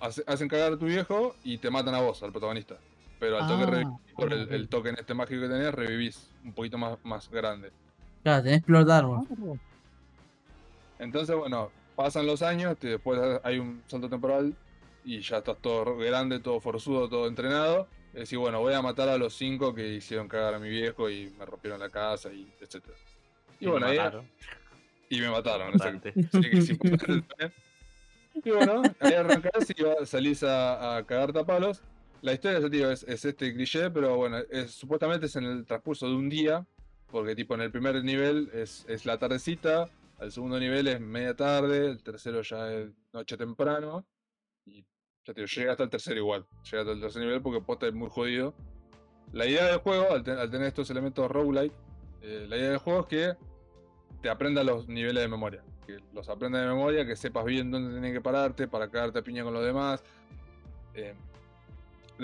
hace- hacen cagar a tu viejo y te matan a vos, al protagonista. Pero al toque Ah, revivís por el, el token este mágico que tenés, revivís un poquito más, más grande. Claro, tenés Plot Armor. Ah, Entonces, bueno, pasan los años, te- después hay un salto temporal y ya estás todo grande, todo forzudo, todo entrenado. Y decís, bueno, voy a matar a los cinco que hicieron cagar a mi viejo y me rompieron la casa y etcétera. Y, bueno, ahí- mataron. y me mataron. Que es importante también. Y bueno, ahí arrancás y salís a, a cagarte a palos. La historia, es, es este cliché, pero bueno, es, supuestamente es en el transcurso de un día, porque tipo en el primer nivel es, es la tardecita, al segundo nivel es media tarde, el tercero ya es noche temprano, y ya te digo, llega hasta el tercero igual, llega hasta el tercer nivel porque posta es muy jodido. La idea del juego, al, ten- al tener estos elementos roguelike, eh, la idea del juego es que te aprenda los niveles de memoria. Que los aprenda de memoria, que sepas bien dónde tenés que pararte para cagarte a piña con los demás. Eh,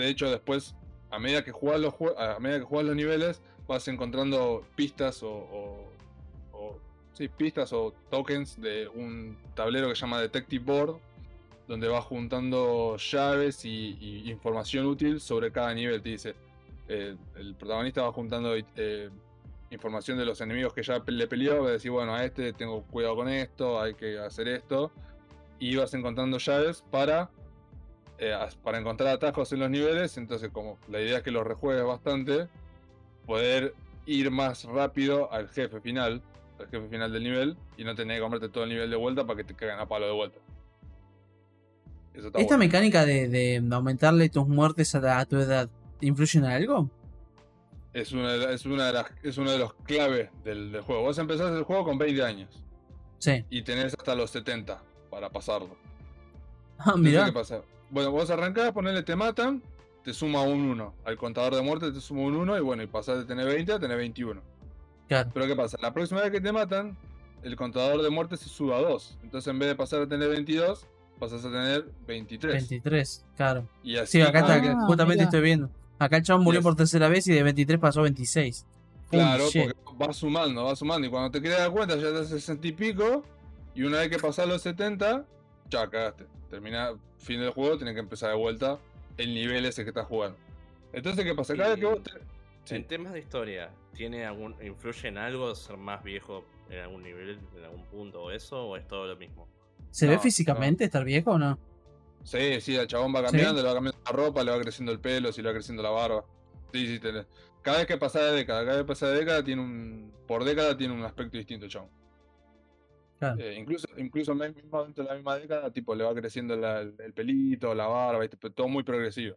de hecho, después, a medida que jugás los, a medida que jugás los niveles, vas encontrando pistas o, sí, pistas o tokens de un tablero que se llama Detective Board, donde vas juntando llaves y, y información útil sobre cada nivel. Te dice, el protagonista va juntando eh, información de los enemigos que ya le peleó, va a decir, bueno, a este tengo cuidado con esto, hay que hacer esto. Y vas encontrando llaves para, eh, para encontrar atajos en los niveles. Entonces, como la idea es que los rejuegues bastante, poder ir más rápido al jefe final, al jefe final del nivel, y no tener que comprarte todo el nivel de vuelta para que te caigan a palo de vuelta. ¿Esta bueno. mecánica de, de aumentarle tus muertes a, la- a tu edad influye en algo? Es una, es una de las, es uno de los claves del, del juego. Vos empezás el juego con 20 años Sí. y tenés hasta los 70 para pasarlo. Ah, Entonces, mirá. ¿qué pasa? Bueno, vos arrancás, ponele te matan, te suma un 1. Al contador de muerte te suma un 1 y bueno, y pasás de tener 20 a tener 21. Claro. Pero ¿qué pasa? La próxima vez que te matan, el contador de muerte se sube a 2. Entonces en vez de pasar a tener 22, pasas a tener 23. 23, claro. Y así Sí, acá está, Ah, que justamente mirá. estoy viendo. Acá el chabón murió Yes. por tercera vez y de 23 pasó a 26. Claro, shit. porque va sumando, va sumando. Y cuando te quieres dar cuenta, ya hace 60 y pico. Y una vez que pasás los 70, ya cagaste. Termina fin del juego, tienes que empezar de vuelta el nivel ese que estás jugando. Entonces, ¿qué pasa? Cada vez que vos te... Sí. En temas de historia, ¿tiene algún, ¿influye en algo ser más viejo en algún nivel, en algún punto o eso? ¿O es todo lo mismo? ¿Se No, ve físicamente estar viejo o no? Sí, sí, el chabón va cambiando, le va cambiando la ropa, le va creciendo el pelo, si le va creciendo la barba. Sí, sí, tenés. Cada vez que pasa de década, cada vez que pasa de década tiene un. Por década tiene un aspecto distinto chabón. Claro. Eh, incluso, incluso mismo dentro de la misma década, tipo, le va creciendo el, el pelito, la barba, todo muy progresivo.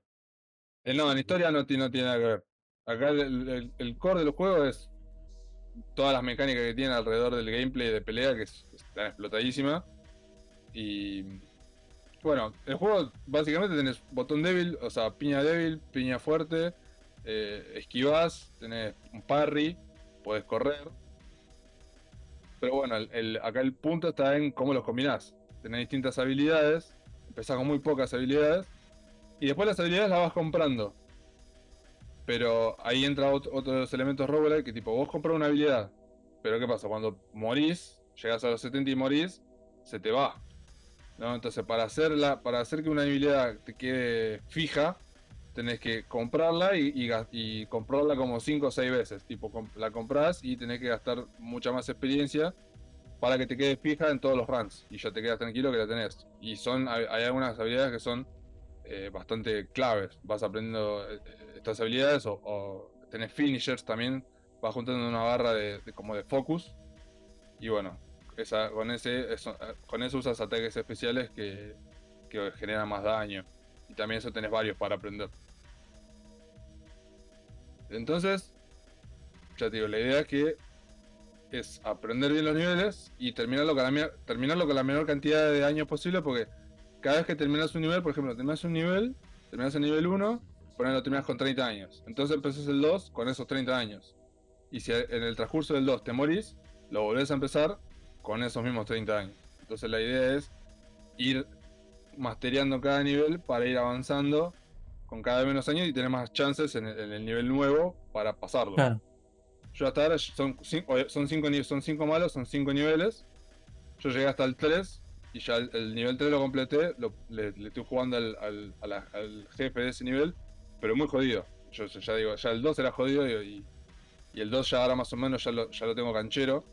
Eh, no, en historia no, tiene- nada que ver. Acá el, core del juego es todas las mecánicas que tiene alrededor del gameplay de pelea, que es, está explotadísima. Y bueno, el juego básicamente tenés botón débil, o sea, piña débil, piña fuerte, eh, esquivás, tenés un parry, podés correr. Pero bueno, el- acá el punto está en cómo los combinás. Tenés distintas habilidades, empezás con muy pocas habilidades, y después las habilidades las vas comprando. Pero ahí entra ot- otro los elementos roguelike que tipo, vos compras una habilidad, pero ¿qué pasa? Cuando morís, llegas a los 70 y morís, se te va. ¿no? Entonces para hacerla, para hacer que una habilidad te quede fija, tenés que comprarla y, y y comprarla como 5 o 6 veces. Tipo, la compras y tenés que gastar mucha más experiencia para que te quede fija en todos los runs. Y ya te quedas tranquilo que la tenés. Y son, hay, algunas habilidades que son eh, bastante claves. Vas aprendiendo eh, estas habilidades o, tenés finishers también vas juntando una barra de, como de focus. Y bueno, esa, con ese eso- con eso usas ataques especiales que, que generan más daño. Y también eso tenés varios para aprender. Entonces, ya te digo, la idea es que es aprender bien los niveles y terminarlo con la, mi- terminarlo con la menor cantidad de años posible porque cada vez que terminas un nivel, por ejemplo, terminas un nivel, terminas el nivel 1, ponelo terminas con 30 años. Entonces empezás el 2 con esos 30 años. Y si en el transcurso del 2 te morís, lo volvés a empezar con esos mismos 30 años. Entonces la idea es ir mastereando cada nivel para ir avanzando con cada vez menos años y tener más chances en el, en el nivel nuevo para pasarlo. Claro. Yo hasta ahora son, son, cinco, son cinco malos, son cinco niveles. Yo llegué hasta el 3 y ya el, el nivel 3 lo completé. lo- le, le estoy jugando al, al- a la- al jefe de ese nivel, pero muy jodido. Yo, yo ya digo, ya el 2 era jodido y, y- y el 2 ya ahora más o menos ya lo, ya lo tengo canchero.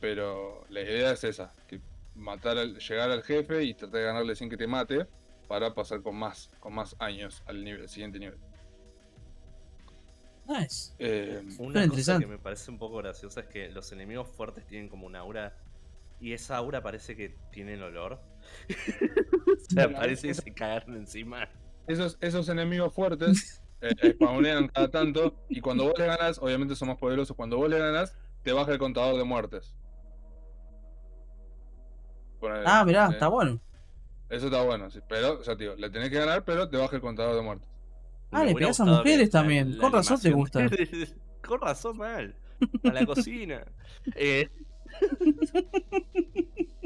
Pero la idea es esa, que matar al, llegar al jefe y tratar de ganarle sin que te mate para pasar con más, con más años al nivel, siguiente nivel. Nice. Eh, Una cosa que me parece un poco graciosa es que los enemigos fuertes tienen como un aura. Y esa aura parece que tienen olor. o sea, Bueno, parece que se cagaron encima. esos, esos enemigos fuertes eh, spawnean cada tanto y cuando vos le ganas, obviamente son más poderosos, cuando vos le ganas, te baja el contador de muertes. Ah, mirá, eh, está bueno. Eso está bueno, sí, pero, ya te digo, le tenés que ganar, pero te baja el contador de muertes. Ah, le pegás a mujeres que también. la Con razón te gusta. Con razón mal. A la cocina. Eh,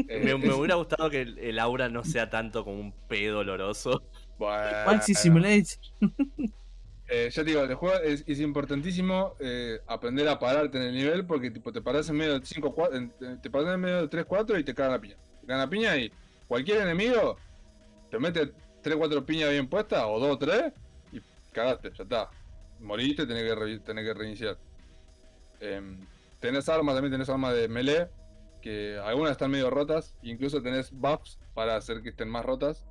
me, hubiera gustado que el, el aura no sea tanto como un pedo oloroso. bueno, Maxi Simulate. eh, ya te digo, el juego es, es importantísimo eh, aprender a pararte en el nivel porque tipo te parás en medio de 5 4, en- en- te parás en medio de 3 4 y te cagan la piña. La piña y cualquier enemigo te mete 3 4 piñas bien puestas o 2 o 3 y cagaste, ya está. Moriste, tenés que, re- tenés que reiniciar. Em, tenés armas, también tenés armas de melee que algunas están medio rotas, incluso tenés buffs para hacer que estén más rotas.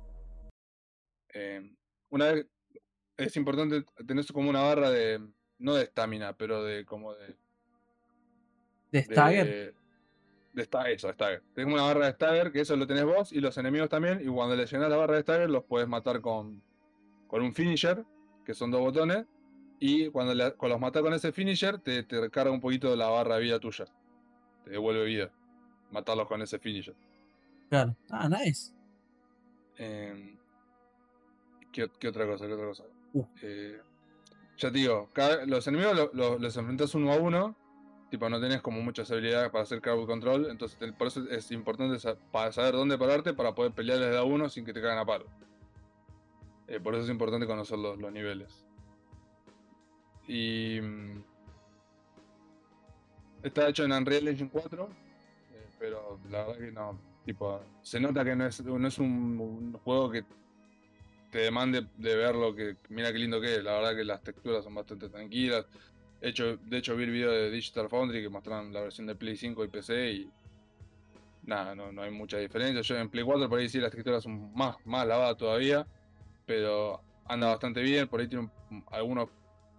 Em, una vez es importante tener como una barra de no de estamina, pero de como de De de, Stagger. de sta- eso, stagger. Tenés una barra de stagger que eso lo tenés vos y los enemigos también y cuando le llenas la barra de stagger los puedes matar con con un finisher, que son dos botones y cuando, los matas con ese finisher te, te recarga un poquito de la barra de vida tuya. Te devuelve vida. Matarlos con ese finisher. Claro. Ah, nice. Em, ¿qué, qué otra cosa? ¿Qué otra cosa? Uh. Eh, ya te digo, cada- los enemigos lo- lo- los enfrentas uno a uno. Tipo, no tenés como muchas habilidades para hacer crowd control. Entonces, te- por eso es importante para saber dónde pararte para poder pelearles de a uno sin que te caigan a palo. Eh, por eso es importante conocer los, los niveles. Y. mm, Está hecho en Unreal Engine 4. eh, pero la verdad que no. Tipo, se nota que no es, no es un, un juego que te demande de ver lo que. Mira qué lindo que es. La verdad que las texturas son bastante tranquilas. De hecho, de hecho vi el video de Digital Foundry que mostraron la versión de Play 5 y PC y. Nada, no, no hay mucha diferencia. Yo en Play 4 por ahí sí las texturas son más, más lavadas todavía. Pero anda bastante bien. Por ahí tiene un- algunos,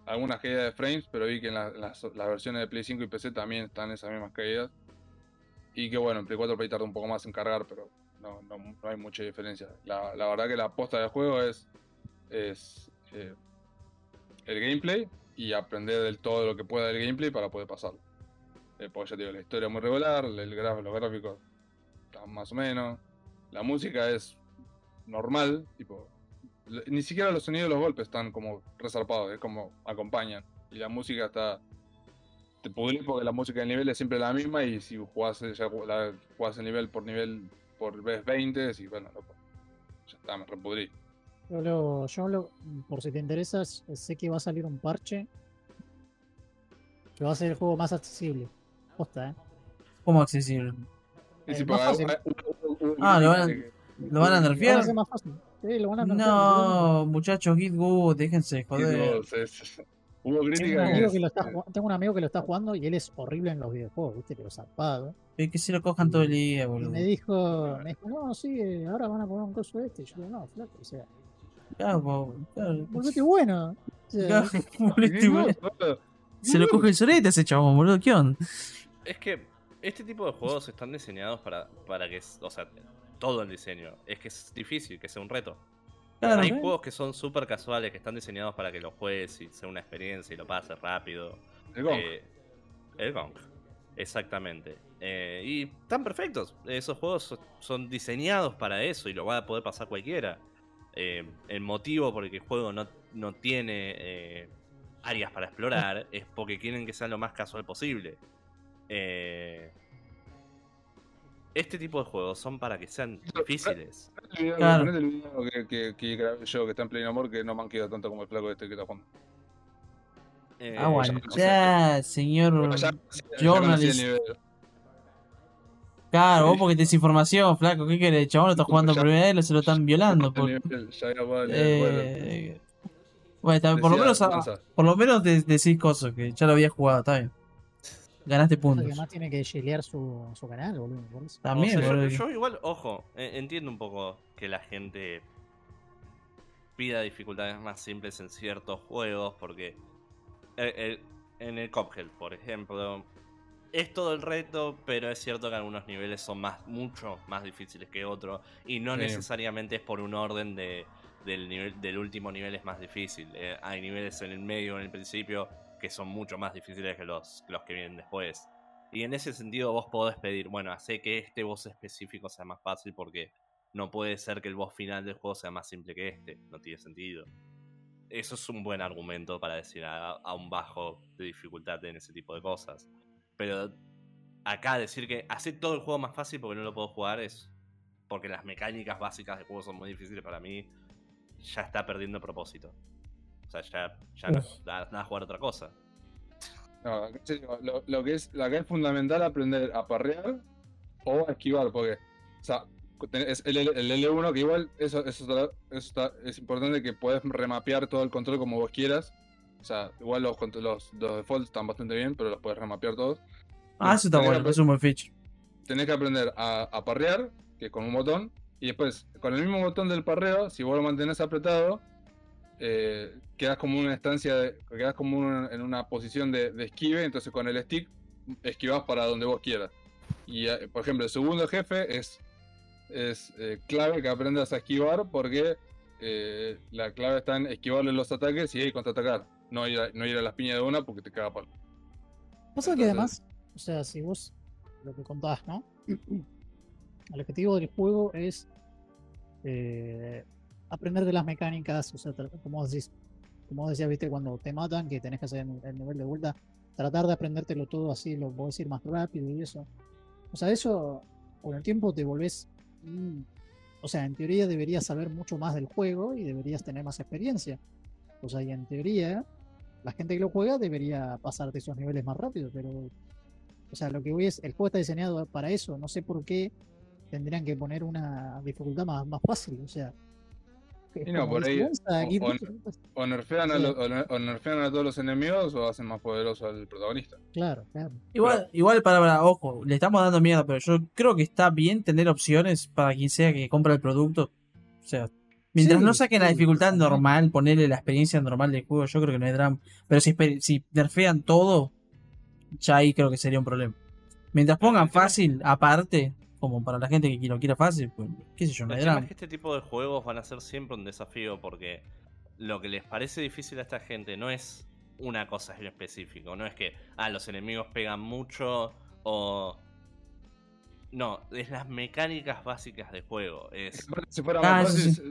algunas caídas de frames. Pero vi que en las, las versiones de Play 5 y PC también están esas mismas caídas. Y que bueno, en Play 4 por ahí tarda un poco más en cargar, pero no, no, no hay mucha diferencia. La, la verdad que la aposta del juego es, es eh, el gameplay y aprender del todo lo que pueda del gameplay para poder pasarlo. Eh, porque ya digo, la historia es muy regular, el graf- los gráficos están más o menos, la música es normal, tipo, ni siquiera los sonidos de los golpes están como resarpados, es como acompañan. Y la música está te pudrís porque la música del nivel es siempre la misma y si jugás, eh, ya jugás el nivel por nivel por vez 20, y bueno, no, ya está, me repudrí. Yo, lo, yo lo- por si te interesa, sé que va a salir un parche que va a ser el juego más accesible. Posta, ¿eh? ¿Cómo accesible? Y Eh, si más fácil. ah, Ah, lo van a- ¿Lo van a Lo van a nerfear? hacer más fácil. Sí, lo van a nerfear, No, muchachos, Git Good, déjense joder. es- Hubo Tengo crítica un, que amigo es- que lo está jugando, tengo un amigo que lo está jugando y él es horrible en los videojuegos, ¿viste? Pero zarpado. Que que se lo cojan todo el día, Y boludo. me dijo, me dijo, no, sí, eh, ahora van a poner un coso de este. Y yo digo, no, flaco, o sea, Claro, po, claro. volvete bueno. Volvete Se lo coge el sorete ese chabón, boludo. ¿Qué onda? Es que este tipo de juegos están diseñados para, para que, o sea, todo el diseño. Es que es difícil, que sea un reto. Claro, Hay ¿eh? juegos que son súper casuales, que están diseñados para que lo juegues y sea una experiencia y lo pases rápido. El Gong. Eh, el Gong. Exactamente. Eh, y están perfectos. Esos juegos so- son diseñados para eso y lo va a poder pasar cualquiera. Eh, el motivo por el que el juego no, no tiene eh, áreas para explorar es porque quieren que sea lo más casual posible. Eh, este tipo de juegos son para que sean difíciles. El video, Claro. ponete el video que, que, que grabé yo, que está en pleno amor, que no me han quedado tanto como el flaco este que está jugando. Eh, señor. Pero ya- ya Journalist. Claro, vos porque te desinformación, flaco. ¿Qué querés? El chabón lo está jugando Ya- por primera vez, lo se lo están violando. Por... ya. Eh... Bueno, está por lo menos, por lo menos de- decís cosas, que ya lo había jugado, está bien. Ganaste puntos. que más tiene que chilear su, su canal, boludo. También, O sea, yo- boludo. yo, igual, ojo, eh, entiendo un poco que la gente pida dificultades más simples en ciertos juegos, porque el- el- en el Cuphead, por ejemplo, es todo el reto, pero es cierto que algunos niveles son más, mucho más difíciles que otros, y no Sí. necesariamente es por un orden de, del, nivel, del último nivel es más difícil. Eh, hay niveles en el medio, en el principio, que son mucho más difíciles que los, que los que vienen después. Y en ese sentido vos podés pedir, bueno, hace que este boss específico sea más fácil porque no puede ser que el boss final del juego sea más simple que este. No tiene sentido. Eso es un buen argumento para decir a, a un bajo de dificultad en ese tipo de cosas. Pero acá decir que hace todo el juego más fácil porque no lo puedo jugar es porque las mecánicas básicas del juego son muy difíciles para mí. Ya está perdiendo propósito. O sea, ya, ya no da, da a jugar otra cosa. No, lo, lo que es, acá es fundamental aprender a parrear o a esquivar, porque, o sea, es el, el L1 que igual, eso, eso, está- eso está- es importante que puedes remapear todo el control como vos quieras. O sea, igual los, los, los defaults están bastante bien, pero los puedes remapear todos. Ah, eso está Tenés bueno, es un buen feature. tenés que aprender a, a parrear, que es con un botón, y después, con el mismo botón del parreo, si vos lo mantenés apretado, eh, quedas como una estancia, de, quedas como un- en una posición de, de esquive, entonces con el stick esquivás para donde vos quieras. Y, eh, por ejemplo, el segundo jefe es, es eh, clave que aprendas a esquivar porque eh, la clave está en esquivarle los ataques y contraatacar. No ir, a, no ir a las piñas de una porque te caga palo. Pasa que además, o sea, si vos lo que contás, ¿no? El objetivo del juego es eh, aprender de las mecánicas, o sea, como vos decís, como vos decías, viste, cuando te matan, que tenés que hacer el el nivel de vuelta, tratar de aprendértelo todo así, lo podés ir más rápido y eso. O sea, eso con el tiempo te volvés. mm, o sea, en teoría deberías saber mucho más del juego y deberías tener más experiencia. O sea, y en teoría, la gente que lo juega debería pasarte esos niveles más rápido, pero. O sea, lo que voy es. El juego está diseñado para eso. No sé por qué tendrían que poner una dificultad más, más fácil. O sea. Y no, por ahí, Gonza, aquí o- o- dice- O nerfean, a Sí. los- o ner- o nerfean a todos los enemigos o hacen más poderoso al protagonista. Claro, claro. Igual, igual para, para- ojo, le estamos dando miedo, pero yo creo que está bien tener opciones para quien sea que compra el producto. O sea, mientras Sí, no saquen la dificultad normal, ponerle la experiencia normal del juego, yo creo que no hay drama. Pero si, si nerfean todo, ya ahí creo que sería un problema. Mientras pongan fácil, aparte, como para la gente que lo quiera fácil, pues qué sé yo, no hay drama. es que este tipo de juegos van a ser siempre un desafío porque lo que les parece difícil a esta gente no es una cosa en específico, no es que ah, los enemigos pegan mucho o no, es las mecánicas básicas de juego, es Si fuera Ah, más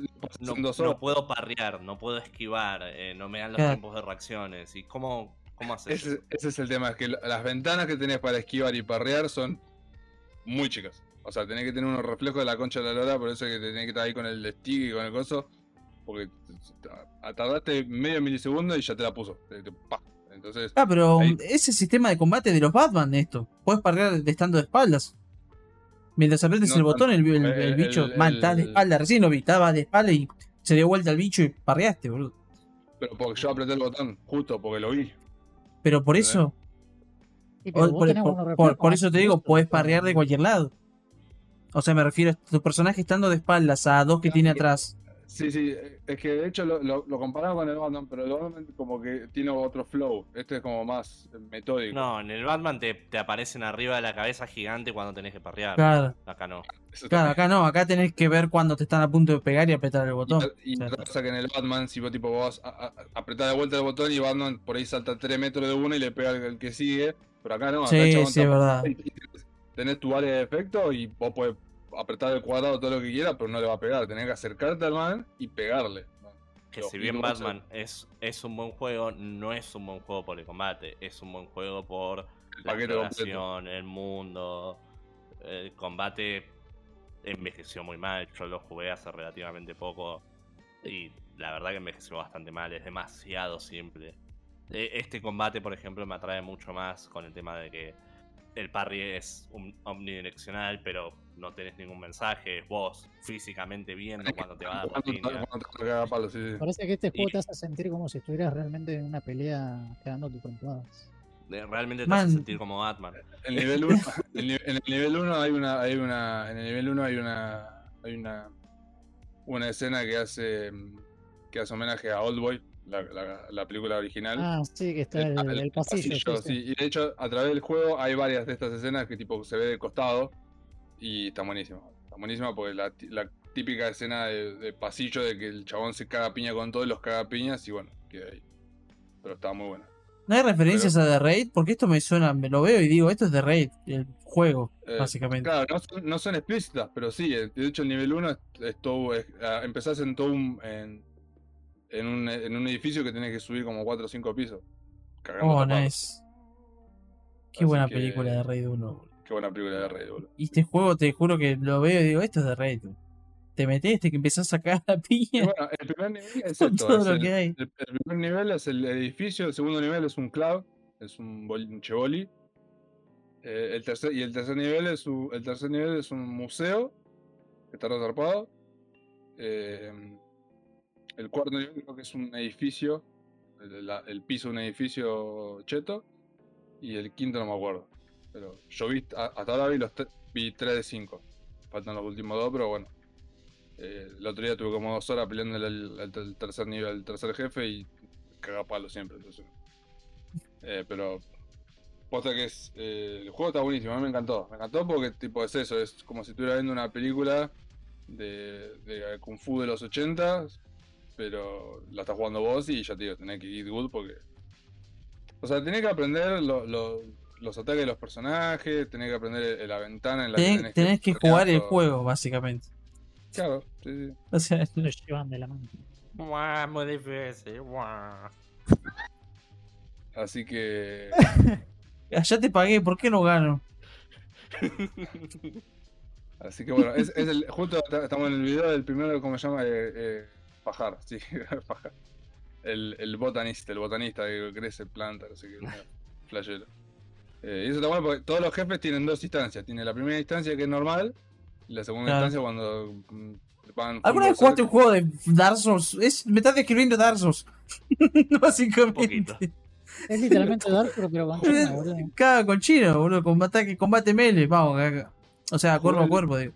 no, puedo parrear, no puedo esquivar, eh, no me dan los Claro. tiempos de reacciones y cómo cómo haces Ese, ese es el tema, es que la- las ventanas que tenés para esquivar y parrear son muy chicas. O sea, tenés que tener unos reflejos de la concha de la lora, por eso es que tenés que estar ahí con el stick y con el coso. Porque tardaste medio milisegundo y ya te la puso. Te- te- pa. Entonces, Ah, pero Ahí. ese sistema de combate de los Batman, esto. Puedes parrear de estando de espaldas. Mientras apretes No el botón, el, el- el El- bicho. el- man, estás de espalda. Recién lo vi, estaba de espalda y se dio vuelta el bicho y parreaste, boludo. pero porque yo apreté el botón, justo porque lo vi. Pero por eso, Sí, pero o- vos por, por- eso te digo, pero- parrear de cualquier lado. O sea, me refiero a tu personaje estando de espaldas a dos que Claro, tiene atrás. Sí, sí, es que de hecho lo, lo, lo comparaba con el Batman, pero el Batman como que tiene otro flow. Este es como más metódico. No, en el Batman te, te aparecen arriba de la cabeza gigante cuando tenés que parrear. Claro, Acá no. Eso claro, también. acá no, acá tenés que ver cuando te están a punto de pegar y apretar el botón. Y, y O sea, otra cosa que en el Batman, si vos tipo vos a- a- apretás de vuelta el botón y Batman por ahí salta 3 metros de uno y le pega al, al que sigue, pero acá no, acá Sí, sí, es verdad. y- y Tenés tu área de efecto y vos podés apretar el cuadrado todo lo que quieras, pero no le va a pegar. Tenés que acercarte al man y pegarle. Que si bien se- Batman es, es un buen juego, no es un buen juego por el combate, es un buen juego por el la exploración, el mundo. El combate envejeció muy mal, yo lo jugué hace relativamente poco y la verdad que envejeció bastante mal, es demasiado simple. E- Este combate, por ejemplo, me atrae mucho más con el tema de que el parry es un omnidireccional, pero no tenés ningún mensaje, es vos físicamente viendo cuando te va a dar la. Parece que este juego Y- te hace sentir como si estuvieras realmente en una pelea quedando tus trompadas. De- Realmente te Man. hace sentir como Batman. El nivel 1, en el nivel 1 hay una, hay una, en el nivel 1 hay una, hay una, una escena que hace, que hace homenaje a Oldboy, la, la, la película original. Ah, sí, que está el, El- el pasillo. sí, sí. sí. Y de hecho, a través del juego hay varias de estas escenas que tipo se ve de costado y está buenísimo. Está buenísima porque la, típica escena de, de pasillo de que el chabón se caga piña con todo y los caga piñas y bueno, queda ahí. Pero está muy buena. ¿No hay referencias a The Raid? Porque esto me suena, me lo veo y digo, esto es The Raid, el juego, Eh, básicamente. Claro, no son, no son explícitas, pero sí. eh, De hecho, el nivel 1 es, es todo. es- ah, empezás en todo un. En, en, un, en un edificio que tenés que subir como 4 o 5 pisos. Oh, nice. Qué Así buena que- película de Raid 1. Qué buena película de Rey, boludo. Y este juego te juro que lo veo y digo, esto es de Raid. Te metes, te que empezás a sacar la piña bueno, el primer nivel es con esto. todo es lo el, que hay. el- el primer nivel es el edificio, el segundo nivel es un club, es un, bol- un chevoli. Eh, el tercer, y el tercer nivel es un, el tercer nivel es un museo que está resarpado. Eh, el cuarto nivel creo que es un edificio, el, la- el piso de un edificio cheto. Y el quinto no me acuerdo. Pero yo vi, hasta ahora vi los vi 3 de 5. Faltan los últimos dos, pero bueno. Eh, el otro día tuve como dos horas peleando el, tercer nivel, el tercer jefe y caga palo siempre. Entonces. Eh, pero posta que es. eh, el juego está buenísimo, a mí me encantó. Me encantó porque tipo es eso, es como si estuviera viendo una película de, de Kung Fu de los 80, pero la estás jugando vos y ya te digo, tenés que ir good porque. O sea, tenés que aprender lo- los ataques de los personajes, tenés que aprender la ventana en la Tenés, que tenés que jugar el juego, básicamente. Claro, sí, sí. O sea, Lo llevan de la mano. Guau, muy difícil. guau. Así que. ya te pagué, ¿por qué no gano? Así que bueno, es, es el, justo ta- estamos en el video del primero, ¿cómo se llama? Eh, eh, Pajar, sí, Pajar. El, el botanista, el botanista que crece planta, no sé qué, medio flashero. Eh, y eso está bueno porque todos los jefes tienen dos instancias. Tiene la primera instancia que es normal, y la segunda Claro. instancia cuando mm, van. ¿Alguna vez jugaste un juego de Dark Souls? Es, me estás describiendo Dark Souls. básicamente. Es literalmente Dark, pero, pero con China, boludo. Cada con chino, boludo, con ataque, combate melee, vamos, caga. O sea, cuerpo a cuerpo, digo.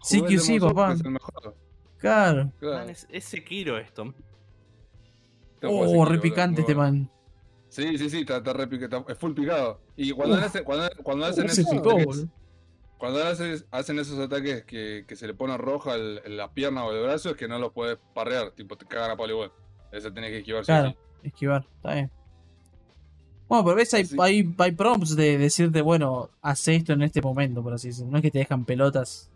CQC, Demon's Souls, papá. que Es el mejor. Claro. Claro. Man, es, es Sekiro esto. Oh, Sekiro, re boludo, picante muy este bueno. man. Sí, sí, sí, está, está re está- es full picado. Y cuando, Uf. hace- cuando, cuando hacen esos picó, ataques-. Cuando haces- hacen esos ataques que, que se le pone roja el- la pierna o el brazo, es que no los puedes parrear, tipo te cagan a palo igual. Ese tenés que esquivar Claro, sí. esquivar, está bien. Bueno, pero ves, hay, Sí. hay, hay prompts de decirte, bueno, haz esto en este momento, por así decirlo. No es que te dejan pelotas.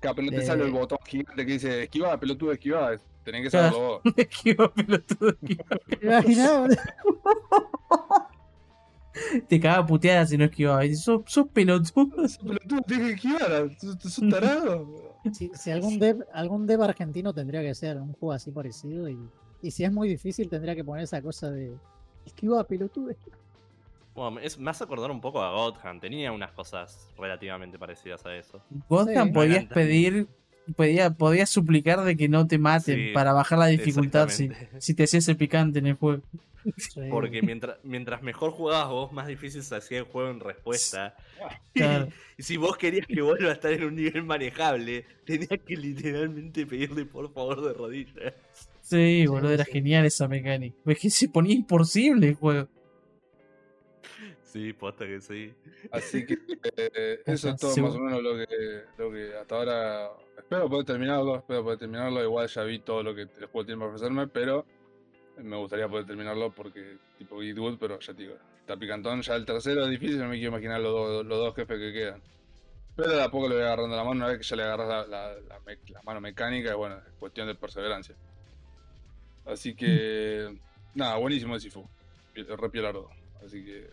Claro, pero no te sale el botón gigante que dice esquiva, pelotudo, esquiva. Tenés que Claro. saberlo vos. Esquiva, pelotudo, esquiva. ¿Te imaginás, boludo? Te caga puteada si no dices, sos, sos pelotudo. Ese pelotudo tiene que esquivar, sos sos un tarado. Si, si algún dev, algún dev argentino tendría que ser un juego así parecido y, y si es muy difícil tendría que poner esa cosa de esquiva pelotudo. esquiva". Bueno, es, me hace acordar un poco a God Hand. Tenía unas cosas relativamente parecidas a eso. Godham Sí. podías pedir podía, podías suplicar de que no te maten Sí, para bajar la dificultad si, si te hacías el picante en el juego. Sí. Porque mientras, mientras mejor jugabas vos, más difícil se hacía el juego en respuesta. Claro. Y si vos querías que vuelva a estar en un nivel manejable, tenías que literalmente pedirle por favor de rodillas. Sí, boludo, era genial esa mecánica. Es que se ponía imposible el juego. Sí, posta que sí. Así que eh, eso es todo Sí, más o menos lo que, lo que hasta ahora. Espero poder terminarlo, espero poder terminarlo. Igual ya vi todo lo que el juego tiene para ofrecerme, pero me gustaría poder terminarlo porque tipo Git Good, pero ya te digo, está picantón. Ya el tercero es difícil, no me quiero imaginar los, dos- los dos jefes que quedan. Pero de a poco le voy agarrando la mano, una vez que ya le agarras la, la- la me- la mano mecánica, y bueno, es cuestión de perseverancia. Así que, nada, buenísimo el Sifu. Re piolardo. Así que,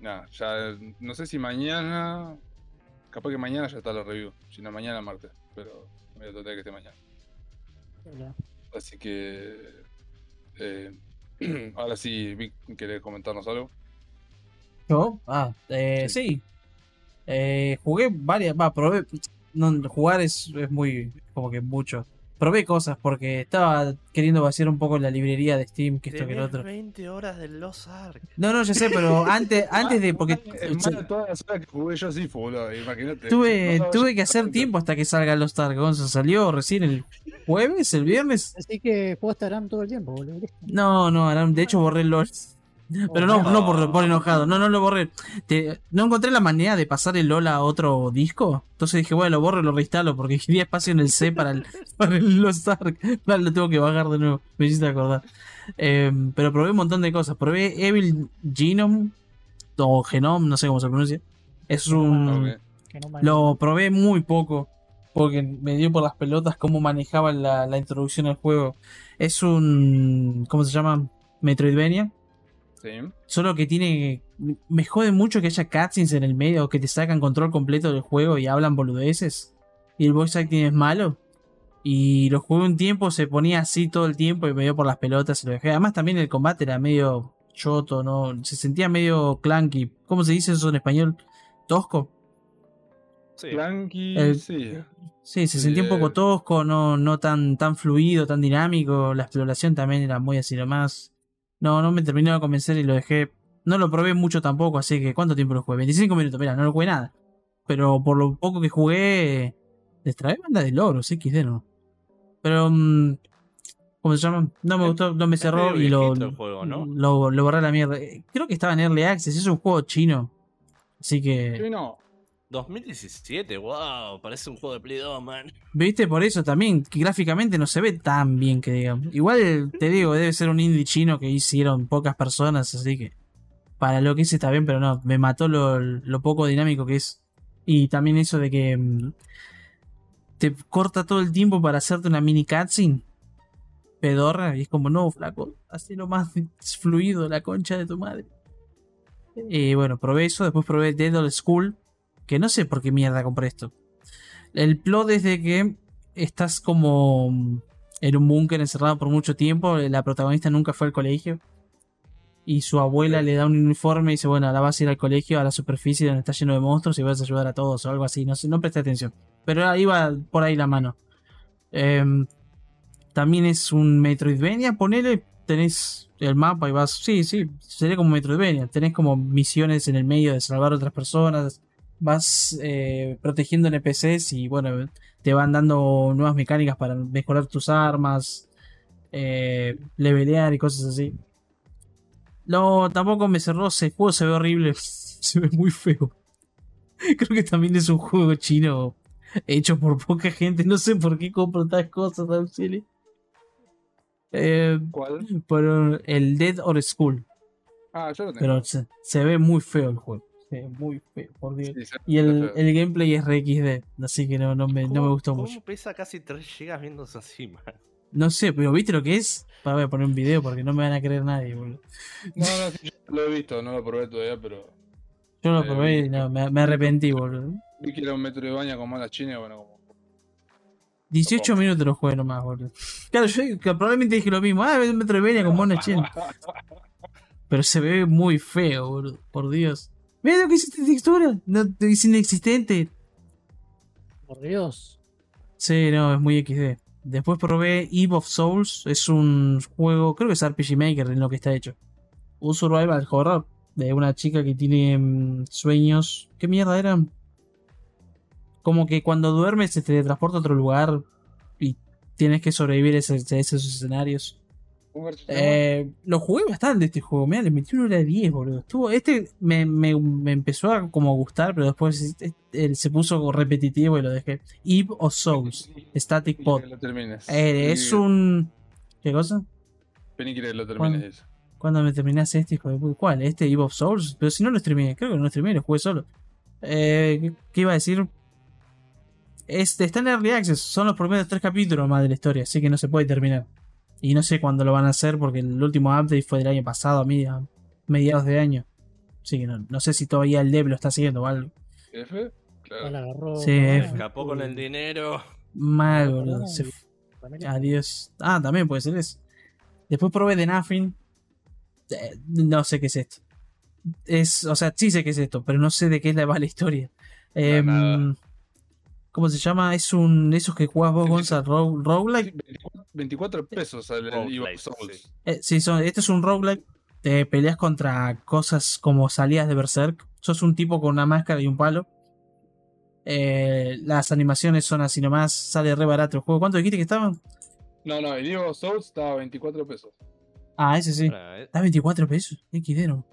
nada, ya no sé si mañana, capaz que mañana ya está la review, si no mañana martes, pero voy a tratar de que esté mañana. Hola. Así que, eh, ahora sí, Vic, ¿querés comentarnos algo? ¿Yo? Ah, eh, sí. Eh, jugué varias, va, probé. No, jugar es, es muy, como que mucho. Probé cosas porque estaba queriendo vaciar un poco la librería de Steam, que esto que el otro. 20 horas del Lost Ark. No, no, ya sé, pero antes, antes de, porque de todas las horas que jugué yo Sifu, boludo, imagínate. tuve, No, tuve que hacer tiempo hasta que salga Lost Ark. Gonzo salió recién el jueves, el viernes. Así que jugaste Aram todo el tiempo, boludo. No, no, Aram, de hecho borré el. Pero no, no por, por enojado, no, no lo borré. Te- no encontré la manera de pasar el LOL a otro disco. Entonces dije, bueno, lo borro y lo reinstalo porque quería espacio en el C para el, para el Lost Ark. No, lo tengo que bajar de nuevo, me hiciste acordar. Eh, pero probé un montón de cosas. Probé Evil Genome o Genome, no sé cómo se pronuncia. Es un. Me- Lo probé muy poco. Porque me dio por las pelotas cómo manejaban la, la introducción al juego. Es un. ¿Cómo se llama? Metroidvania. Sí. Solo que tiene. Me jode mucho que haya cutscenes en el medio que te sacan control completo del juego y hablan boludeces. Y el voice acting es malo. Y lo jugué un tiempo, se ponía así todo el tiempo y me dio por las pelotas y lo dejé. Además, también el combate era medio choto, ¿no? Se sentía medio clunky. ¿Cómo se dice eso en español? Tosco. Sí. Clanky, El- sí. Sí, se Sí, sentía un poco tosco, no, no tan, tan fluido, tan dinámico. La exploración también era muy así nomás. No, no me terminó de convencer y lo dejé. No lo probé mucho tampoco, así que ¿cuánto tiempo lo jugué? 25 minutos, mira, no lo jugué nada. Pero por lo poco que jugué, destraé banda de logros, XD, ¿no? Pero, mm, ¿cómo se llama? No me gustó, no me cerró y lo, juego, ¿no? lo, lo borré a la mierda. Eh, Creo que estaba en Early Access, es un juego chino. Así que... Sí, no. 2017, wow, parece un juego de Play 2, man. ¿Viste? Por eso también, que gráficamente no se ve tan bien que digamos. Igual te digo, debe ser un indie chino que hicieron pocas personas, así que para lo que es está bien, pero no, me mató lo, lo poco dinámico que es. Y también eso de que mm, te corta todo el tiempo para hacerte una mini cutscene. Pedorra, y es como, no, flaco, así lo más fluido, la concha de tu madre. Y bueno, probé eso, después probé Dead Old School, que no sé por qué mierda compré esto. El plot es de que estás como en un búnker encerrado por mucho tiempo. La protagonista nunca fue al colegio. Y su abuela le da un uniforme y dice: Bueno, ahora vas a ir al colegio, a la superficie donde está lleno de monstruos y vas a ayudar a todos o algo así. No sé, no presté atención. Pero ahí va por ahí la mano. Em, también es un Metroidvania. Ponele, tenés el mapa y vas. Sí, sí, sería como Metroidvania. Tenés como misiones en el medio de salvar a otras personas vas eh, protegiendo NPCs y bueno, te van dando nuevas mecánicas para mejorar tus armas, eh, levelear y cosas así. No, tampoco me cerró, ese juego se ve horrible, se ve muy feo. Creo que también es un juego chino hecho por poca gente, no sé por qué compro tal cosas, auxilio. Eh, ¿Cuál? pero el Dead or School, Ah, yo lo tengo. pero se, se ve muy feo el juego, muy feo, por Dios. Sí, Y el, el gameplay es re XD, así que no, no, me, no me ¿Cómo- gustó cómo mucho. pesa casi 3 GB viéndose así, man? No sé, pero ¿viste lo que es? Pa, Voy a poner un video porque no me van a creer nadie, boludo. No, no, sí, yo lo he visto, no lo probé todavía, pero Yo lo Eh, probé y no, me, me arrepentí, boludo. vi que era un metro de baña con malas chinas, bueno, como 18 Supongo. minutos lo jugué nomás, boludo. Claro, yo que probablemente dije lo mismo. Ah, es un Metroidvania con Mona Chen. Pero se ve muy feo, boludo. Por Dios. Mira lo que hiciste textura. No, es inexistente. Por Dios. Sí, no, es muy XD. Después probé Eve of Souls. Es un juego, creo que es RPG Maker en lo que está hecho. Un survival horror de una chica que tiene mm, sueños. ¿Qué mierda eran? Como que cuando duermes se teletransporta a otro lugar y tienes que sobrevivir a esos escenarios. Eh, lo jugué bastante este juego, mira, le metí una hora de 10, boludo. Estuvo, este me, me- me empezó a como gustar, pero después este- se puso repetitivo y lo dejé. Eve of Souls, Static termines. Eh, es un. ¿Qué cosa? Quiere que lo termines. dice. ¿Cuándo me terminaste este, hijo de puta? ¿Cuál? ¿Este Eve of Souls? Pero si no lo streamé, creo que no lo streamé, lo jugué solo. Eh, ¿qué, qué iba a decir? Este, está en Early Access, son los primeros tres capítulos más de la historia, así que no se puede terminar. Y no sé cuándo lo van a hacer porque el último update fue del año pasado, a media- mediados de año. Así que no, no sé si todavía el dev lo está haciendo o algo. F, claro. Sí, F. Escapó con el dinero. Mal, boludo. Adiós. Ah, también puede ser eso. Después probé The Nothing. Eh, no sé qué es esto. Es, o sea, sí sé qué es esto, pero no sé de qué es la va la historia. Nada. ¿Cómo se llama? Es un. Esos que jugás vos, Gonza, ro- roguelike. 24, 24 pesos sale el Roguelike, sí. Eh, sí, son, este es un roguelike. Te peleas contra cosas como salidas de Berserk. Sos un tipo con una máscara y un palo. Eh, las animaciones son así nomás. Sale re barato el juego. ¿Cuánto dijiste que estaban? No, no, el Eve of Souls estaba a 24 pesos. Ah, ese sí. Eh. Da 24 pesos. No.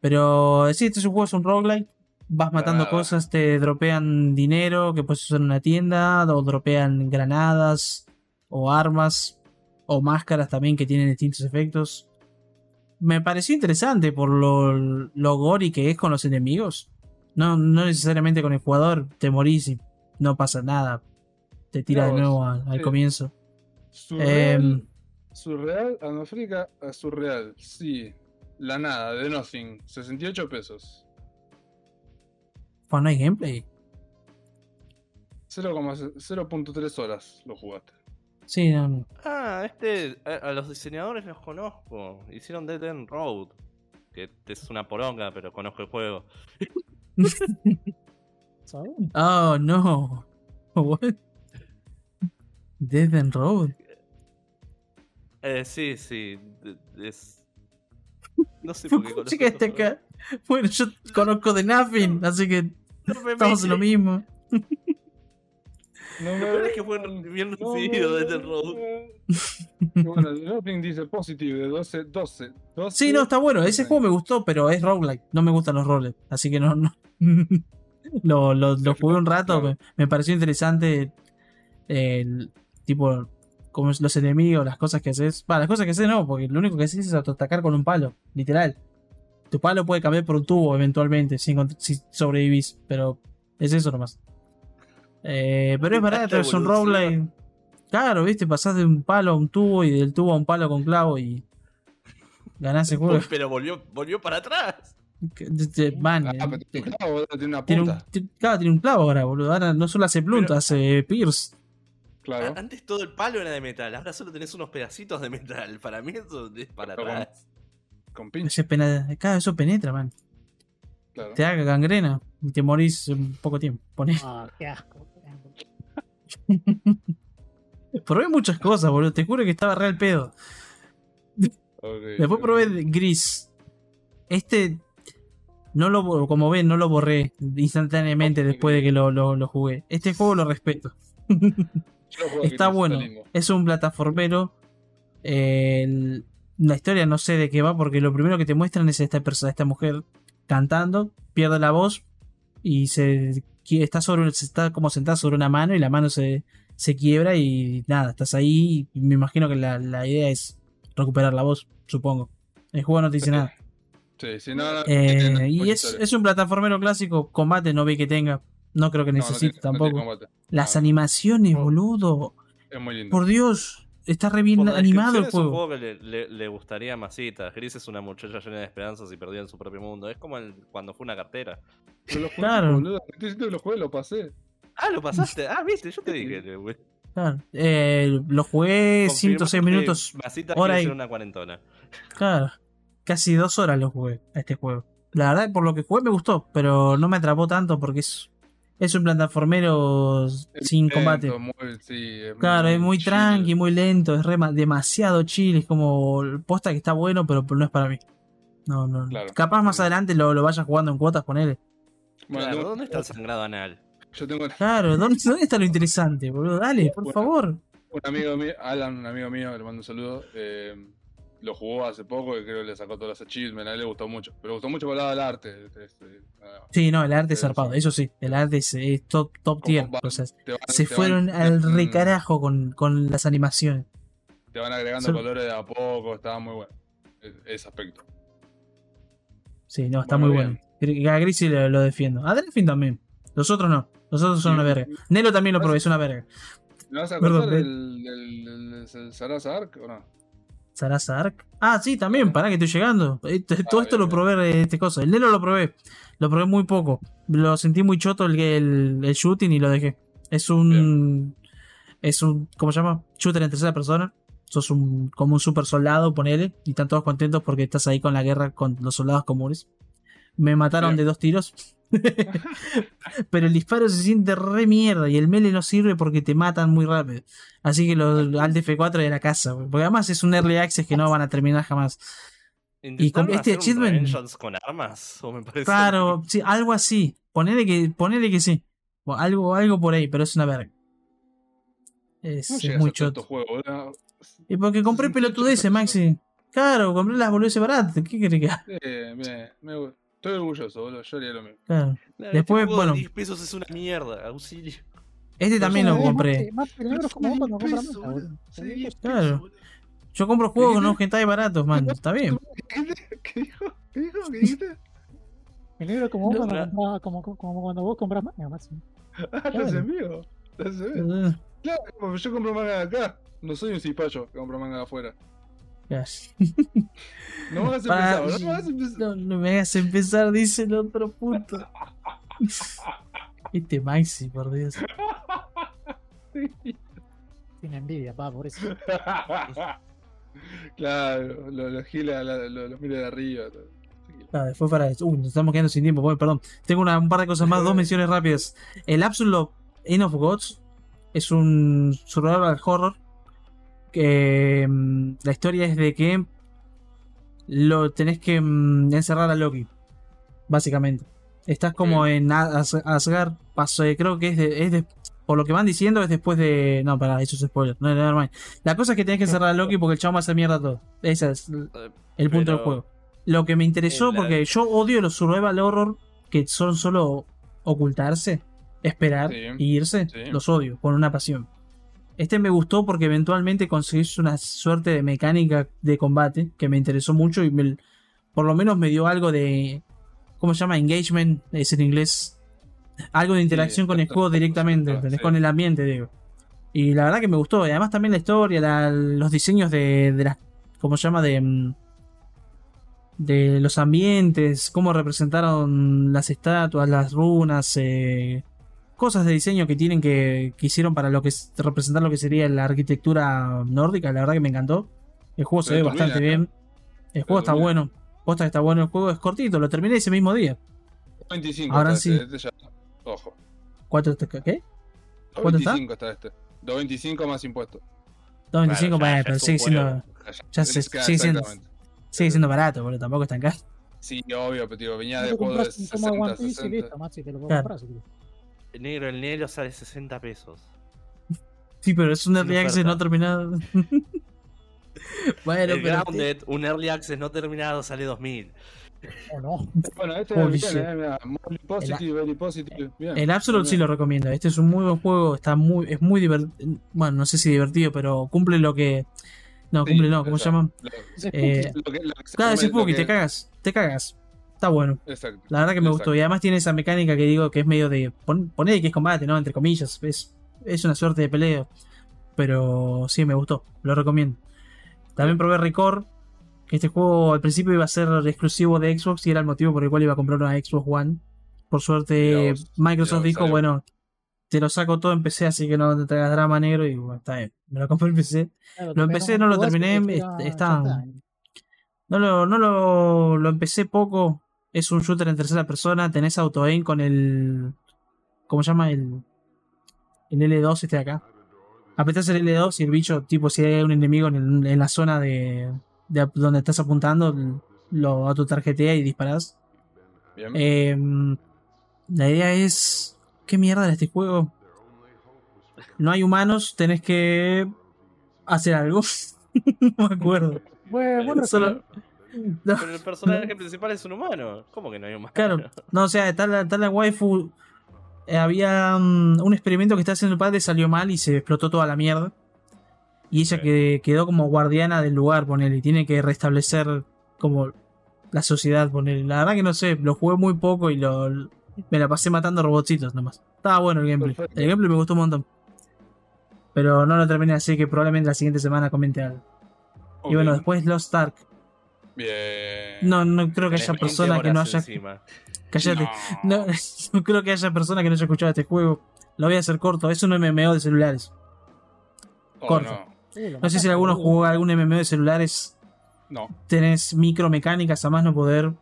Pero sí, este es un juego, es un roguelike. Vas matando cosas, te dropean dinero que puedes usar en una tienda, o dropean granadas, o armas, o máscaras también que tienen distintos efectos. Me pareció interesante por lo, lo gory que es con los enemigos. No, no necesariamente con el jugador, te morís y no pasa nada. Te tira de nuevo al, al comienzo. Surreal, Em, surreal, Anafrica, a surreal. Sí. La nada, de Nothing, 68 pesos. Pues no hay gameplay. 0,6 0.3 horas lo jugaste. Sí, no, no. Ah, este. A, a los diseñadores los conozco. Hicieron Dead End Road. Que es una poronga, pero conozco el juego. ¿sabes? Oh, no. What? Dead End Road. Eh, sí, sí. Es. No sé por qué ¿Cómo conozco llegaste este juego. acá? Bueno, yo conozco de Nothing, así que No me estamos en lo mismo. No peor es que fue bien recibido Dead End Road. Y bueno, The Nothing dice positive de 12, 12, 12. Sí, no, está bueno. Ese juego me gustó, pero es roguelike. No me gustan los roles. Así que no. no. lo, lo, lo jugué un rato. Me, me pareció interesante. El tipo. Como los enemigos, las cosas que haces. Va, las cosas que haces no, porque lo único que haces es autoatacar con un palo. Literal. Tu palo puede cambiar por un tubo eventualmente. Si, si sobrevivís. Pero es eso nomás. Eh, pero es barato, Esta es un roguelike. Claro, viste, pasás de un palo a un tubo y del tubo a un palo con clavo y. Ganás el juego. Pero volvió, volvió para atrás. De- Man, Ah, eh, pero tiene un clavo, boludo, tiene una tiene un, claro, tiene un clavo ahora, boludo. Ahora no solo hace plunta, Pero- hace Pierce. Claro. Antes todo el palo era de metal, ahora solo tenés unos pedacitos de metal. Para mí eso es para Pero atrás. Con pinche, Ese pena- Cada eso penetra, man. claro. Te haga gangrena y te morís en poco tiempo. Poné. Ah, qué asco. Probé muchas cosas, boludo. Te juro que estaba real pedo. Ok, Después probé Gris. Este. No lo, como ven, no lo borré instantáneamente después de que lo, lo- lo jugué. Este juego lo respeto. Yo lo juego Está bueno. Es un plataformero. Eh, el- la historia no sé de qué va, porque lo primero que te muestran es esta persona, esta mujer cantando, pierde la voz y se está sobre se está como sentada sobre una mano y la mano se, se quiebra y nada, estás ahí y me imagino que la, la idea es recuperar la voz, supongo. El juego no te dice nada. Sí, sí, no, no, Eh, y es, es un plataformero clásico, combate no vi que tenga, no creo que necesite tampoco. Las animaciones, boludo. Es muy lindo. Por Dios, está re bien animado el descripción Es un juego. que le, le- le gustaría a Masita. Gris es una muchacha llena de esperanzas y perdida en su propio mundo. Es como el- cuando fue una cartera. Pero lo jugué, Claro. boludo. Estoy diciendo que lo jugué, lo pasé. Ah, lo pasaste. Ah, viste, yo te dije. güey. Claro. Eh, lo jugué Confirmó 106 que minutos. Masita hora y- una cuarentona. Claro. Casi dos horas lo jugué a este juego. La verdad, por lo que jugué me gustó, pero no me atrapó tanto porque es Es un plataformero sin Lento, combate. muy- sí, es Claro, es muy chill. tranqui, muy lento, es re demasiado chill, es como posta que está bueno, pero no es para mí. No, no. Claro. Capaz más adelante lo, lo vayas jugando en cuotas, ponele. Bueno, Claro, ¿dónde está el sangrado anal? Yo tengo Claro, ¿dónde, dónde está lo interesante, boludo? Dale, por Bueno. favor. un amigo mío, Alan, un amigo mío, le mando un saludo. eh, lo jugó hace poco y creo que le sacó todos los achievements. A él le gustó mucho. Pero le gustó mucho por el lado del arte. este, más. Sí, no, el arte es zarpado, eso sí, el arte es, es top, top tier. van- o sea, van- se van- fueron al recarajo con, con las animaciones. Te van agregando colores de a poco. Estaba muy bueno. e- Ese aspecto. Sí, no, está muy bueno. A Grisi lo, lo defiendo. A Delfin también. Los otros no. Los otros son Sí. una verga. Nelo también lo probé, es una verga. ¿Me vas a del, del, del- del Sarasa Ark o no? Sarasa Ark. Ah, sí, también, pará que estoy llegando. Todo esto lo probé, este cosa. El Nelo lo probé. Lo probé muy poco. Lo sentí muy choto el, el, el shooting y lo dejé. Es un. Es un. ¿Cómo se llama? Shooter en tercera persona. Sos un, como un super soldado, ponele. Y están todos contentos porque estás ahí con la guerra con los soldados comunes. Me mataron Bien. de dos tiros. Pero el disparo se siente re mierda y el melee no sirve porque te matan muy rápido. Así que los Alt F4 de la casa. Porque además es un early access que no van a terminar jamás. ¿Intentaron este hacer un achievement- con armas? ¿O me parece Claro, sí, algo así. Ponele que, ponele que sí. O algo, algo por ahí, pero es una verga. Es, ¿Cómo es muy choto. boludo? Y porque compré 68 pelotudeces, Maxi. Claro, compré las boludeces baratas. ¿Qué querés que haga? Eh, me, me- estoy orgulloso, boludo. Yo haría lo mismo. Claro. Claro, Después, este juego de bueno. 10 pesos es una mierda, auxilio. Este también lo compré. Más, como vos cuando compras Peso, manga, boludo. boludo. Sí, 10 Claro. pesos. Yo compro juegos con hentai baratos, man. Está bien. ¿Qué dijo? ¿Qué dijo? ¿Qué dijiste? El negro es como vos No, cuando, no. compras- como, como, como cuando vos compras manga, más. Ah, no sé mío. No mío. Eh, Claro, yo compro manga de acá. No soy un cipayo que compro manga de afuera. No me hagas Para- empezar, no me hagas empezar. No, no me hagas empezar, dice el otro puto. Este Maxi, por Dios. Tiene envidia, pa, por eso. claro, los lo giles lo, lo, mira de arriba. Ah, después para. Uy, nos estamos quedando sin tiempo. Bueno, perdón. Tengo una- un par de cosas más, dos menciones rápidas. El Absolute End of Gods es un survival horror. Que mm, la historia es de que lo tenés que mm, encerrar a Loki. Básicamente. Estás como en As- Asgard. Paso, creo que es de, es de- Por lo que van diciendo, es después de. No, para, eso es spoiler. No, nevermind. La cosa es que tenés que encerrar a Loki porque el chabón va a hacer mierda todo. Ese es el Eh, punto del juego. Lo que me interesó, la- porque yo odio los survival horror que son solo ocultarse, esperar Sí. y irse. Sí. Los odio, con una pasión. Este me gustó porque eventualmente conseguís una suerte de mecánica de combate que me interesó mucho y me- por lo menos me dio algo de. ¿Cómo se llama? Engagement, es en inglés. Algo de interacción con el juego directamente, Sí. ¿entendés? con el ambiente, digo. Y la verdad que me gustó. Y además también la historia, la- los diseños de, de las. ¿Cómo se llama? De. mm, De los ambientes, cómo representaron las estatuas, las runas, eh, cosas de diseño que tienen que, que hicieron para lo que es- representar lo que sería la arquitectura nórdica. La verdad que me encantó. El juego se Pero ve turbina, bastante bien. El juego está bueno. Posta que está bueno el juego, es cortito, lo terminé ese mismo día. 25 Ahora está sí. este, este ya. Ojo. ¿Cuánto está? ¿Qué? ¿Cuánto está? 225 está este. 225 más impuestos. 225 Bueno, pero sigue siendo. Ya Claro, sigue siendo- sigue siendo barato, boludo. Tampoco es tan caro. Sí, obvio, pero digo, venía de te juegos de compras un tomo de 60, One Piece y 60. listo, Maxi, te lo puedo Claro. comprar si negro, el negro sale 60 pesos. Sí, pero es un early access no terminado. bueno, el pero. Grounded, un early access no terminado, sale 2000. O no. Bueno, este Holy es el eh, very positive. Bien. El Absolute sí Bien. lo recomiendo. Este es un muy buen juego. Está muy, es muy divertido. Bueno, no sé si divertido, pero cumple lo que. No, Sí, cumple no, ¿cómo se llama? Lo, Eh, spooky. lo que, lo que se Claro, es spooky, te cagas. Te cagas. Está bueno. Exacto. La verdad que me Exacto. gustó. Y además tiene esa mecánica que digo que es medio de. Pon, poner que es combate, ¿no? Entre comillas. Es, es una suerte de pelea. Pero sí, me gustó. Lo recomiendo. También probé Record. Que este juego al principio iba a ser exclusivo de Xbox y era el motivo por el cual iba a comprar una Xbox One. Por suerte, vos, Microsoft dijo: salió. Bueno, te lo saco todo en PC, así que no te traigas drama negro. Y bueno, está bien. Me lo compré en PC. Claro, lo empecé, no lo terminé, está- está. No lo, no lo, lo empecé poco. Es un shooter en tercera persona. Tenés auto-aim con el. ¿Cómo se llama? El, el L2 este de acá. Apretás el L2 y el bicho, tipo, si hay un enemigo en, el- en la zona de, de donde estás apuntando, lo autotarjetea y disparás. Bien. Eh, la idea es. ¿Qué mierda era este juego? No hay humanos, tenés que hacer algo. no me acuerdo. Bueno, bueno, Solo- No, Pero el personaje principal es un humano. ¿Cómo que no hay humano? claro, no, o sea, tal, tal la waifu. eh, había mm, un experimento que estaba haciendo el padre, salió mal y se explotó toda la mierda. Y ella que quedó como guardiana del lugar, ponele, y tiene que restablecer como la sociedad, ponele. La verdad que no sé, lo jugué muy poco y lo, me la pasé matando robotcitos nomás. Estaba bueno el gameplay. Perfecto. El gameplay me gustó un montón. Pero no lo terminé así que probablemente la siguiente semana comente algo. Ok. Y bueno, después Lost Ark. Bien. No, no creo que haya 20 persona que no haya. encima. Cállate. No, no creo que haya persona que no haya escuchado este juego. Lo voy a hacer corto. Es un MMO de celulares. Oh, corto. no. Sé si alguno jugó algún MMO de celulares. No. Tenés micromecánicas a más no poder.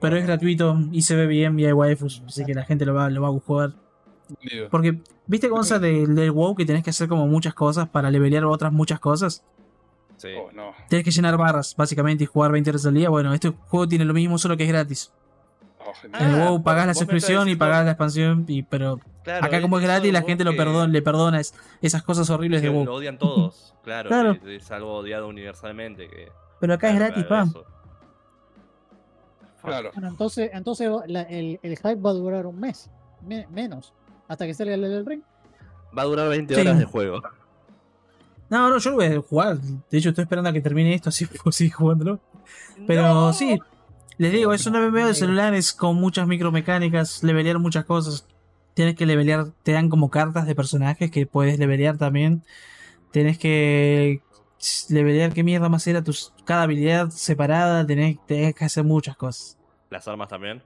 Pero es gratuito y se ve bien y hay waifus. Así que la gente lo va, lo va a jugar. Porque, ¿viste cómo del, del WoW que tenés que hacer como muchas cosas para levelear otras muchas cosas? Sí. Oh, no. Tenés que llenar barras, básicamente, y jugar 20 horas al día. Bueno, este juego tiene lo mismo, solo que es gratis. Oh. En el Ah, WoW pagás la suscripción y pagás la expansión, y, pero Claro, acá como es gratis la gente lo perdona, le perdona es- esas cosas horribles que de WoW. Lo odian todos, claro. Claro. que es algo odiado universalmente. Que, Pero acá es gratis, claro, pa. Claro. Bueno, entonces, entonces la- el, el hype va a durar un mes. me- menos. Hasta que salga el del ring. Va a durar 20 Sí. horas de juego. No, no, yo lo voy a jugar. De hecho, estoy esperando a que termine esto, así puedo seguir jugándolo. Pero ¡No! sí, les digo, es un MMO de celulares con muchas micromecánicas, levelear muchas cosas. Tienes que levelear, te dan como cartas de personajes que puedes levelear también. Tenés que levelear qué mierda más era tus cada habilidad separada, tenés, tenés que hacer muchas cosas. Las armas también.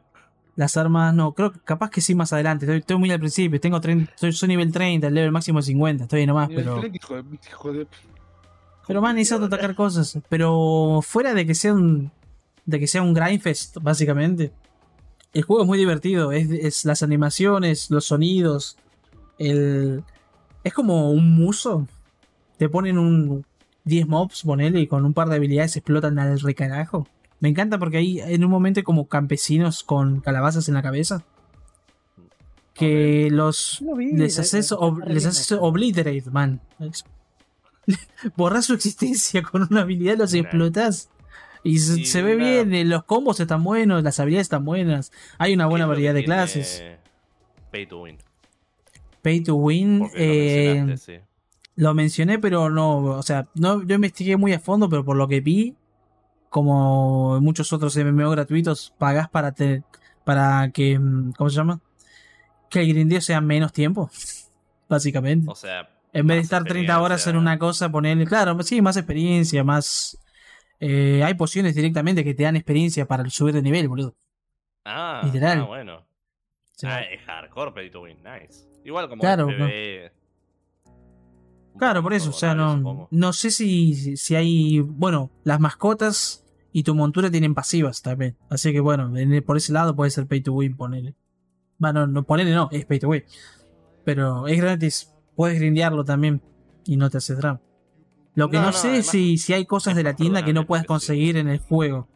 Las armas, no, creo que capaz que sí más adelante. Estoy, estoy muy al principio, tengo 30, soy, soy nivel 30, el level máximo es 50, estoy ahí nomás, Y el pero. Fleck, hijo de, hijo de- Pero man, necesito atacar cosas. Pero fuera de que sea un. de que sea un grindfest, básicamente. El juego es muy divertido. Es, es las animaciones, los sonidos. El. Es como un muso. Te ponen un 10 mobs, ponele, y con un par de habilidades explotan al recarajo. Me encanta porque hay en un momento como campesinos con calabazas en la cabeza. Que los vi, les la- haces, ob- la les haces obliterate, man. Borras su existencia con una habilidad, los Nah. explotas. Y se, ve bien, eh, los combos están buenos, las habilidades están buenas. Hay una buena ¿Qué es lo variedad de clases. Pay to win. Pay to win, lo eh, sí. lo mencioné, pero no, o sea, no, yo investigué muy a fondo, pero por lo que vi, como muchos otros MMO gratuitos, pagás para te, para que, mm, ¿cómo se llama? Que el grindeo sea menos tiempo, básicamente. O sea, En vez de estar 30 horas en una cosa, ponerle, claro, sí, más experiencia, más... eh, hay pociones directamente que te dan experiencia para subir de nivel, boludo. Ah, Literal. ah, bueno. Ah, es hardcore to win, nice. Igual como Claro, el PvE, un claro, por eso, o sea, no, no sé si, si- hay... Bueno, las mascotas y tu montura tienen pasivas también. Así que bueno, en- por ese lado puede ser pay to win, ponele. Bueno, no, ponele no, es pay to win. Pero es gratis, puedes grindearlo también y no te hace drama. Lo que no, No, no, sé además es si, si hay cosas de la tienda que no sí. conseguir en el juego.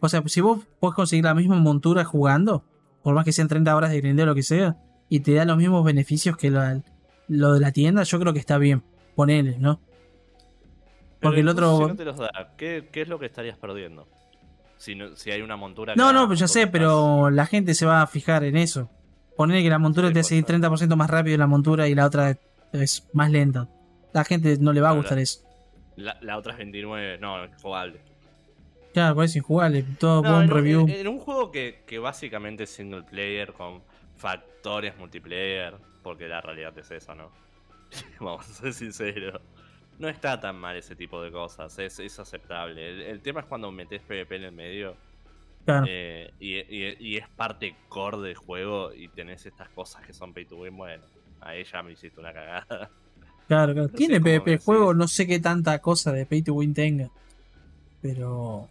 O sea, si vos podés conseguir la misma montura jugando, por más que sean 30 horas de grindeo o lo que sea, y te da los mismos beneficios que la- lo de la tienda, yo creo que está bien. Ponele, ¿no? Porque el otro- Si no te los da, ¿qué, qué es lo que estarías perdiendo? Si, no- si hay una montura. No, no, pues ya sé, estás- pero la gente se va a fijar en eso. Poner que la montura Sí, te hace ir ser. 30% más rápido la montura y la otra es más lenta. La gente no le va a gustar la- eso. La, la otra es 29, no, es jugable. Claro, parece injugable. Todo No, buen en, review. en- en un juego que, que básicamente es single player con factores multiplayer, porque la realidad es esa, ¿no? Vamos a ser sinceros. No está tan mal ese tipo de cosas, es, es aceptable. El, el tema es cuando metes PvP en el medio claro. eh, y, y- y es parte core del juego y tenés estas cosas que son pay to win, bueno, ahí ya me hiciste una cagada. Claro, claro. No Tiene sé PvP el juego, no sé qué tanta cosa de pay to win tenga. Pero.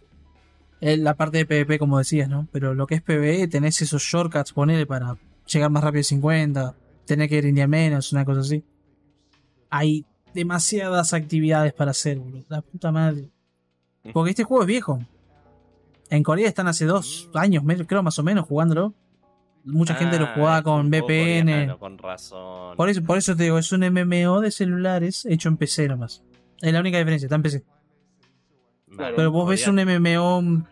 La parte de PvP, como decías, ¿no? Pero lo que es PvE, tenés esos shortcuts, ponele para llegar más rápido de 50. Tenés que grindear menos, una cosa así. Hay demasiadas actividades para hacer, boludo. La puta madre. Porque este juego es viejo. En Corea están hace dos años, me- creo más o menos, jugándolo. Mucha gente lo Ah, jugaba con VPN. coreano, con razón. Por eso, por eso te digo, es un MMO de celulares hecho en PC nomás. Es la única diferencia, está en PC. Pero vos ves un. MMO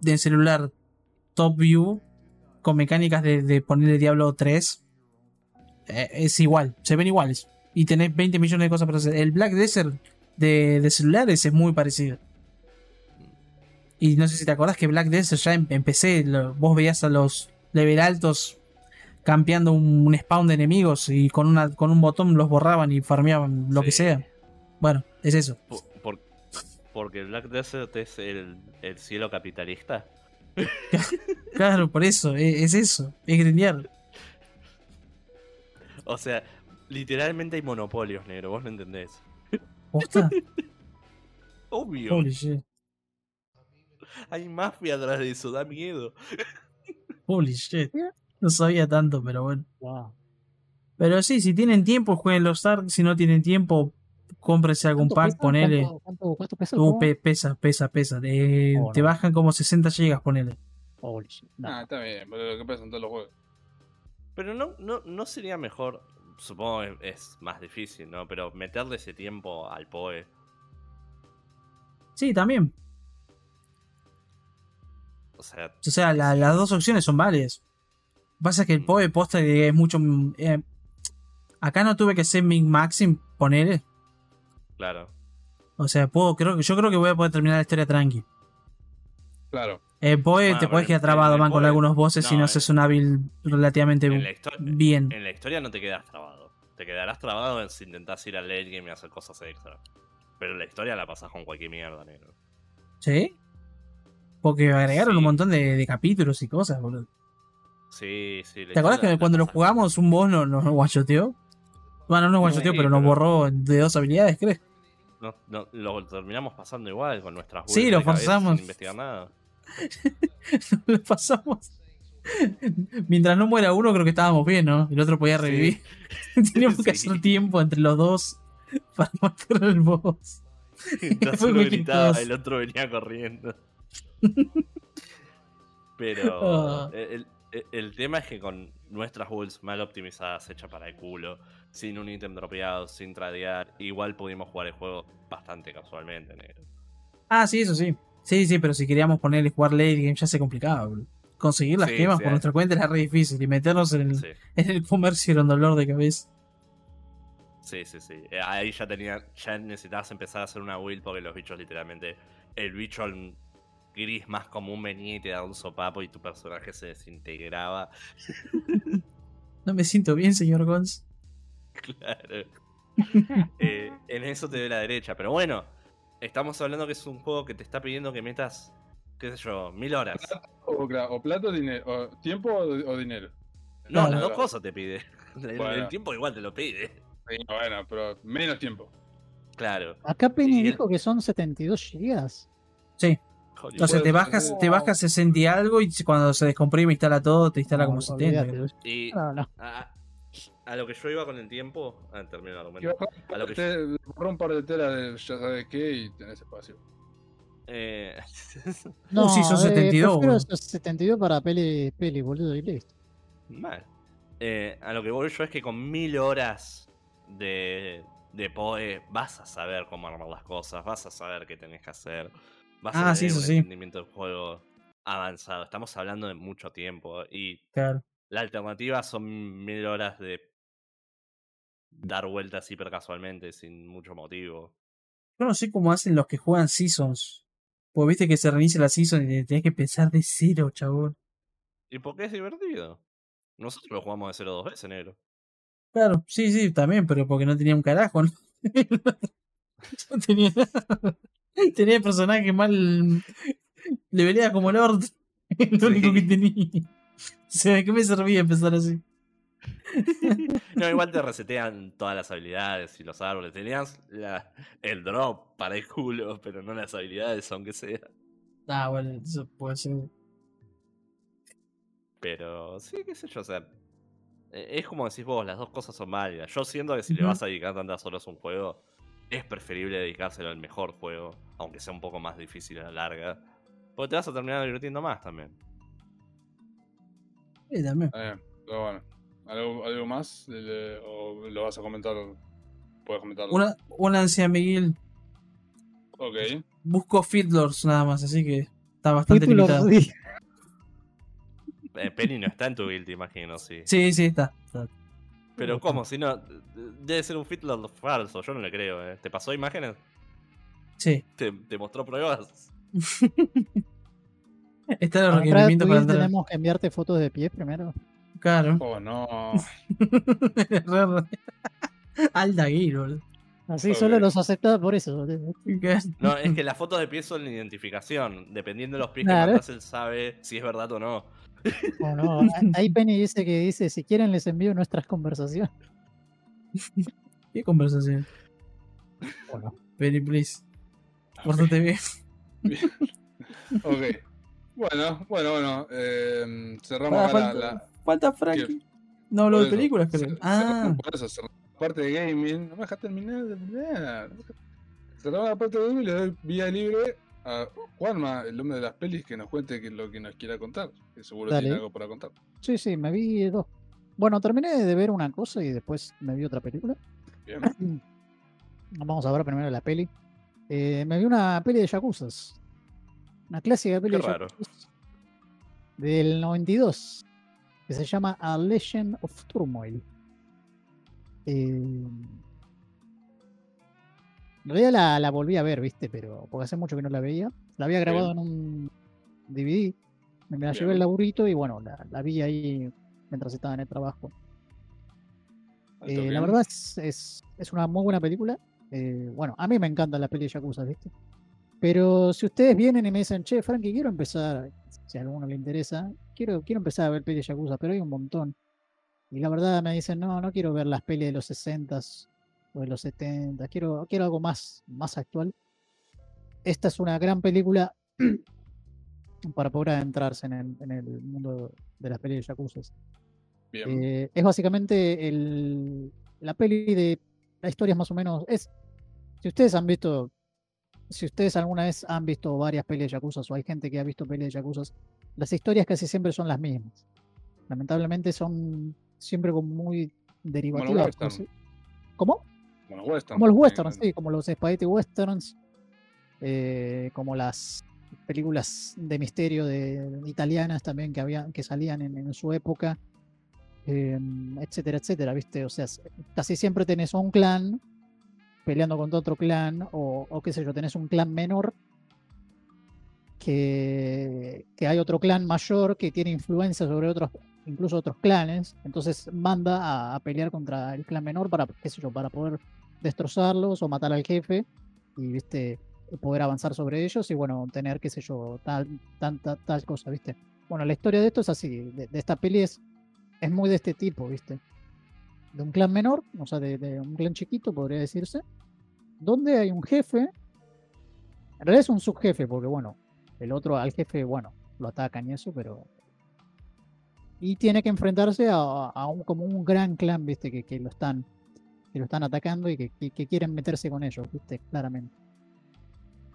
de celular top view con mecánicas de, de ponerle Diablo 3. eh, es igual, se ven iguales. Y tenés 20 millones de cosas para hacer. El Black Desert de, de celulares es muy parecido. Y no sé si te acordás que Black Desert ya en, PC, lo- vos veías a los level altos campeando un, un spawn de enemigos y con, una, con un botón los borraban y farmeaban lo que sea. Bueno, es eso. Por- por- porque Black Desert es el, el cielo capitalista. Claro, por eso, e- es, eso, es grindear. O sea, literalmente hay monopolios, negro, vos no entendés. ¿Posta? Obvio. Holy shit. Hay mafia atrás de eso, da miedo. Holy shit. No sabía tanto, pero bueno. Wow. Pero sí, si tienen tiempo, jueguen los Ark. Si no tienen tiempo, cómprese algún ¿Cuánto pack, pesa? ponele. ¿Cuánto, cuánto, cuánto pesa el Uh, pe- pesa, pesa, pesa. Te, Oh, te no. bajan como 60 gigas, ponele. Holy shit, no. Ah, está bien, pero lo que pasa en todos los juegos. Pero no, no, no sería mejor, supongo que es más difícil, ¿no? Pero meterle ese tiempo al PoE. Sí, también. O sea, O sea, la- las dos opciones son válidas. Pasa que el PoE posta que es mucho. mm, eh, acá no tuve que hacer min maxim, ponele. claro. O sea, puedo, creo, que- yo creo que voy a poder terminar la historia tranqui. Claro. El PoE Ah, te puedes bueno, quedar trabado, man, con algunos bosses si no, no eh. haces una build relativamente En bien. en la historia no te quedas trabado. Te quedarás trabado si intentás ir al late game y hacer cosas extra. Pero la historia la pasás con cualquier mierda, negro. ¿Sí? Porque agregaron Sí. un montón de, de capítulos y cosas, boludo. Sí, sí. ¿Te acuerdas que la cuando lo jugamos un boss nos, nos guachoteó? Bueno, no nos guachoteó, Sí, pero nos borró de dos habilidades, ¿crees? No, no, lo terminamos pasando igual con nuestras Sí, lo forzamos. Sin investigar nada. lo pasamos. Mientras no muera uno, creo que estábamos bien, ¿no? El otro podía Sí. revivir. Teníamos que Sí. hacer tiempo entre los dos para matar al boss. Fue uno gritaba, el otro venía corriendo. Pero Ah. el, el- el tema es que con nuestras builds mal optimizadas, hechas para el culo, sin un ítem dropeado, sin tradear, igual pudimos jugar el juego bastante casualmente, negro. Ah, sí, eso sí. Sí, sí, pero si queríamos ponerle jugar late game ya se complicaba, boludo. Conseguir las Sí, gemas sí, por eh. nuestra cuenta era re difícil y meternos en el, Sí, en el comercio era un dolor de cabeza. sí, sí. sí. Eh, Ahí ya tenía, ya necesitabas empezar a hacer una build porque los bichos literalmente, el bicho al- gris más común venía y te daba un sopapo y tu personaje se desintegraba. No me siento bien, señor Gons. Claro. Eh, en eso te doy la derecha. Pero bueno, estamos hablando que es un juego que te está pidiendo que metas, qué sé yo, mil horas. O, o plata o dinero. O tiempo o, o dinero. No, las dos cosas te pide. El, Bueno. el tiempo igual te lo pide. Sí, bueno, pero menos tiempo. Claro. Acá Penny el- dijo que son 72 gigas. Sí. Joder, O sea, te bajas, te bajas 60 y algo y cuando se descomprime instala todo, te instala No, como 70. olvídate. creo. y No, no. a, a lo que yo iba con el tiempo. Ah, termino el argumento. A lo que te- borra un par de telas de ya sabes qué y tenés espacio. Eh, No, sí, son eh, 72, prefiero boludo. esos 72 para peli, peli, boludo, y listo. mal. Eh, a lo que voy yo es que con mil horas de, de PoE vas a saber cómo armar las cosas, vas a saber qué tenés que hacer, vas Ah, a sí, tener un sí. entendimiento del juego avanzado. Estamos hablando de mucho tiempo y Claro. la alternativa son mil horas de dar vueltas hiper casualmente sin mucho motivo. Yo no sé cómo hacen los que juegan Seasons. Pues viste que se reinicia la Season y tenés que pensar de cero, chabón. ¿Y por qué es divertido? Nosotros lo jugamos de cero dos veces, negro. Claro, sí, sí, también, pero porque no tenía un carajo, ¿no? no tenía nada. Tenía el personaje mal. Le velea como Lord. Lo único que tenía. O sea, ¿de qué me servía empezar así? No, igual te resetean todas las habilidades y los árboles. Tenías la- el drop para el culo, pero no las habilidades, aunque sea. Ah, bueno, eso puede ser. Pero sí, qué sé yo, o sea. Eh, Es como decís vos, las dos cosas son válidas. Yo siento que si le vas a dedicar tantas horas a un juego, es preferible dedicárselo al mejor juego, aunque sea un poco más difícil a la larga. Porque te vas a terminar divirtiendo más también. Sí, también. Pero bueno. ¿Algo, algo más? ¿O lo vas a comentar? Puedes comentarlo. Una, una ansia, Miguel. Ok. Busco Fiddlers nada más, así que está bastante limitado. sí. Eh, Penny no está en tu build, imagino, sí. Sí, sí, está. está. Pero ¿cómo? Si no, debe ser un Fiddler falso, yo no le creo, eh. ¿Te pasó imágenes? Sí. ¿Te, te mostró pruebas? A requerimientos tu para entrar. tenemos que enviarte fotos de pie primero. Claro. Oh, no. Gear, boludo. Así solo los aceptaba por eso. No, es que las fotos de pies son la identificación. Dependiendo de los pies Claro. que mandas, él sabe si es verdad o no. O no, ahí Penny dice que dice, si quieren les envío nuestras conversaciones. ¿Qué conversación? Bueno, Penny, please. Pórtate bien. Ok. Bueno, bueno, bueno. eh, cerramos la, falta, la- falta Frankie. ¿Qué? No hablo por de eso. películas, creo. Cer- Ah, cerramos Por eso, cerramos la parte de gaming. No me dejas terminar de terminar. Cerramos la parte de gaming y le doy vía libre a Juanma, el hombre de las pelis, que nos cuente que- lo que nos quiera contar. Que seguro Dale. tiene algo para contar. sí, sí, me vi dos. Bueno, terminé de ver una cosa y después me vi otra película. Bien. Vamos a ver primero la peli. Eh, me vi una peli de Yakuzas. Una clásica peli de del 92 que se llama A Legend of Turmoil. Eh, en realidad la, la volví a ver, viste, pero porque hace mucho que no la veía. La había grabado en un DVD. Me la llevé el laburito y bueno, la, la vi ahí mientras estaba en el trabajo. Alto Eh, la verdad es, es, es una muy buena película. Eh, bueno, a mí me encantan las pelis de Yakuza, ¿viste? Pero si ustedes vienen y me dicen, che, Frankie, quiero empezar, si a alguno le interesa, quiero, quiero empezar a ver pelis de Yakuza, pero hay un montón. Y la verdad me dicen, no, no quiero ver las pelis de los 60s o de los 70, quiero, quiero algo más, más actual. Esta es una gran película para poder adentrarse en el, en el mundo de las pelis de Yakuza. Bien. Eh, es básicamente el, la peli de la historia es más o menos es si ustedes han visto si ustedes alguna vez han visto varias pelis de Yakuza o hay gente que ha visto pelis de Yakuza las historias casi siempre son las mismas lamentablemente son siempre como muy derivativas así- ¿cómo? Como los westerns. como los westerns sí como los spaghetti westerns eh, como las películas de misterio de italianas también que había que salían en, en su época eh, etcétera etcétera viste o sea casi siempre tenés un clan peleando contra otro clan o, qué sé yo tenés un clan menor que, que hay otro clan mayor que tiene influencia sobre otros incluso otros clanes entonces manda a, pelear contra el clan menor para qué sé yo para poder destrozarlos o matar al jefe y viste poder avanzar sobre ellos y bueno tener qué sé yo tal tanta tal cosa viste. Bueno la historia de esto es así de, de esta peli es muy de este tipo viste de un clan menor o sea de, un clan chiquito podría decirse donde hay un jefe en realidad es un subjefe porque bueno el otro al jefe bueno lo atacan y eso pero y tiene que enfrentarse a, a un como un gran clan viste que, que lo están que lo están atacando y que, que- que quieren meterse con ellos viste claramente.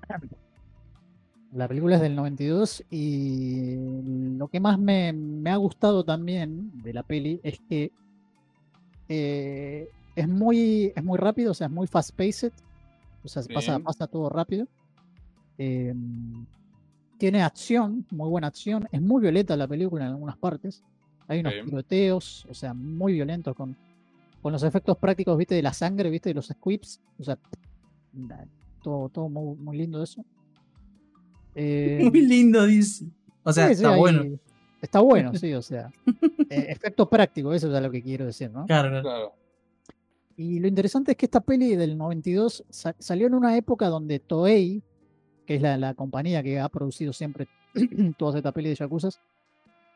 La película es del 92 y lo que más me, me ha gustado también de la peli es que eh, es muy es muy rápido, o sea, es muy fast paced, o sea, pasa, pasa todo rápido. Eh, tiene acción, muy buena acción, es muy violenta la película en algunas partes. Hay unos Sí. tiroteos, o sea, muy violentos con, con los efectos prácticos, viste, de la sangre, viste, de los squibs, o sea, todo, todo muy, muy lindo eso. Eh, Muy lindo, dice. O sea, sí, está bueno. Está bueno, sí, o sea. eh, efectos prácticos, eso es lo que quiero decir, ¿no? Claro, claro. Claro. Y lo interesante es que esta peli del 92 sa- salió en una época donde Toei, que es la, la compañía que ha producido siempre todas estas pelis de Yakuza,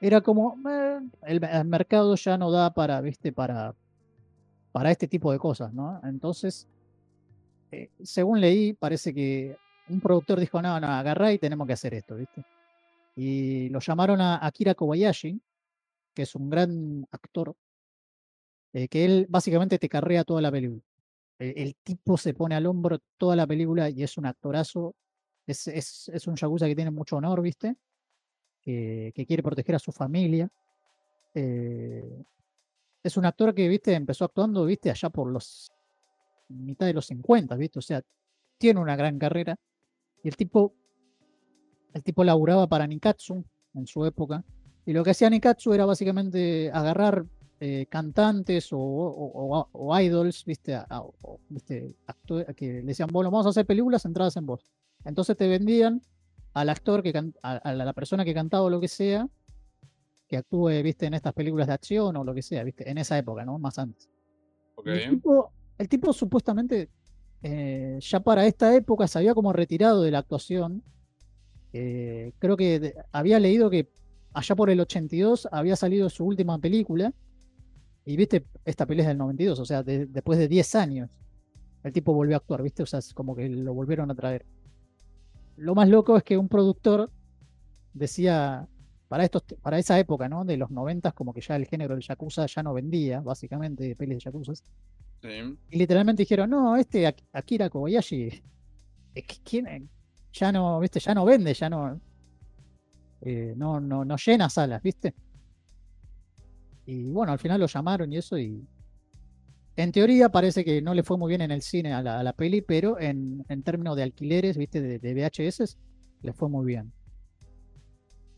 era como, "Eh, el, el mercado ya no da para, viste, para, para este tipo de cosas, ¿no? Entonces, eh, según leí, parece que un productor dijo, no, no, agarrá y tenemos que hacer esto, ¿viste? Y lo llamaron a Akira Kobayashi, que es un gran actor eh, que él básicamente te carrea toda la película. El, el tipo se pone al hombro toda la película y es un actorazo. Es, es, un Yakuza que tiene mucho honor, ¿viste? Que, que quiere proteger a su familia. Eh, es un actor que, viste, empezó actuando, viste, allá por los mitad de los 50, viste, o sea, tiene una gran carrera. Y el tipo, el tipo laburaba para Nikatsu en su época. Y lo que hacía Nikatsu era básicamente agarrar eh, cantantes o, o- o- o idols, viste, a- viste que le decían, bueno, vamos a hacer películas centradas en vos. Entonces te vendían al actor, que can- a, a la persona que cantaba o lo que sea, que actúe, viste, en estas películas de acción o lo que sea, viste, en esa época, ¿no? Más antes. Ok. Y El tipo, el tipo supuestamente eh, ya para esta época se había como retirado de la actuación. Eh, creo que de- había leído que allá por el 82 había salido su última película. Y viste, esta pelea es del 92, o sea, de- después de 10 años, el tipo volvió a actuar, viste, o sea, es como que lo volvieron a traer. Lo más loco es que un productor decía, para, estos, para esa época, ¿no? De los 90, como que ya el género del Yakuza ya no vendía, básicamente, pelis de Yakuza. Sí. Y literalmente dijeron, no, este Ak- Akira Kobayashi, ¿qui- ¿quién? Ya no, viste, ya no vende, ya no, eh, no, no, no llena salas, viste. Y bueno, al final lo llamaron y eso, y en teoría parece que no le fue muy bien en el cine a la, a la peli, pero en, en términos de alquileres, viste, de, de VHS, le fue muy bien.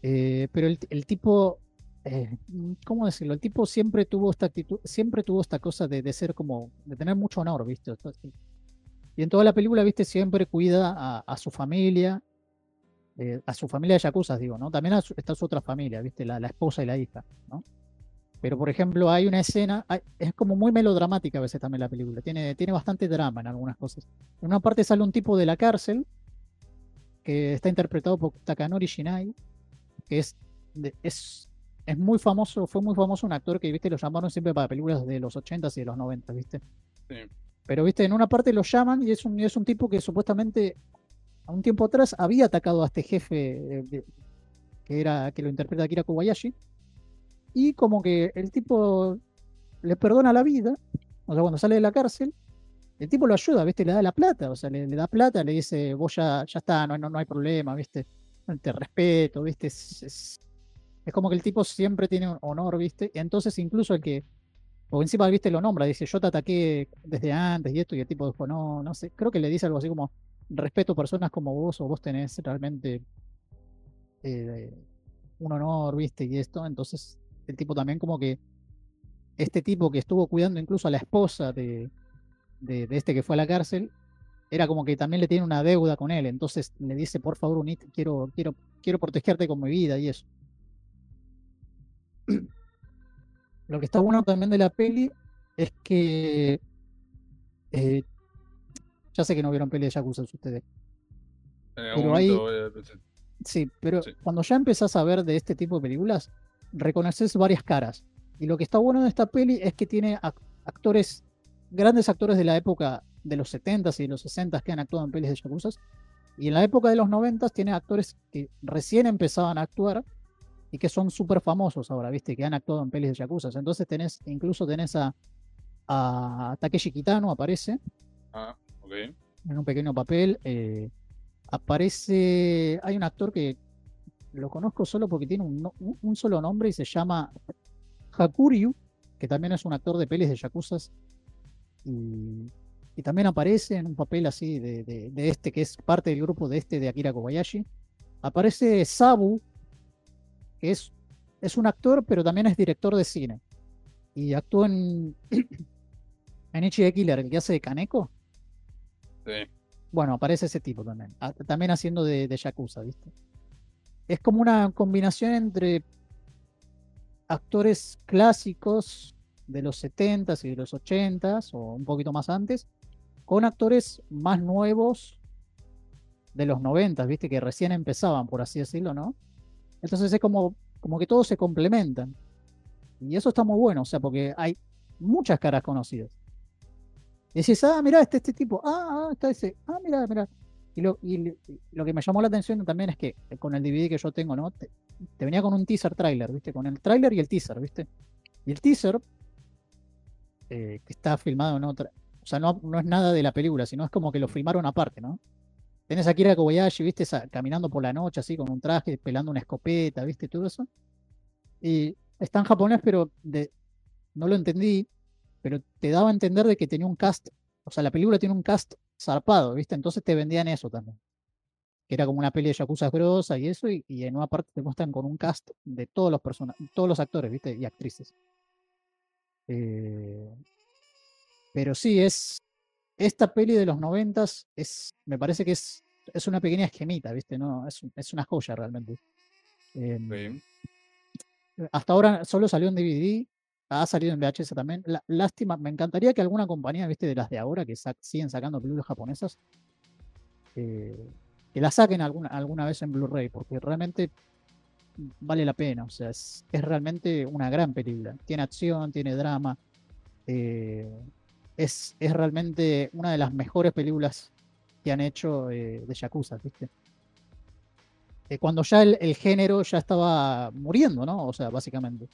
Eh, pero el, el tipo, eh, ¿cómo decirlo? El tipo siempre tuvo esta actitud, siempre tuvo esta cosa de, de ser como, de tener mucho honor, ¿viste? Y en toda la película, ¿viste? Siempre cuida a, su familia, eh, a su familia de Yakuza, digo, ¿no? También su- está su otra familia, ¿viste? La, esposa y la hija, ¿no? Pero, por ejemplo, hay una escena, es como muy melodramática a veces también la película, tiene, tiene bastante drama en algunas cosas. En una parte sale un tipo de la cárcel, que está interpretado por Takanori Shinai, que es, es, es muy famoso, fue muy famoso un actor que, viste, lo llamaron siempre para películas de los 80s y de los 90, viste. Sí. Pero, viste, en una parte lo llaman y es un, es un tipo que supuestamente a un tiempo atrás había atacado a este jefe eh, que era que lo interpreta Akira Kobayashi y como que el tipo le perdona la vida, o sea, cuando sale de la cárcel, el tipo lo ayuda, ¿viste? Le da la plata, o sea, le, le da plata, le dice, vos ya, ya está, no, no, no hay problema, ¿viste? Te respeto, ¿viste? Es, es- es como que el tipo siempre tiene un honor, ¿viste? Y entonces incluso el que, o encima, ¿viste? Lo nombra, dice, yo te ataqué desde antes y esto, y el tipo dijo, no, no sé, creo que le dice algo así como, respeto personas como vos, o vos tenés realmente eh, un honor, ¿viste? Y esto, entonces el tipo también como que, este tipo que estuvo cuidando incluso a la esposa de, de, de este que fue a la cárcel, era como que también le tiene una deuda con él, entonces le dice, por favor, unite, quiero, quiero, quiero protegerte con mi vida y eso. Lo que está bueno también de la peli es que eh, ya sé que no vieron peli de Yakuza ustedes. En algún Pero momento Sí, pero Sí. cuando ya empezás a ver de este tipo de películas, reconoces varias caras. Y lo que está bueno de esta peli es que tiene ac- actores, grandes actores de la época de los 70s y de los 60s que han actuado en pelis de Yakuza. Y en la época de los 90s tiene actores que recién empezaban a actuar y que son súper famosos ahora, ¿viste? Que han actuado en pelis de Yakuza. Entonces tenés, incluso tenés a, a Takeshi Kitano, aparece Ah, ok. en un pequeño papel. eh, aparece. Hay un actor que lo conozco solo porque tiene un, solo nombre y se llama Hakuryu, que también es un actor de pelis de Yakuza. Y, y también aparece en un papel así de, de- de este, que es parte del grupo de este de Akira Kobayashi. Aparece Sabu, es, es un actor, pero también es director de cine. Y actúa en, en Ichi Killer, el que hace de Kaneko. Sí. Bueno, aparece ese tipo también. a- También haciendo de, de Yakuza, ¿viste? Es como una combinación entre actores clásicos de los 70s y de los 80s, o un poquito más antes, con actores más nuevos de los 90s, ¿viste? Que recién empezaban, por así decirlo, ¿no? Entonces es como, como que todos se complementan. Y eso está muy bueno, o sea, porque hay muchas caras conocidas. Y decís, ah, mira, este, este tipo, ah, ah, está ese, ah, mira, mira. Y lo, y lo que me llamó la atención también es que eh, con el DVD que yo tengo, ¿no? Te, te venía con un teaser trailer, ¿viste? Con el trailer y el teaser, ¿viste? Y el teaser eh, que está filmado en otra. O sea, no, no es nada de la película, sino es como que lo filmaron aparte, ¿no? Tenés a Kira Kobayashi, viste, caminando por la noche así con un traje, pelando una escopeta, viste, todo eso. Y está en japonés, pero no lo entendí, pero te daba a entender de que tenía un cast, o sea, la película tiene un cast zarpado, viste, entonces te vendían eso también. Que era como una peli de Yakuza grosa y eso, y, y en una parte te muestran con un cast de todos los personajes, todos los actores, viste, y actrices. Eh, pero sí, es. Esta peli de los noventas es. Me parece que es. Es una pequeña esquemita, ¿viste? No, es, es una joya realmente. Em, hasta ahora solo salió en DVD, ha salido en VHS también. La- lástima, me encantaría que alguna compañía, viste, de las de ahora que siguen sacando películas japonesas, eh, que la saquen alguna, alguna vez en Blu-ray, porque realmente vale la pena. O sea, es, es realmente una gran película. Tiene acción, tiene drama. eh, es, es realmente una de las mejores películas que han hecho eh, de Yakuza, ¿viste? Eh, cuando ya el, el género ya estaba muriendo, ¿no? O sea, básicamente.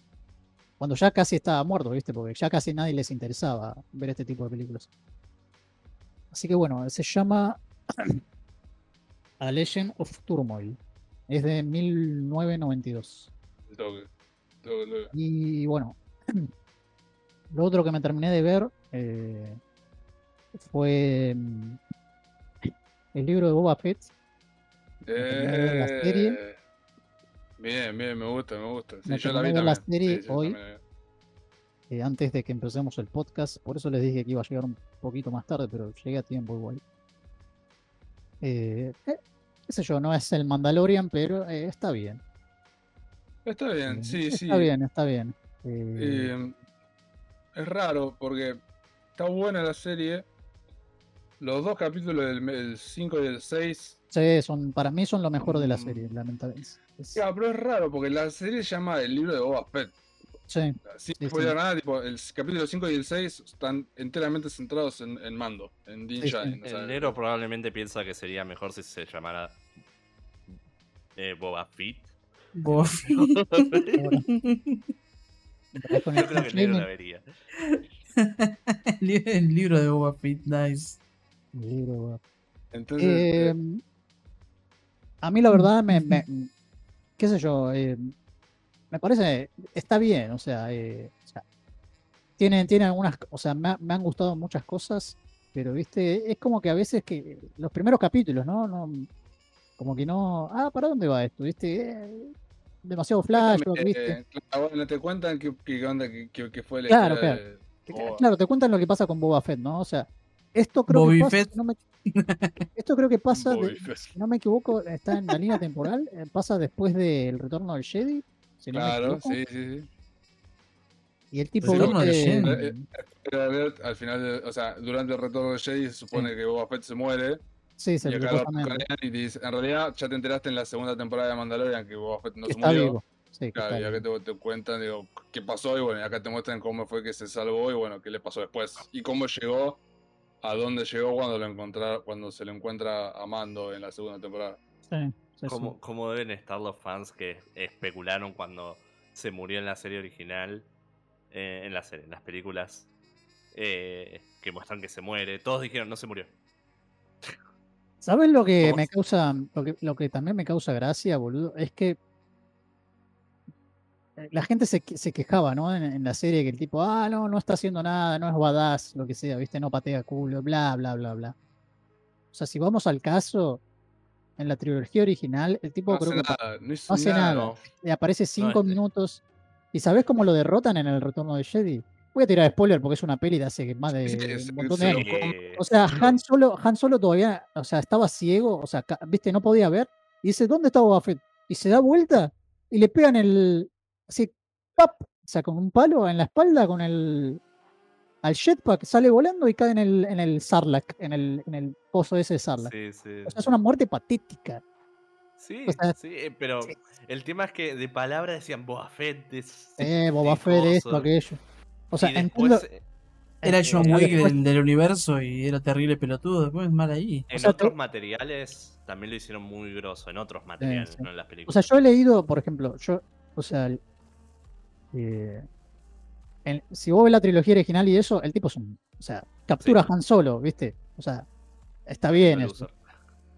Cuando ya casi estaba muerto, ¿viste? Porque ya casi nadie les interesaba ver este tipo de películas. Así que bueno, se llama A Legend of Turmoil. Es de 1992. El toque. Toque, toque. Y bueno, lo otro que me terminé de ver eh, fue mm, el libro de Boba Fett. ver la serie. Eh, Bien, bien, me gusta, me gusta. Sí, Me yo la vi la serie Sí, hoy. eh, antes de que empecemos el podcast. Por eso les dije que iba a llegar un poquito más tarde, pero llegué a tiempo igual. Eh, eh, qué sé yo, no es el Mandalorian, pero eh, está bien. Está bien, Eh, sí, sí. Está bien, está bien. Es raro porque está buena la serie. Los dos capítulos del 5 y el 6. sí, son, para mí son lo mejor de la Mm. serie, lamentablemente. Ya, pero es raro porque la serie se llama El libro de Boba Fett. sí, Sin Sí, spoiler sí. nada, tipo, el capítulo 5 y el 6 están enteramente centrados en, en Mando, en Din Sí, sí. Djarin, o sea, El negro probablemente piensa que sería mejor si se llamara eh, Boba Fett. Boba Fett. Yo el creo que el negro la vería. el li- el libro de Boba Fett, nice. el libro, bueno. Entonces, Eh, eh, a mí la verdad me, me- qué sé yo, eh, me parece, está bien, o sea, eh, o sea, tiene, tiene algunas, o sea, me han gustado muchas cosas, pero viste, es como que a veces que los primeros capítulos, ¿no? no como que no, ah, ¿para dónde va esto? ¿Viste? Eh, demasiado flash, eh, ¿viste? claro, bueno, te cuentan qué, qué onda, qué, qué- fue la Claro, claro. de. Claro, te cuentan lo que pasa con Boba Fett, ¿no? O sea, esto creo Bobby que pasa, Fett. no me- esto creo que pasa, de- si no me equivoco, está en la línea temporal, eh, pasa después del retorno del Jedi, si Claro, sí, sí, sí. y el tipo, Retorno del viste, Jedi. Eh, alert, al final, de- o sea, durante el retorno de Jedi se supone que Boba Fett se muere. Sí, se y acá lo supuestamente, escanean y te dice, en realidad ya te enteraste en la segunda temporada de Mandalorian que Boba Fett no que se está murió. vivo. Sí, que Claro, está y acá vivo. te, te cuentan, digo, qué pasó y bueno, y acá te muestran cómo fue que se salvó y bueno, qué le pasó después. Y cómo llegó a dónde llegó cuando lo encontrar, cuando se lo encuentra a Mando en la segunda temporada. Sí, sí, sí. ¿Cómo, cómo deben estar los fans que especularon cuando se murió en la serie original? eh, en la serie, en las películas eh, que muestran que se muere. Todos dijeron no se murió. ¿Sabes lo que ¿Cómo me causa, lo que, lo que también me causa gracia, boludo? Es que la gente se, se quejaba, ¿no? En, en la serie que el tipo, ah, no, no está haciendo nada, no es badass, lo que sea, ¿viste? No patea culo, bla, bla, bla, bla. O sea, si vamos al caso, en la trilogía original, el tipo No creo hace que nada, no hace nada. le aparece cinco este. minutos. ¿Y sabes cómo lo derrotan en el retorno de Jedi? Voy a tirar spoiler porque es una peli de hace más de Sí, un montón de años. O sea, Han Solo, Han Solo todavía, o sea, estaba ciego, o sea, viste, no podía ver. Y dice, ¿dónde está Boba Fett? Y se da vuelta y le pegan el, así, ¡pap! O sea, con un palo en la espalda, con el, al jetpack, sale volando y cae en el, en el Sarlacc, en el, en el pozo ese de Sarlacc. Sí, sí. O sea, es una muerte patética. Sí, o sea, sí, eh, pero sí. el tema es que de palabra decían Boba Fett. de- Eh, Boba de Fett, esto, aquello. O sea, y después, entiendo. eh, Era el John Wick después- del, del universo y era terrible pelotudo. Después mal ahí. en sea, te- otros materiales también lo hicieron muy grosso. En otros materiales, sí. no en las O películas. sea, yo he leído, por ejemplo, yo, o sea, el- eh, en- si vos ves la trilogía original y eso, el tipo es un. O sea, captura Sí. a Han Solo, ¿viste? O sea, está bien eso.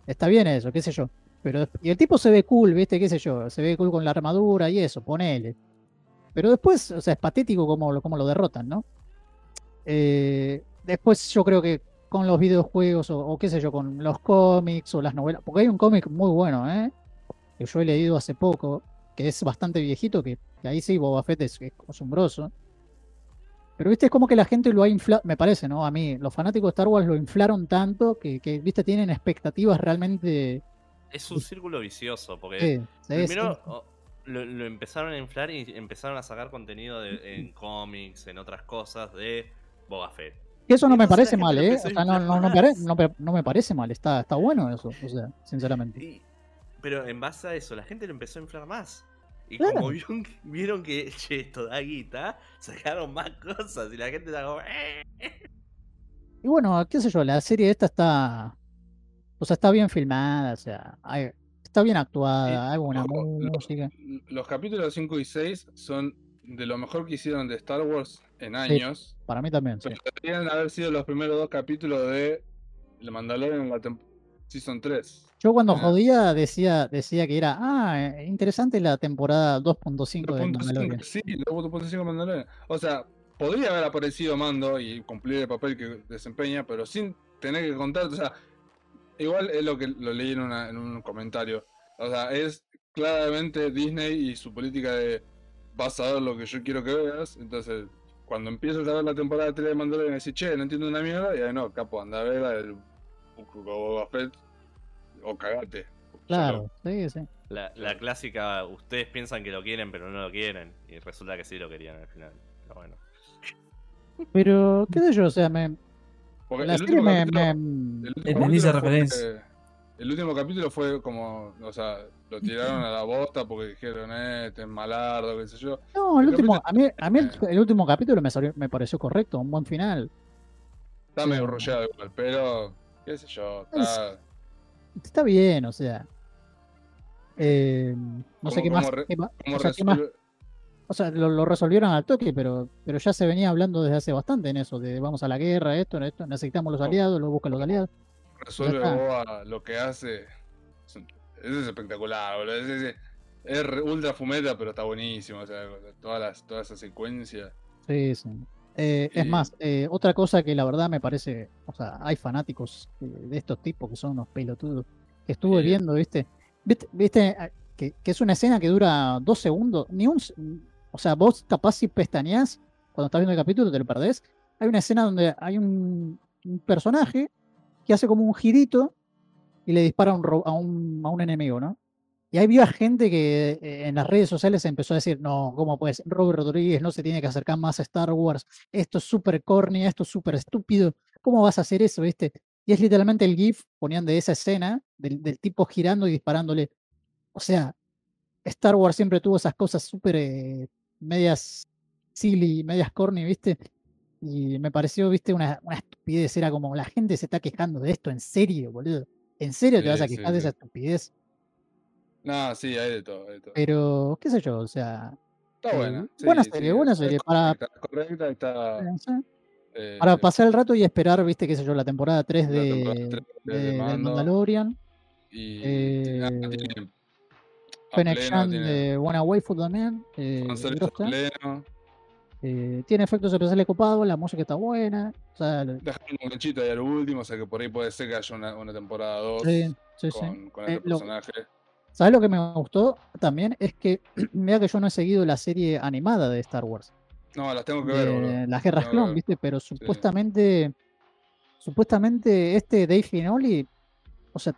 Está bien eso, qué sé yo. Pero, y el tipo se ve cool, ¿viste? ¿Qué sé yo? Se ve cool con la armadura y eso, ponele. Pero después, o sea, es patético como, lo- como lo derrotan, ¿no? Eh, después yo creo que con los videojuegos o, o qué sé yo, con los cómics o las novelas, porque hay un cómic muy bueno, ¿eh? Que yo he leído hace poco, que es bastante viejito, que, que ahí sí Boba Fett es, es asombroso. Pero viste, es como que la gente lo ha inflado, me parece, ¿no? A mí, los fanáticos de Star Wars lo inflaron tanto que, que, viste, tienen expectativas realmente... Es un círculo vicioso, porque Sí, sí, primero sí. Lo, lo empezaron a inflar y empezaron a sacar contenido de- en cómics, en otras cosas de Boba Fett. Que eso no me parece mal, ¿eh? O sea, no, inflar no, no, más. pare- no pe- no me parece mal, está, está bueno eso, o sea, sinceramente. Y- pero en base a eso, la gente lo empezó a inflar más. Y Claro. como vieron, vieron que, che, esto da guita, sacaron más cosas y la gente está como... "Eh". Y bueno, qué sé yo, la serie esta está, o sea, está bien filmada, o sea, hay- está bien actuada, hay buena Ojo, lo- música. Los capítulos 5 y 6 son de lo mejor que hicieron de Star Wars en años. Para mí también, sí. Pero deberían haber sido los primeros dos capítulos de The Mandalorian la Season 3. Yo cuando jodía decía, decía que era, ah, eh, interesante la temporada 2.5 de 2.5, Mandalorian. sí, 2.5 Mandalorian. O sea, podría haber aparecido Mando y cumplir el papel que desempeña, pero sin tener que contar. O sea, igual es lo que lo leí en, una- en un comentario. O sea, es claramente Disney y su política de vas a ver lo que yo quiero que veas. Entonces, cuando empiezas a ver la temporada 3 de Mandalorian, decís, che, no entiendo una mierda. Y ahí no, capo, anda a ver la del Boba Fett o cagate. Claro, sí, sí. La, la clásica, ustedes piensan que lo quieren pero no lo quieren. Y resulta que sí lo querían al final. Pero bueno. Pero, qué sé yo, o sea, me, Porque la el último me, capítulo- me- El último Entendí esa capítulo fue- referencia. el último capítulo fue como, o sea, lo tiraron a la bosta porque dijeron, eh, este es malardo, qué sé yo. No, el el último, capítulo- a mí, a mí el, eh. el último capítulo me, salió- me pareció correcto, un buen final. Está medio rollado igual, pero, qué sé yo, está... Está bien, o sea. eh, no sé ¿Cómo- qué más. cómo re- qué ma- ¿Cómo o sea, qué más- o sea, lo, lo resolvieron al toque, pero, pero ya se venía hablando desde hace bastante en eso, de vamos a la guerra, esto, esto, necesitamos los ¿Cómo- aliados, lo buscan los aliados. resuelve. Boba lo que hace? Es, un- es espectacular, boludo. Es, es- es re- ultra fumeta, pero está buenísimo. O sea, todas las, toda esa secuencia. Sí, sí. Eh, es más, eh, otra cosa que la verdad me parece, o sea, hay fanáticos eh, de estos tipos que son unos pelotudos, que estuve Sí. viendo, ¿viste? ¿Viste, viste, ah, que, que es una escena que dura dos segundos? Ni un, o sea, vos capaz si pestañeás cuando estás viendo el capítulo te lo perdés. Hay una escena donde hay un, personaje que hace como un girito y le dispara a un, a un, enemigo, ¿no? Y ahí vio gente que eh, en las redes sociales empezó a decir, no, ¿cómo puede ser? Robert Rodríguez no se tiene que acercar más a Star Wars, esto es súper corny, esto es súper estúpido, ¿cómo vas a hacer eso, viste? Y es literalmente el GIF, ponían de esa escena, del, del tipo girando y disparándole. O sea, Star Wars siempre tuvo esas cosas súper eh, medias silly, medias corny, viste? Y me pareció, viste, una, una estupidez, era como, la gente se está quejando de esto, en serio, boludo. ¿En serio te vas a sí, quejar de esa estupidez? No, sí, hay de todo, hay de todo. Pero, qué sé yo, o sea, Está eh, buena. serie, buena serie, para- correcta, está. eh, para pasar el rato y esperar, viste, qué sé yo, la temporada 3 La de, temporada tres de- de- de del Mando. Mandalorian, Y eh, ah, Fennec tiene de One Waifu también, eh, pleno. eh, tiene efectos especiales copados, la música está buena, o sea, lo- Dejaron un ganchito ahí a lo último, o sea que por ahí puede ser que haya una, una temporada 2 sí, sí, sí. con, con Eh, este lo- personaje. ¿Sabes lo que me gustó también? Es que, mira que yo no he seguido la serie animada de Star Wars. No, las tengo que ver, boludo. las guerras clon. ¿viste? Pero supuestamente, supuestamente este Dave Finoli, o sea,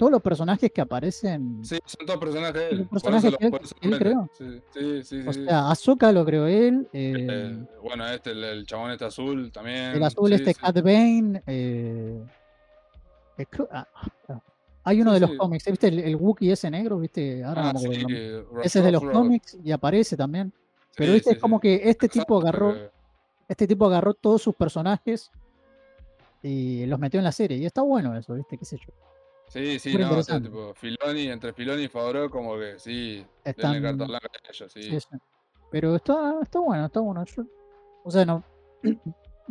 todos los personajes que aparecen, Sí, son todos personajes. Los personajes que él- él creó. Sí, sí, sí. o sí, sea, Ahsoka lo creó él, eh, Eh, bueno, este, el, el chabón este azul también. el azul sí, este sí. Cat Bane, eh, eh, creo- ah, ah, hay uno de los cómics, ¿viste? El, el Wookiee ese negro, ¿viste? Ahora Ah, no me Ese es de los cómics y aparece también. Pero viste, es como que este tipo agarró, este tipo agarró todos sus personajes y los metió en la serie. Y está bueno eso, ¿viste? ¿Qué sé yo? Sí, sí, Súper no, o sea, tipo, Filoni, entre Filoni y Favreau, como que sí, Están, denle carta blanca a ellos, sí. sí, sí. Pero está, está bueno, está bueno. Yo O sea, no.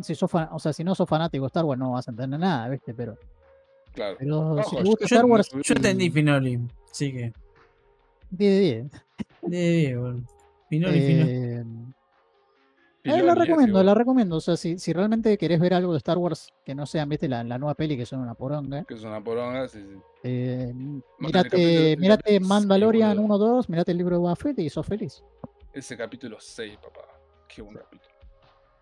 Si sos fan- o sea, si no sos fanático de Star Wars no vas a entender nada, ¿viste? Pero, Claro. pero si Ojo, te gusta yo- Star Wars, Yo entendí Finoli, así que. 10 de 10. De bien, boludo. Finoli, Finoli. Eh, la recomiendo, la recomiendo. O sea, si, si realmente querés ver algo de Star Wars que no sean, viste, la, la nueva peli que son una poronga. Que es una poronga, sí, sí. Eh, mirate, mirate Mandalorian seis, 1, 2, mirate el libro de Boba Fett y sos feliz. Ese capítulo 6, papá. Qué buen capítulo.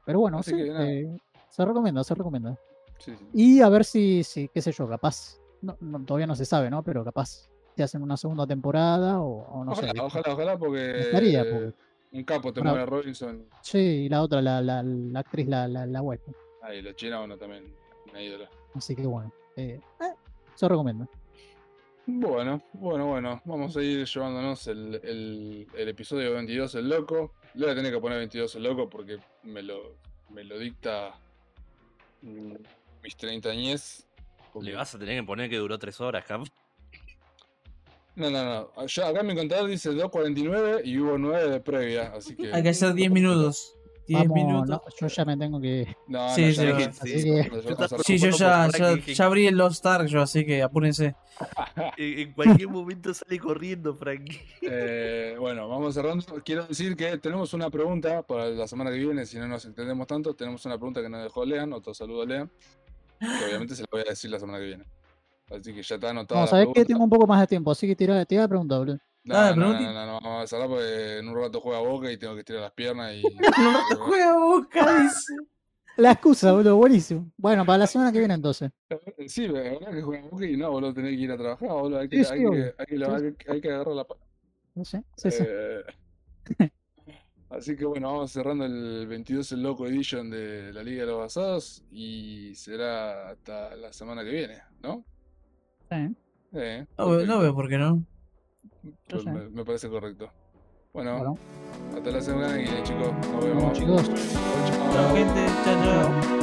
Pero bueno, Así sí, que eh, se recomienda, se recomienda. Sí, sí. Y a ver si, si qué sé yo, capaz, no, no, todavía no se sabe, ¿no? Pero capaz te hacen una segunda temporada o, o no ojalá, sé. ojalá, ojalá, porque. Me gustaría, porque- Un capo te Bueno. mueve Robinson. Sí, y la otra, la, la, la actriz, la, la, la web. Ahí, los chinos, bueno, también. Una ídola. Así que bueno, eh, eh, se recomienda. Bueno, bueno, bueno. Vamos a ir llevándonos el, el, el episodio 22, el loco. Le voy a tener que poner 22 el loco porque me lo, me lo dicta mm, mis 30 añez. Le vas a tener que poner que duró tres horas, cap. No, no, no. Yo, acá en mi contador dice 2.49 y hubo 9 de previa, así que. Hay que hacer 10 minutos. 10 Vamos, minutos. no, yo ya me tengo que. No, Sí, no, sí, ya, sí, sí. que- a Sí, yo ya, ya, ya abrí el Lost Ark, yo, así que apúrense. En, cualquier momento sale corriendo, Frankie. Eh, bueno, vamos cerrando. Quiero decir que tenemos una pregunta para la semana que viene, si no nos entendemos tanto, tenemos una pregunta que nos dejó Lean, otro saludo a Lean, que obviamente se la voy a decir la semana que viene. Así que ya está anotada No, sabés que tengo un poco más de tiempo, así que tira, tira la pregunta, boludo. No, no, no, no, no, no, vamos a cerrar porque en un rato juega Boca y tengo que estirar las piernas y... No rato juega boca, dice. La excusa, boludo, buenísimo. Bueno, para la semana que viene entonces. Sí, la verdad que juega Boca y no, boludo, tenés que ir a trabajar, boludo, hay que, Sí, sí, hay que, hay que, hay que- hay que agarrar la... pa- Sí, sí, sí. Eh, Así que bueno, vamos cerrando el 22 el Loco Edition de la Liga de los Basados y será hasta la semana que viene, ¿no? Sí. Eh, No, veo- no veo por qué no. Pues sé. me, me parece correcto. Bueno, Bueno, hasta la semana que viene, chicos. Nos vemos. chicos. Chao, gente. Chao, chao. Chao.